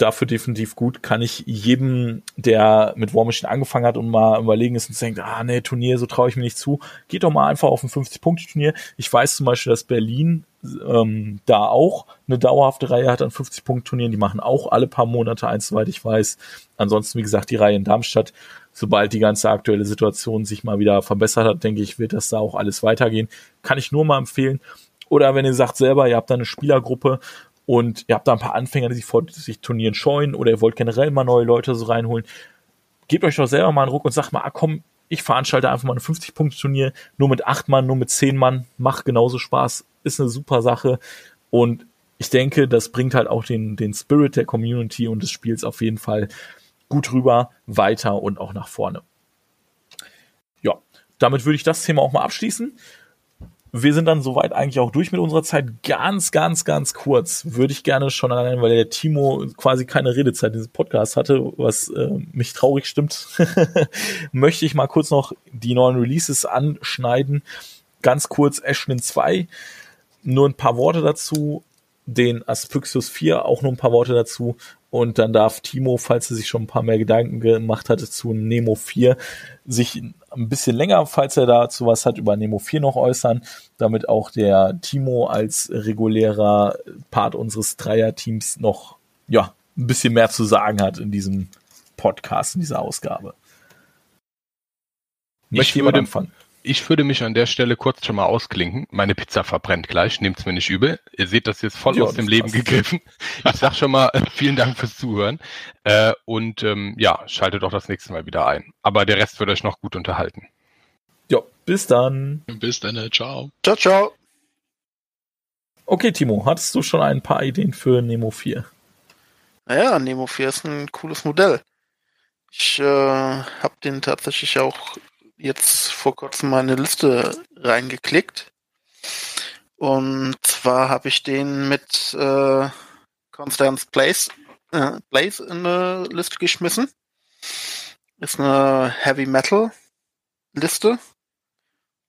dafür definitiv gut. Kann ich jedem, der mit War Machine angefangen hat und mal überlegen ist und denkt, ah nee, Turnier, so traue ich mir nicht zu, geht doch mal einfach auf ein 50-Punkte-Turnier. Ich weiß zum Beispiel, dass Berlin ähm, da auch eine dauerhafte Reihe hat an 50-Punkte-Turnieren. Die machen auch alle paar Monate eins, soweit ich weiß. Ansonsten, wie gesagt, die Reihe in Darmstadt. Sobald die ganze aktuelle Situation sich mal wieder verbessert hat, denke ich, wird das da auch alles weitergehen. Kann ich nur mal empfehlen. Oder wenn ihr sagt selber, ihr habt da eine Spielergruppe und ihr habt da ein paar Anfänger, die sich vor sich Turnieren scheuen oder ihr wollt generell mal neue Leute so reinholen, gebt euch doch selber mal einen Ruck und sagt mal, ah komm, ich veranstalte einfach mal ein 50-Punkte-Turnier, nur mit acht Mann, nur mit zehn Mann, macht genauso Spaß, ist eine super Sache. Und ich denke, das bringt halt auch den, den Spirit der Community und des Spiels auf jeden Fall gut rüber, weiter und auch nach vorne. Ja, damit würde ich das Thema auch mal abschließen wir sind dann soweit eigentlich auch durch mit unserer Zeit. Ganz, ganz, ganz kurz würde ich gerne schon allein, weil der Timo quasi keine Redezeit in diesem Podcast hatte, was äh, mich traurig stimmt, möchte ich mal kurz noch die neuen Releases anschneiden. Ganz kurz Ashlyn 2, nur ein paar Worte dazu. Den Asphyxius 4 auch nur ein paar Worte dazu. Und dann darf Timo, falls er sich schon ein paar mehr Gedanken gemacht hatte zu Nemo 4, sich ein bisschen länger, falls er dazu was hat, über Nemo 4 noch äußern, damit auch der Timo als regulärer Part unseres Dreierteams noch, ja, ein bisschen mehr zu sagen hat in diesem Podcast, in dieser Ausgabe. Möchte jemand anfangen? Ich würde mich an der Stelle kurz schon mal ausklinken. Meine Pizza verbrennt gleich, nehmt's mir nicht übel. Ihr seht das jetzt voll ja, aus dem Leben gegriffen. Ich sag schon mal äh, vielen Dank fürs Zuhören. Äh, und ähm, ja, schaltet auch das nächste Mal wieder ein. Aber der Rest wird euch noch gut unterhalten. Ja, bis dann. Bis dann, ciao. Ciao, ciao. Okay, Timo, hattest du schon ein paar Ideen für Nemo 4? Naja, Nemo 4 ist ein cooles Modell. Ich äh, habe den tatsächlich auch jetzt vor kurzem meine Liste reingeklickt. Und zwar habe ich den mit äh, Constance Place, äh, Place in eine Liste geschmissen. Ist eine Heavy Metal Liste,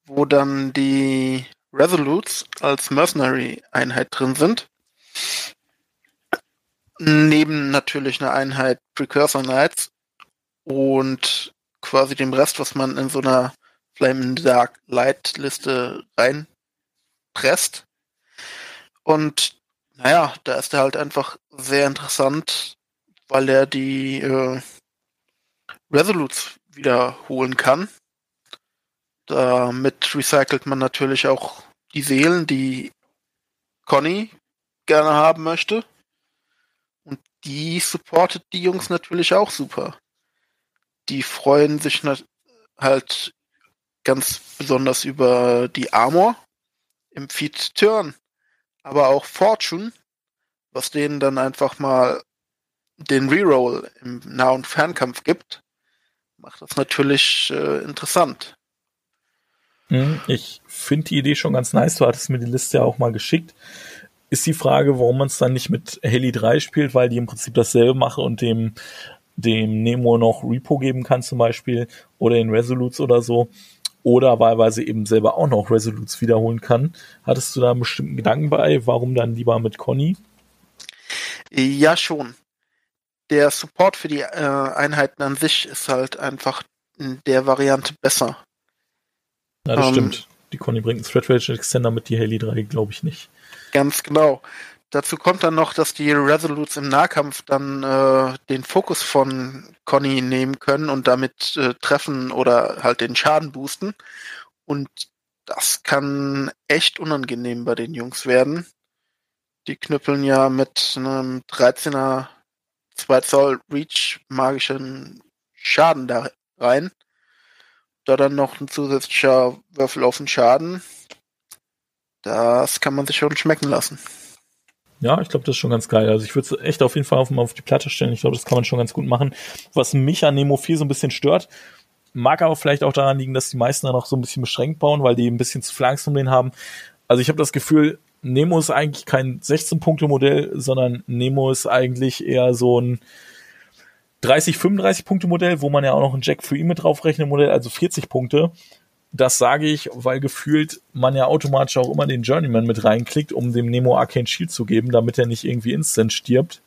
wo dann die Resolutes als Mercenary Einheit drin sind. Neben natürlich einer Einheit Precursor Knights und quasi dem Rest, was man in so einer Flame Dark Light Liste reinpresst. Und naja, da ist er halt einfach sehr interessant, weil er die äh, Resolutes wiederholen kann. Damit recycelt man natürlich auch die Seelen, die Conny gerne haben möchte. Und die supportet die Jungs natürlich auch super die freuen sich halt ganz besonders über die Armor im Feed Turn, aber auch Fortune, was denen dann einfach mal den Reroll im Nah- und Fernkampf gibt, macht das natürlich äh, interessant. Hm, ich finde die Idee schon ganz nice. Du hattest mir die Liste ja auch mal geschickt. Ist die Frage, warum man es dann nicht mit Heli 3 spielt, weil die im Prinzip dasselbe machen und dem dem Nemo noch Repo geben kann zum Beispiel oder in Resolutes oder so oder wahlweise eben selber auch noch Resolutes wiederholen kann. Hattest du da einen bestimmten Gedanken bei? Warum dann lieber mit Conny? Ja, schon. Der Support für die äh, Einheiten an sich ist halt einfach in der Variante besser. Ja, das ähm, stimmt. Die Conny bringt einen Threat Rage Extender mit, die Heli 3 glaube ich nicht. Ganz genau. Dazu kommt dann noch, dass die Resolutes im Nahkampf dann äh, den Fokus von Conny nehmen können und damit äh, treffen oder halt den Schaden boosten. Und das kann echt unangenehm bei den Jungs werden. Die knüppeln ja mit einem 13er 2 Zoll Reach magischen Schaden da rein. Da dann noch ein zusätzlicher Würfel auf den Schaden. Das kann man sich schon schmecken lassen. Ja, ich glaube, das ist schon ganz geil. Also ich würde es echt auf jeden Fall auf, auf die Platte stellen. Ich glaube, das kann man schon ganz gut machen. Was mich an Nemo 4 so ein bisschen stört, mag aber vielleicht auch daran liegen, dass die meisten da noch so ein bisschen beschränkt bauen, weil die ein bisschen zu viel Angst um den haben. Also ich habe das Gefühl, Nemo ist eigentlich kein 16-Punkte-Modell, sondern Nemo ist eigentlich eher so ein 30, 35 Punkte Modell, wo man ja auch noch einen Jack für ihn mit draufrechnet Modell, also 40 Punkte. Das sage ich, weil gefühlt man ja automatisch auch immer den Journeyman mit reinklickt, um dem Nemo Arcane Shield zu geben, damit er nicht irgendwie instant stirbt.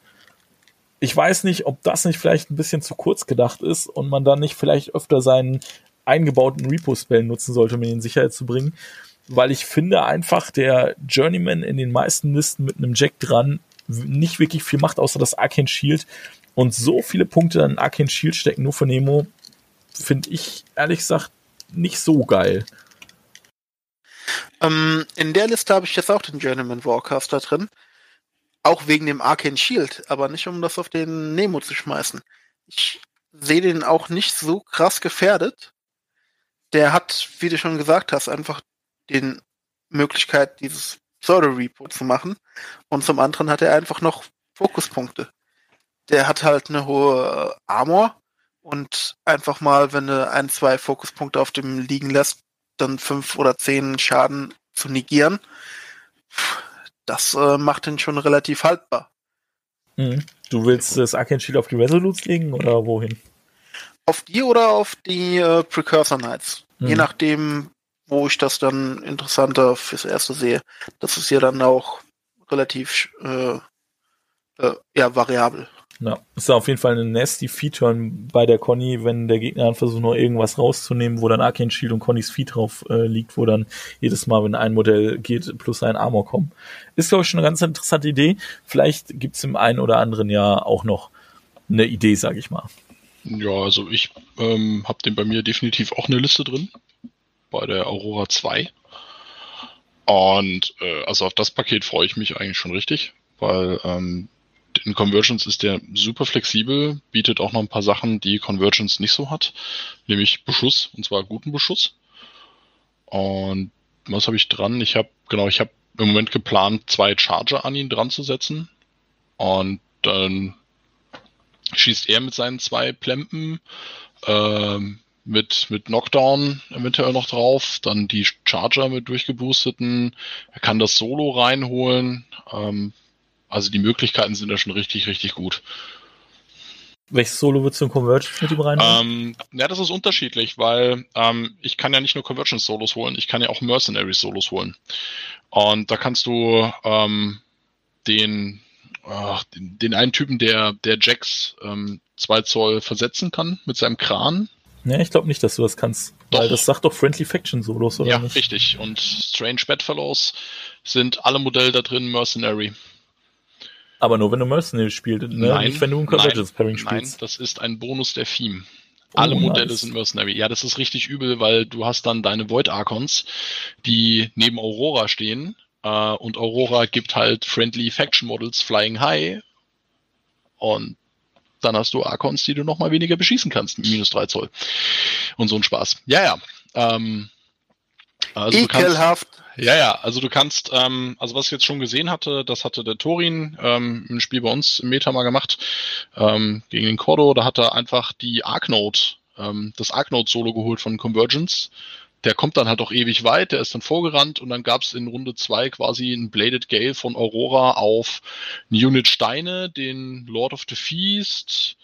Ich weiß nicht, ob das nicht vielleicht ein bisschen zu kurz gedacht ist und man dann nicht vielleicht öfter seinen eingebauten Repo-Spell nutzen sollte, um ihn in Sicherheit zu bringen. Weil ich finde einfach, der Journeyman in den meisten Listen mit einem Jack dran nicht wirklich viel macht, außer das Arcane Shield. Und so viele Punkte an Arcane Shield stecken nur für Nemo, finde ich ehrlich gesagt nicht so geil. Ähm, in der Liste habe ich jetzt auch den Journeyman Warcaster drin. auch wegen dem Arcane Shield, aber nicht um das auf den Nemo zu schmeißen. Ich sehe den auch nicht so krass gefährdet. Der hat, wie du schon gesagt hast, einfach die Möglichkeit, dieses Pseudo-Repo zu machen. Und zum anderen hat er einfach noch Fokuspunkte. Der hat halt eine hohe Armor und einfach mal, wenn du ein, zwei Fokuspunkte auf dem liegen lässt, dann fünf oder zehn Schaden zu negieren, das äh, macht ihn schon relativ haltbar. Mhm. Du willst das Arcane Shield auf die Resolutes legen oder wohin? Auf die oder auf die äh, Precursor Knights. Mhm. Je nachdem, wo ich das dann interessanter fürs Erste sehe. Das ist ja dann auch relativ äh, äh, ja, variabel. Ja, ist auf jeden Fall ein nasty Feature bei der Conny, wenn der Gegner dann versucht, noch irgendwas rauszunehmen, wo dann Arcane Shield und Connys Feed drauf äh, liegt, wo dann jedes Mal, wenn ein Modell geht, plus ein Armor kommen. Ist, glaube ich, schon eine ganz interessante Idee. Vielleicht gibt's im einen oder anderen Jahr auch noch eine Idee, sage ich mal. Ja, also ich ähm, habe den bei mir definitiv auch eine Liste drin, bei der Aurora 2. Und äh, also auf das Paket freue ich mich eigentlich schon richtig, weil ähm, in Convergence ist der super flexibel, bietet auch noch ein paar Sachen, die Convergence nicht so hat, nämlich Beschuss, und zwar guten Beschuss. Und was habe ich dran? Ich habe, genau, ich habe im Moment geplant, zwei Charger an ihn dran zu setzen. Und dann schießt er mit seinen zwei Plempen äh, mit, mit Knockdown eventuell noch drauf, dann die Charger mit durchgeboosteten, er kann das Solo reinholen, ähm, also die Möglichkeiten sind da schon richtig, richtig gut. Welches Solo würdest du in Convergence mit ihm rein? Ähm, ja, das ist unterschiedlich, weil ähm, ich kann ja nicht nur Convergence-Solos holen, ich kann ja auch Mercenary-Solos holen. Und da kannst du ähm, den, äh, den, den, einen Typen, der, der Jax ähm, 2 Zoll versetzen kann mit seinem Kran. Ja, ich glaube nicht, dass du das kannst. Doch. Weil das sagt doch Friendly Faction Solos, oder ja, nicht? Ja, richtig. Und Strange Bedfellows sind alle Modelle da drin Mercenary. Aber nur wenn du Mercenary spielst, ne? Nein, nicht wenn du ein Convergence Pairing spielst. Nein, das ist ein Bonus der Theme. Oh, Alle Modelle nice. sind Mercenary. Ja, das ist richtig übel, weil du hast dann deine Void Archons, die neben Aurora stehen. Äh, und Aurora gibt halt Friendly Faction Models Flying High. Und dann hast du Archons, die du nochmal weniger beschießen kannst mit minus 3 Zoll. Und so ein Spaß. Ja, ja. Ähm, also Ekelhaft. Ja, ja, also du kannst, ähm, also was ich jetzt schon gesehen hatte, das hatte der Torin ähm, im Spiel bei uns im Meta mal gemacht, ähm, gegen den Cordo, da hat er einfach die Arknote, ähm, das Arknote-Solo geholt von Convergence. Der kommt dann halt auch ewig weit, der ist dann vorgerannt und dann gab's in Runde zwei quasi ein Bladed Gale von Aurora auf eine Unit Steine, den Lord of the Feast,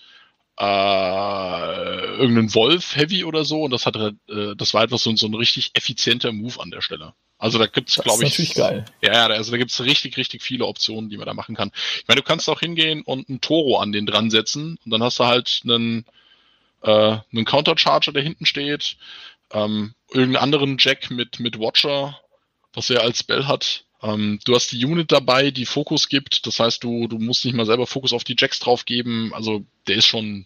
äh, irgendeinen Wolf Heavy oder so und das hat äh, das war einfach so, so ein richtig effizienter Move an der Stelle. Also da gibt's, glaube ich. Natürlich geil. Ja, also da gibt's richtig, richtig viele Optionen, die man da machen kann. Ich meine, du kannst auch hingehen und einen Toro an den dran setzen und dann hast du halt einen, äh, einen Countercharger, der hinten steht, ähm, irgendeinen anderen Jack mit, mit Watcher, was er als Spell hat. Ähm, du hast die Unit dabei, die Fokus gibt. Das heißt, du, du musst nicht mal selber Fokus auf die Jacks drauf geben. Also der ist schon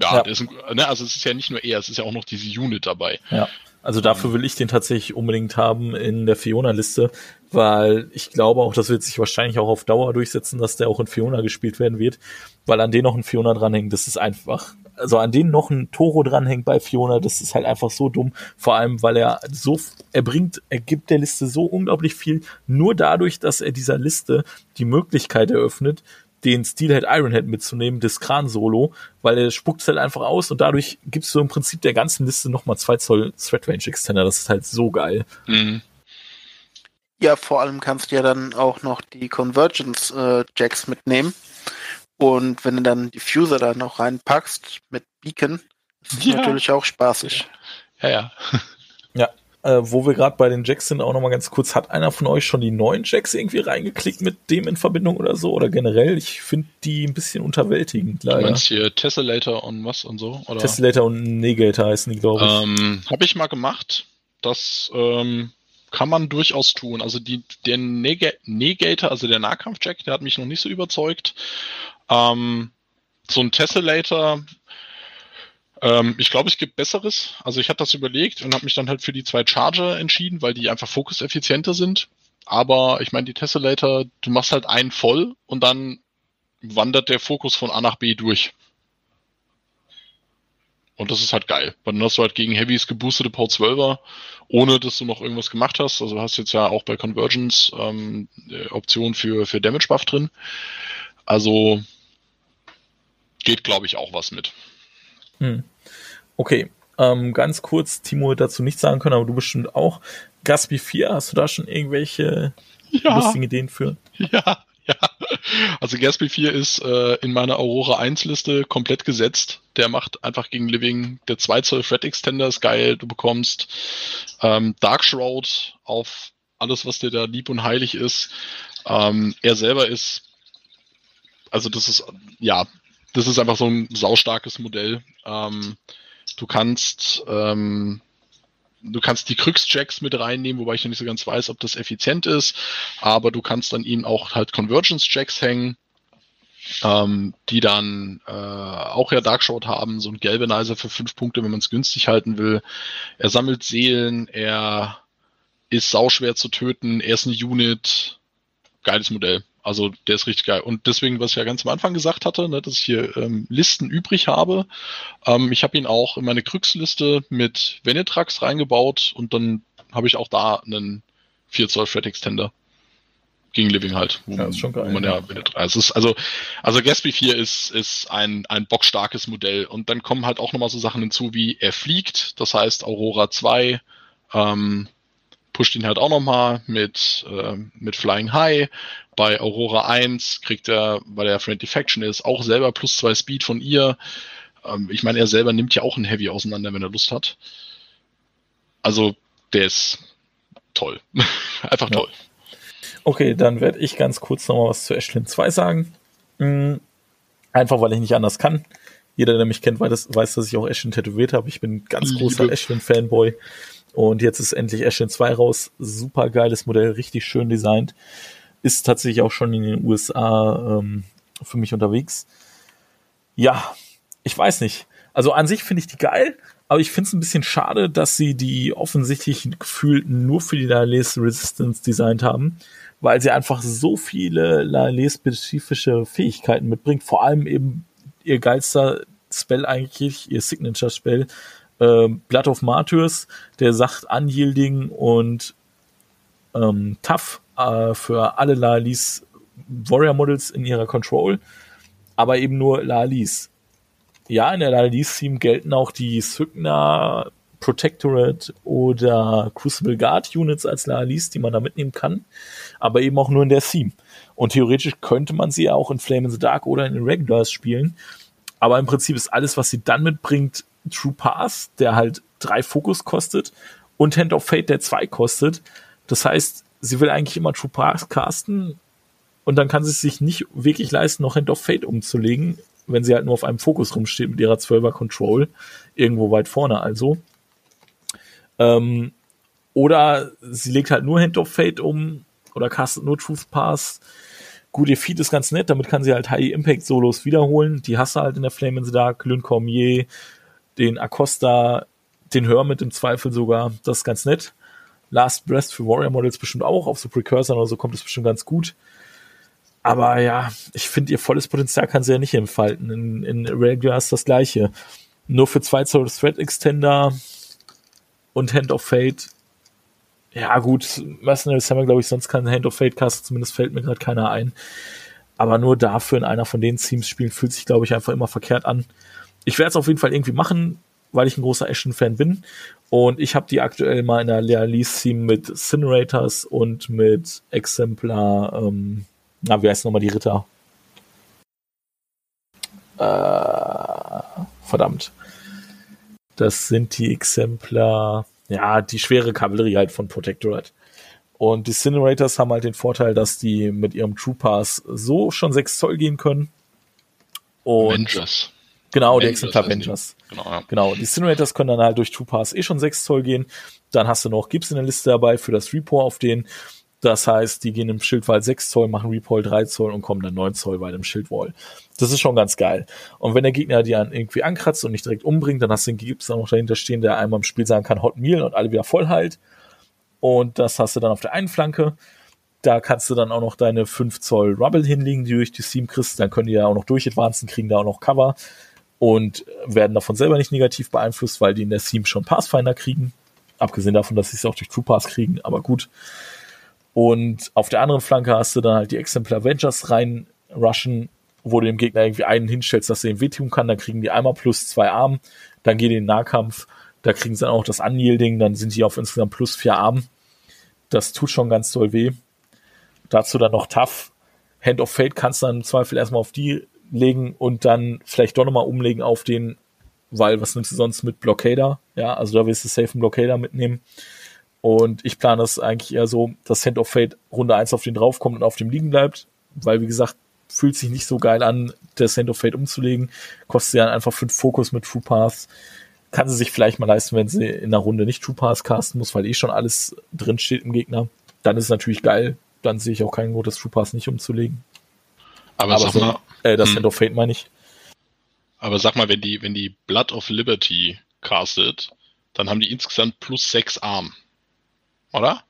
ja, ja. Ist ne, also es ist ja nicht nur er, es ist ja auch noch diese Unit dabei. Ja. Also dafür will ich den tatsächlich unbedingt haben in der Fiona-Liste, weil ich glaube auch, das wird sich wahrscheinlich auch auf Dauer durchsetzen, dass der auch in Fiona gespielt werden wird, weil an den noch ein Fiona dranhängt, das ist einfach, also an den noch ein Toro dranhängt bei Fiona, das ist halt einfach so dumm, vor allem, weil er so, er bringt, er gibt der Liste so unglaublich viel, nur dadurch, dass er dieser Liste die Möglichkeit eröffnet, den Steelhead Ironhead mitzunehmen, das Kran-Solo, weil er spuckt halt einfach aus und dadurch gibst du im Prinzip der ganzen Liste nochmal 2 Zoll Thread Range Extender. Das ist halt so geil. Mhm. Ja, vor allem kannst du ja dann auch noch die Convergence äh, Jacks mitnehmen. Und wenn du dann die Fuser da noch reinpackst mit Beacon, ist ja. natürlich auch spaßig. Ja, ja. ja, äh, wo wir gerade bei den Jacks sind, auch nochmal ganz kurz, hat einer von euch schon die neuen Jacks irgendwie reingeklickt mit dem in Verbindung oder so? Oder generell? Ich finde die ein bisschen unterwältigend, leider. Du meinst hier Tessellator und was und so? Oder? Tessellator und Negator heißen die, glaube ich. Ähm, Habe ich mal gemacht. Das ähm, kann man durchaus tun. Also die, der Neg Negator, also der Nahkampf-Jack, der hat mich noch nicht so überzeugt. Ähm, so ein Tessellator ähm, ich glaube, es gibt Besseres. Also ich habe das überlegt und habe mich dann halt für die zwei Charger entschieden, weil die einfach fokuseffizienter sind. aber ich meine, die Tessellator, du machst halt einen voll und dann wandert der Fokus von A nach B durch. Und das ist halt geil. Weil dann hast du halt gegen Heavys geboostete Port 12er, ohne dass du noch irgendwas gemacht hast. Also hast jetzt ja auch bei Convergence ähm, Option für, für Damage Buff drin. Also geht, glaube ich, auch was mit. Hm. Okay, ähm, ganz kurz, Timo wird dazu nichts sagen können, aber du bestimmt auch. Gaspi 4, hast du da schon irgendwelche ja. lustigen Ideen für? Ja, ja. Also Gatsby 4 ist äh, in meiner Aurora 1 Liste komplett gesetzt. Der macht einfach gegen Living, der 2 Zoll Thread Extender ist geil, du bekommst ähm, Dark Shroud auf alles, was dir da lieb und heilig ist. Ähm, er selber ist, also das ist, ja, das ist einfach so ein saustarkes Modell. Ähm, du kannst ähm, du kannst die Krux-Checks mit reinnehmen, wobei ich noch nicht so ganz weiß, ob das effizient ist, aber du kannst dann ihm auch halt Convergence-Checks hängen, ähm, die dann äh, auch ja Darkshot haben, so ein Galvanizer für fünf Punkte, wenn man es günstig halten will. Er sammelt Seelen, er ist sauschwer zu töten, er ist eine Unit, geiles Modell. Also der ist richtig geil. Und deswegen, was ich ja ganz am Anfang gesagt hatte, ne, dass ich hier ähm, Listen übrig habe. Ähm, ich habe ihn auch in meine Krux-Liste mit Venetrax reingebaut und dann habe ich auch da einen 4 Zoll Thread Extender gegen Living halt. Wo, ja, ist schon geil. man ja, also, ist, also, also Gatsby 4 ist, ist ein, ein bockstarkes Modell. Und dann kommen halt auch nochmal so Sachen hinzu, wie er fliegt, das heißt Aurora 2, ähm, pusht ihn halt auch nochmal mit, äh, mit Flying High. Bei Aurora 1 kriegt er, weil er Friendly Faction ist, auch selber plus zwei Speed von ihr. Ähm, ich meine, er selber nimmt ja auch ein Heavy auseinander, wenn er Lust hat. Also, der ist toll. Einfach ja. toll. Okay, dann werde ich ganz kurz nochmal was zu Ashlyn 2 sagen. Mhm. Einfach, weil ich nicht anders kann. Jeder, der mich kennt, weiß, weiß dass ich auch Ashlyn tätowiert habe. Ich bin ganz Liebe. großer Ashlyn-Fanboy. Und jetzt ist endlich Ashen 2 raus. Super geiles Modell, richtig schön designt. Ist tatsächlich auch schon in den USA ähm, für mich unterwegs. Ja, ich weiß nicht. Also an sich finde ich die geil, aber ich finde es ein bisschen schade, dass sie die offensichtlich gefühlt nur für die Lales Resistance designt haben, weil sie einfach so viele Lales-spezifische Fähigkeiten mitbringt. Vor allem eben ihr geilster Spell eigentlich, ihr Signature-Spell, äh, Blood of Martyrs, der sagt Unyielding und ähm, Tough äh, für alle Lalis Warrior Models in ihrer Control, aber eben nur Lalis. Ja, in der Lalis-Team gelten auch die Sygna Protectorate oder Crucible Guard Units als Lalis, die man da mitnehmen kann, aber eben auch nur in der Theme. Und theoretisch könnte man sie ja auch in Flame in the Dark oder in den Regulars spielen. Aber im Prinzip ist alles, was sie dann mitbringt, True Pass, der halt drei Fokus kostet und Hand of Fate, der zwei kostet. Das heißt, sie will eigentlich immer True Pass casten und dann kann sie es sich nicht wirklich leisten, noch Hand of Fate umzulegen, wenn sie halt nur auf einem Fokus rumsteht mit ihrer 12er Control, irgendwo weit vorne also. Ähm, oder sie legt halt nur Hand of Fate um oder castet nur Truth Pass. Gut, ihr Feed ist ganz nett, damit kann sie halt High Impact Solos wiederholen. Die hasse halt in der Flame in the Dark, Lynn Cormier, den Acosta, den Hermit im Zweifel sogar. Das ist ganz nett. Last Breath für Warrior Models bestimmt auch. Auf so Precursor oder so kommt es bestimmt ganz gut. Aber ja, ich finde, ihr volles Potenzial kann sie ja nicht entfalten. In, in ist das gleiche. Nur für 2 Zoll Thread Extender und Hand of Fate. Ja, gut, Mercenaries haben wir, glaube ich, sonst keinen Hand of Fate Cast, zumindest fällt mir gerade keiner ein. Aber nur dafür in einer von den Teams spielen, fühlt sich, glaube ich, einfach immer verkehrt an ich werde es auf jeden Fall irgendwie machen, weil ich ein großer Ashton-Fan bin. Und ich habe die aktuell mal in der Lease-Team mit Cinerators und mit Exemplar, ähm, na, wie heißt nochmal die Ritter? Äh, verdammt. Das sind die Exemplar, ja, die schwere Kavallerie halt von Protectorate. Und die Cinerators haben halt den Vorteil, dass die mit ihrem True Pass so schon 6 Zoll gehen können. Und Avengers. Genau, die Exemplar Avengers. Genau, ja. genau. Die Cinerators können dann halt durch True Pass eh schon 6 Zoll gehen. Dann hast du noch Gibbs in der Liste dabei für das Report auf den. Das heißt, die gehen im Schildwall 6 Zoll, machen Repol 3 Zoll und kommen dann 9 Zoll bei dem Schildwall. Das ist schon ganz geil. Und wenn der Gegner die dann irgendwie ankratzt und nicht direkt umbringt, dann hast du den Gibbs dann noch dahinter stehen, der einmal im Spiel sagen kann, Hot Meal und alle wieder voll halt. Und das hast du dann auf der einen Flanke. Da kannst du dann auch noch deine 5 Zoll Rubble hinlegen, die du durch die Seam kriegst. Dann können die ja auch noch durchadvancen, kriegen da auch noch Cover und werden davon selber nicht negativ beeinflusst, weil die in der Seam schon Pathfinder kriegen. Abgesehen davon, dass sie es auch durch True Pass kriegen, aber gut. Und auf der anderen Flanke hast du dann halt die Exemplar Avengers rein rushen, wo du dem Gegner irgendwie einen hinstellst, dass er ihm wehtun kann, dann kriegen die einmal plus zwei Armen, dann die in den Nahkampf, da kriegen sie dann auch das Unyielding, dann sind die auf insgesamt plus vier Armen. Das tut schon ganz toll weh. Dazu dann noch Tough. Hand of Fate kannst du dann im Zweifel erstmal auf die legen und dann vielleicht doch nochmal umlegen auf den, weil was nimmst du sonst mit Blockader? Ja, also da willst du safe einen Blockader mitnehmen. Und ich plane es eigentlich eher so, dass Hand of Fate Runde 1 auf den draufkommt und auf dem liegen bleibt, weil wie gesagt, fühlt sich nicht so geil an, das Hand of Fate umzulegen. Kostet ja einfach 5 Fokus mit True Paths. Kann sie sich vielleicht mal leisten, wenn sie in einer Runde nicht True Paths casten muss, weil eh schon alles drin steht im Gegner. Dann ist es natürlich geil. Dann sehe ich auch keinen Grund, das True Paths nicht umzulegen. Aber, aber sag so, mal, äh, das hm. Of Fate meine ich. Aber sag mal, wenn die, wenn die Blood of Liberty castet, dann haben die insgesamt plus 6 Arm. Oder?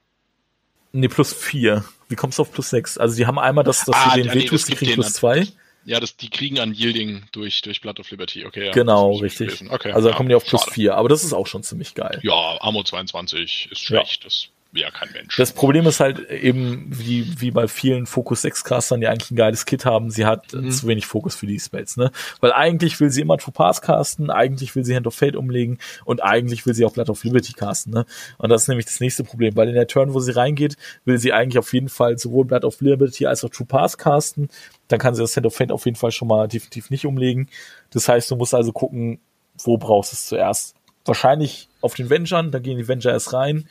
Nee, plus 4. Wie kommst du auf plus 6? Also die haben einmal das, dass ah, du den nee, wehtust, die kriegen plus 2. Ja, das, die kriegen an Yielding durch, durch Blood of Liberty, okay. Ja, genau, richtig. Okay, also da ja, kommen die auf plus 4, aber das ist auch schon ziemlich geil. Ja, Armor 22 ist schlecht, ja. das ja kein Mensch. Das Problem ist halt eben, wie, wie bei vielen Focus 6 Castern, die eigentlich ein geiles Kit haben, sie hat mhm. zu wenig Fokus für die Spells, ne? Weil eigentlich will sie immer True Pass casten, eigentlich will sie Hand of Fate umlegen und eigentlich will sie auch Blood of Liberty casten, ne? Und das ist nämlich das nächste Problem, weil in der Turn, wo sie reingeht, will sie eigentlich auf jeden Fall sowohl Blood of Liberty als auch True Pass casten. Dann kann sie das Hand of Fate auf jeden Fall schon mal definitiv nicht umlegen. Das heißt, du musst also gucken, wo brauchst du es zuerst. Wahrscheinlich auf den Vengern, da gehen die Venger erst rein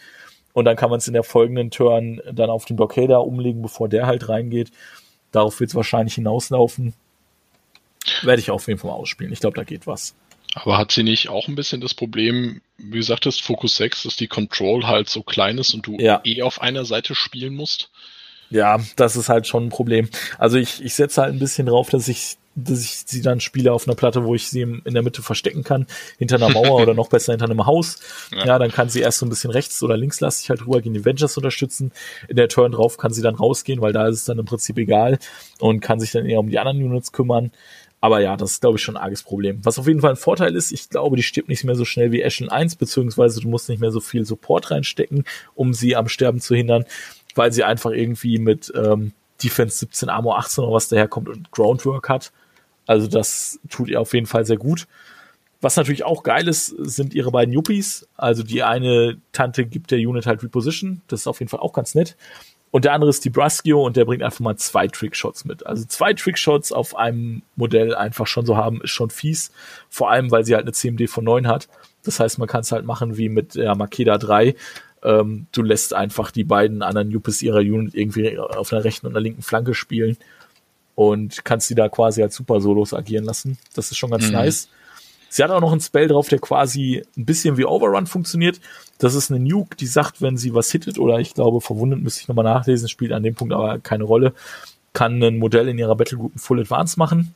und dann kann man es in der folgenden Turn dann auf den Blockader umlegen, bevor der halt reingeht. Darauf wird es wahrscheinlich hinauslaufen. Werde ich auf jeden Fall mal ausspielen. Ich glaube, da geht was. Aber hat sie nicht auch ein bisschen das Problem, wie gesagt, das Focus 6, dass die Control halt so klein ist und du ja. eh auf einer Seite spielen musst? Ja, das ist halt schon ein Problem. Also ich, ich setze halt ein bisschen drauf, dass ich dass ich sie dann spiele auf einer Platte, wo ich sie in der Mitte verstecken kann, hinter einer Mauer oder noch besser hinter einem Haus. Ja. ja. dann kann sie erst so ein bisschen rechts oder links lastig halt rüber gegen die Avengers unterstützen. In der Turn drauf kann sie dann rausgehen, weil da ist es dann im Prinzip egal und kann sich dann eher um die anderen Units kümmern. Aber ja, das ist, glaube ich, schon ein arges Problem. Was auf jeden Fall ein Vorteil ist, ich glaube, die stirbt nicht mehr so schnell wie Ashen 1, beziehungsweise du musst nicht mehr so viel Support reinstecken, um sie am Sterben zu hindern, weil sie einfach irgendwie mit ähm, Defense 17, Armor 18 oder was daherkommt und Groundwork hat. Also das tut ihr auf jeden Fall sehr gut. Was natürlich auch geil ist, sind ihre beiden Yuppies. Also die eine Tante gibt der Unit halt Reposition. Das ist auf jeden Fall auch ganz nett. Und der andere ist die Brascio und der bringt einfach mal zwei Trickshots mit. Also zwei Trickshots auf einem Modell einfach schon so haben, ist schon fies. Vor allem, weil sie halt eine CMD von 9 hat. Das heißt, man kann es halt machen wie mit der Makeda 3. Ähm, du lässt einfach die beiden anderen Yuppies ihrer Unit irgendwie auf einer rechten und einer linken Flanke spielen und kannst die da quasi als Super Solos agieren lassen. Das ist schon ganz mhm. nice. Sie hat auch noch einen Spell drauf, der quasi ein bisschen wie Overrun funktioniert. Das ist eine Nuke, die sagt, wenn sie was hittet, oder ich glaube, verwundet müsste ich nochmal nachlesen, spielt an dem Punkt aber keine Rolle, kann ein Modell in ihrer Battlegroup Full Advance machen.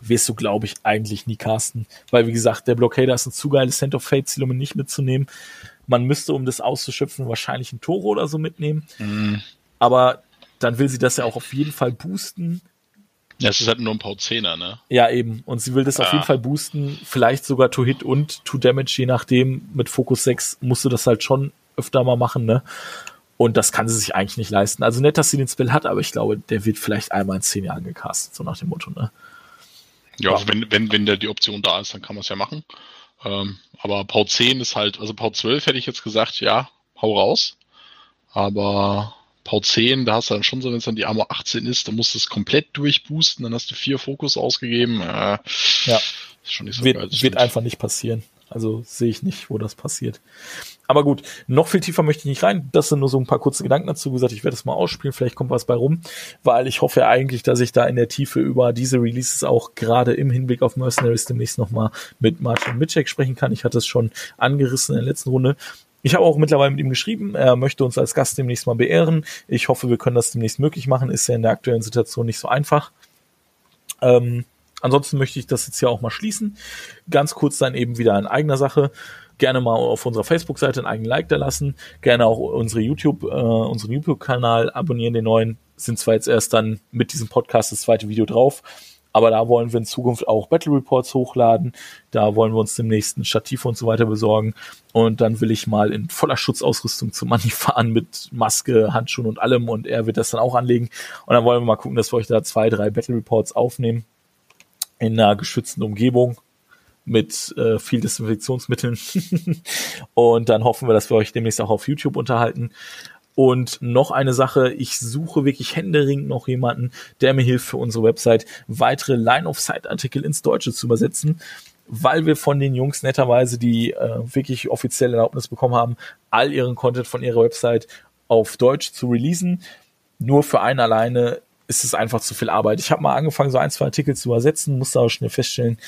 Wirst du, glaube ich, eigentlich nie casten. Weil, wie gesagt, der Blockader ist ein zu geiles Center of Fate Ziel, um ihn nicht mitzunehmen. Man müsste, um das auszuschöpfen, wahrscheinlich ein Toro oder so mitnehmen. Mhm. Aber dann will sie das ja auch auf jeden Fall boosten. Ja, es ist halt nur ein paar Zehner, ne? Ja, eben. Und sie will das ja. auf jeden Fall boosten. Vielleicht sogar to hit und to damage, je nachdem. Mit Focus 6 musst du das halt schon öfter mal machen, ne? Und das kann sie sich eigentlich nicht leisten. Also nett, dass sie den Spell hat, aber ich glaube, der wird vielleicht einmal in zehn Jahren gecastet, so nach dem Motto, ne? Ja, also wenn, wenn, wenn da die Option da ist, dann kann man es ja machen. Ähm, aber Pau 10 ist halt, also Pau 12 hätte ich jetzt gesagt, ja, hau raus. Aber Pau 10, da hast du dann schon so, wenn es dann die Armor 18 ist, dann musst du es komplett durchboosten, dann hast du vier Fokus ausgegeben. Äh, ja. Schon nicht so wird, geil. Wird einfach nicht passieren. Also sehe ich nicht, wo das passiert. Aber gut, noch viel tiefer möchte ich nicht rein. Das sind nur so ein paar kurze Gedanken dazu. Wie gesagt, ich werde es mal ausspielen, vielleicht kommt was bei rum, weil ich hoffe eigentlich, dass ich da in der Tiefe über diese Releases auch gerade im Hinblick auf Mercenaries demnächst nochmal mit Martin Mitchek sprechen kann. Ich hatte es schon angerissen in der letzten Runde. Ich habe auch mittlerweile mit ihm geschrieben, er möchte uns als Gast demnächst mal beehren. Ich hoffe, wir können das demnächst möglich machen. Ist ja in der aktuellen Situation nicht so einfach. Ähm, ansonsten möchte ich das jetzt hier auch mal schließen. Ganz kurz dann eben wieder in eigener Sache. Gerne mal auf unserer Facebook-Seite einen eigenen Like da lassen. Gerne auch unsere YouTube, äh, unseren YouTube-Kanal abonnieren, den neuen. Sind zwar jetzt erst dann mit diesem Podcast das zweite Video drauf, aber da wollen wir in Zukunft auch Battle Reports hochladen. Da wollen wir uns demnächst ein Stativ und so weiter besorgen. Und dann will ich mal in voller Schutzausrüstung zum Manni fahren mit Maske, Handschuhen und allem. Und er wird das dann auch anlegen. Und dann wollen wir mal gucken, dass wir euch da zwei, drei Battle Reports aufnehmen in einer geschützten Umgebung mit äh, viel Desinfektionsmitteln. und dann hoffen wir, dass wir euch demnächst auch auf YouTube unterhalten. Und noch eine Sache, ich suche wirklich händeringend noch jemanden, der mir hilft für unsere Website, weitere Line-of-Sight-Artikel ins Deutsche zu übersetzen, weil wir von den Jungs netterweise, die äh, wirklich offizielle Erlaubnis bekommen haben, all ihren Content von ihrer Website auf Deutsch zu releasen. Nur für einen alleine ist es einfach zu viel Arbeit. Ich habe mal angefangen, so ein, zwei Artikel zu übersetzen, musste aber schnell feststellen,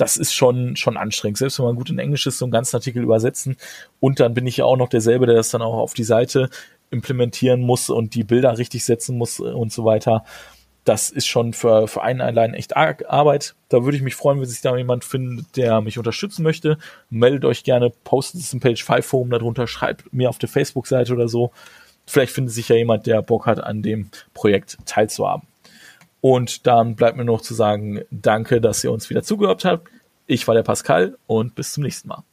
das ist schon, schon anstrengend. Selbst wenn man gut in Englisch ist, so einen ganzen Artikel übersetzen. Und dann bin ich ja auch noch derselbe, der das dann auch auf die Seite implementieren muss und die Bilder richtig setzen muss und so weiter. Das ist schon für, für einen allein echt Arbeit. Da würde ich mich freuen, wenn sich da jemand findet, der mich unterstützen möchte. Meldet euch gerne, postet es im Page 5 Forum darunter, schreibt mir auf der Facebook-Seite oder so. Vielleicht findet sich ja jemand, der Bock hat, an dem Projekt teilzuhaben. Und dann bleibt mir noch zu sagen, danke, dass ihr uns wieder zugehört habt. Ich war der Pascal und bis zum nächsten Mal.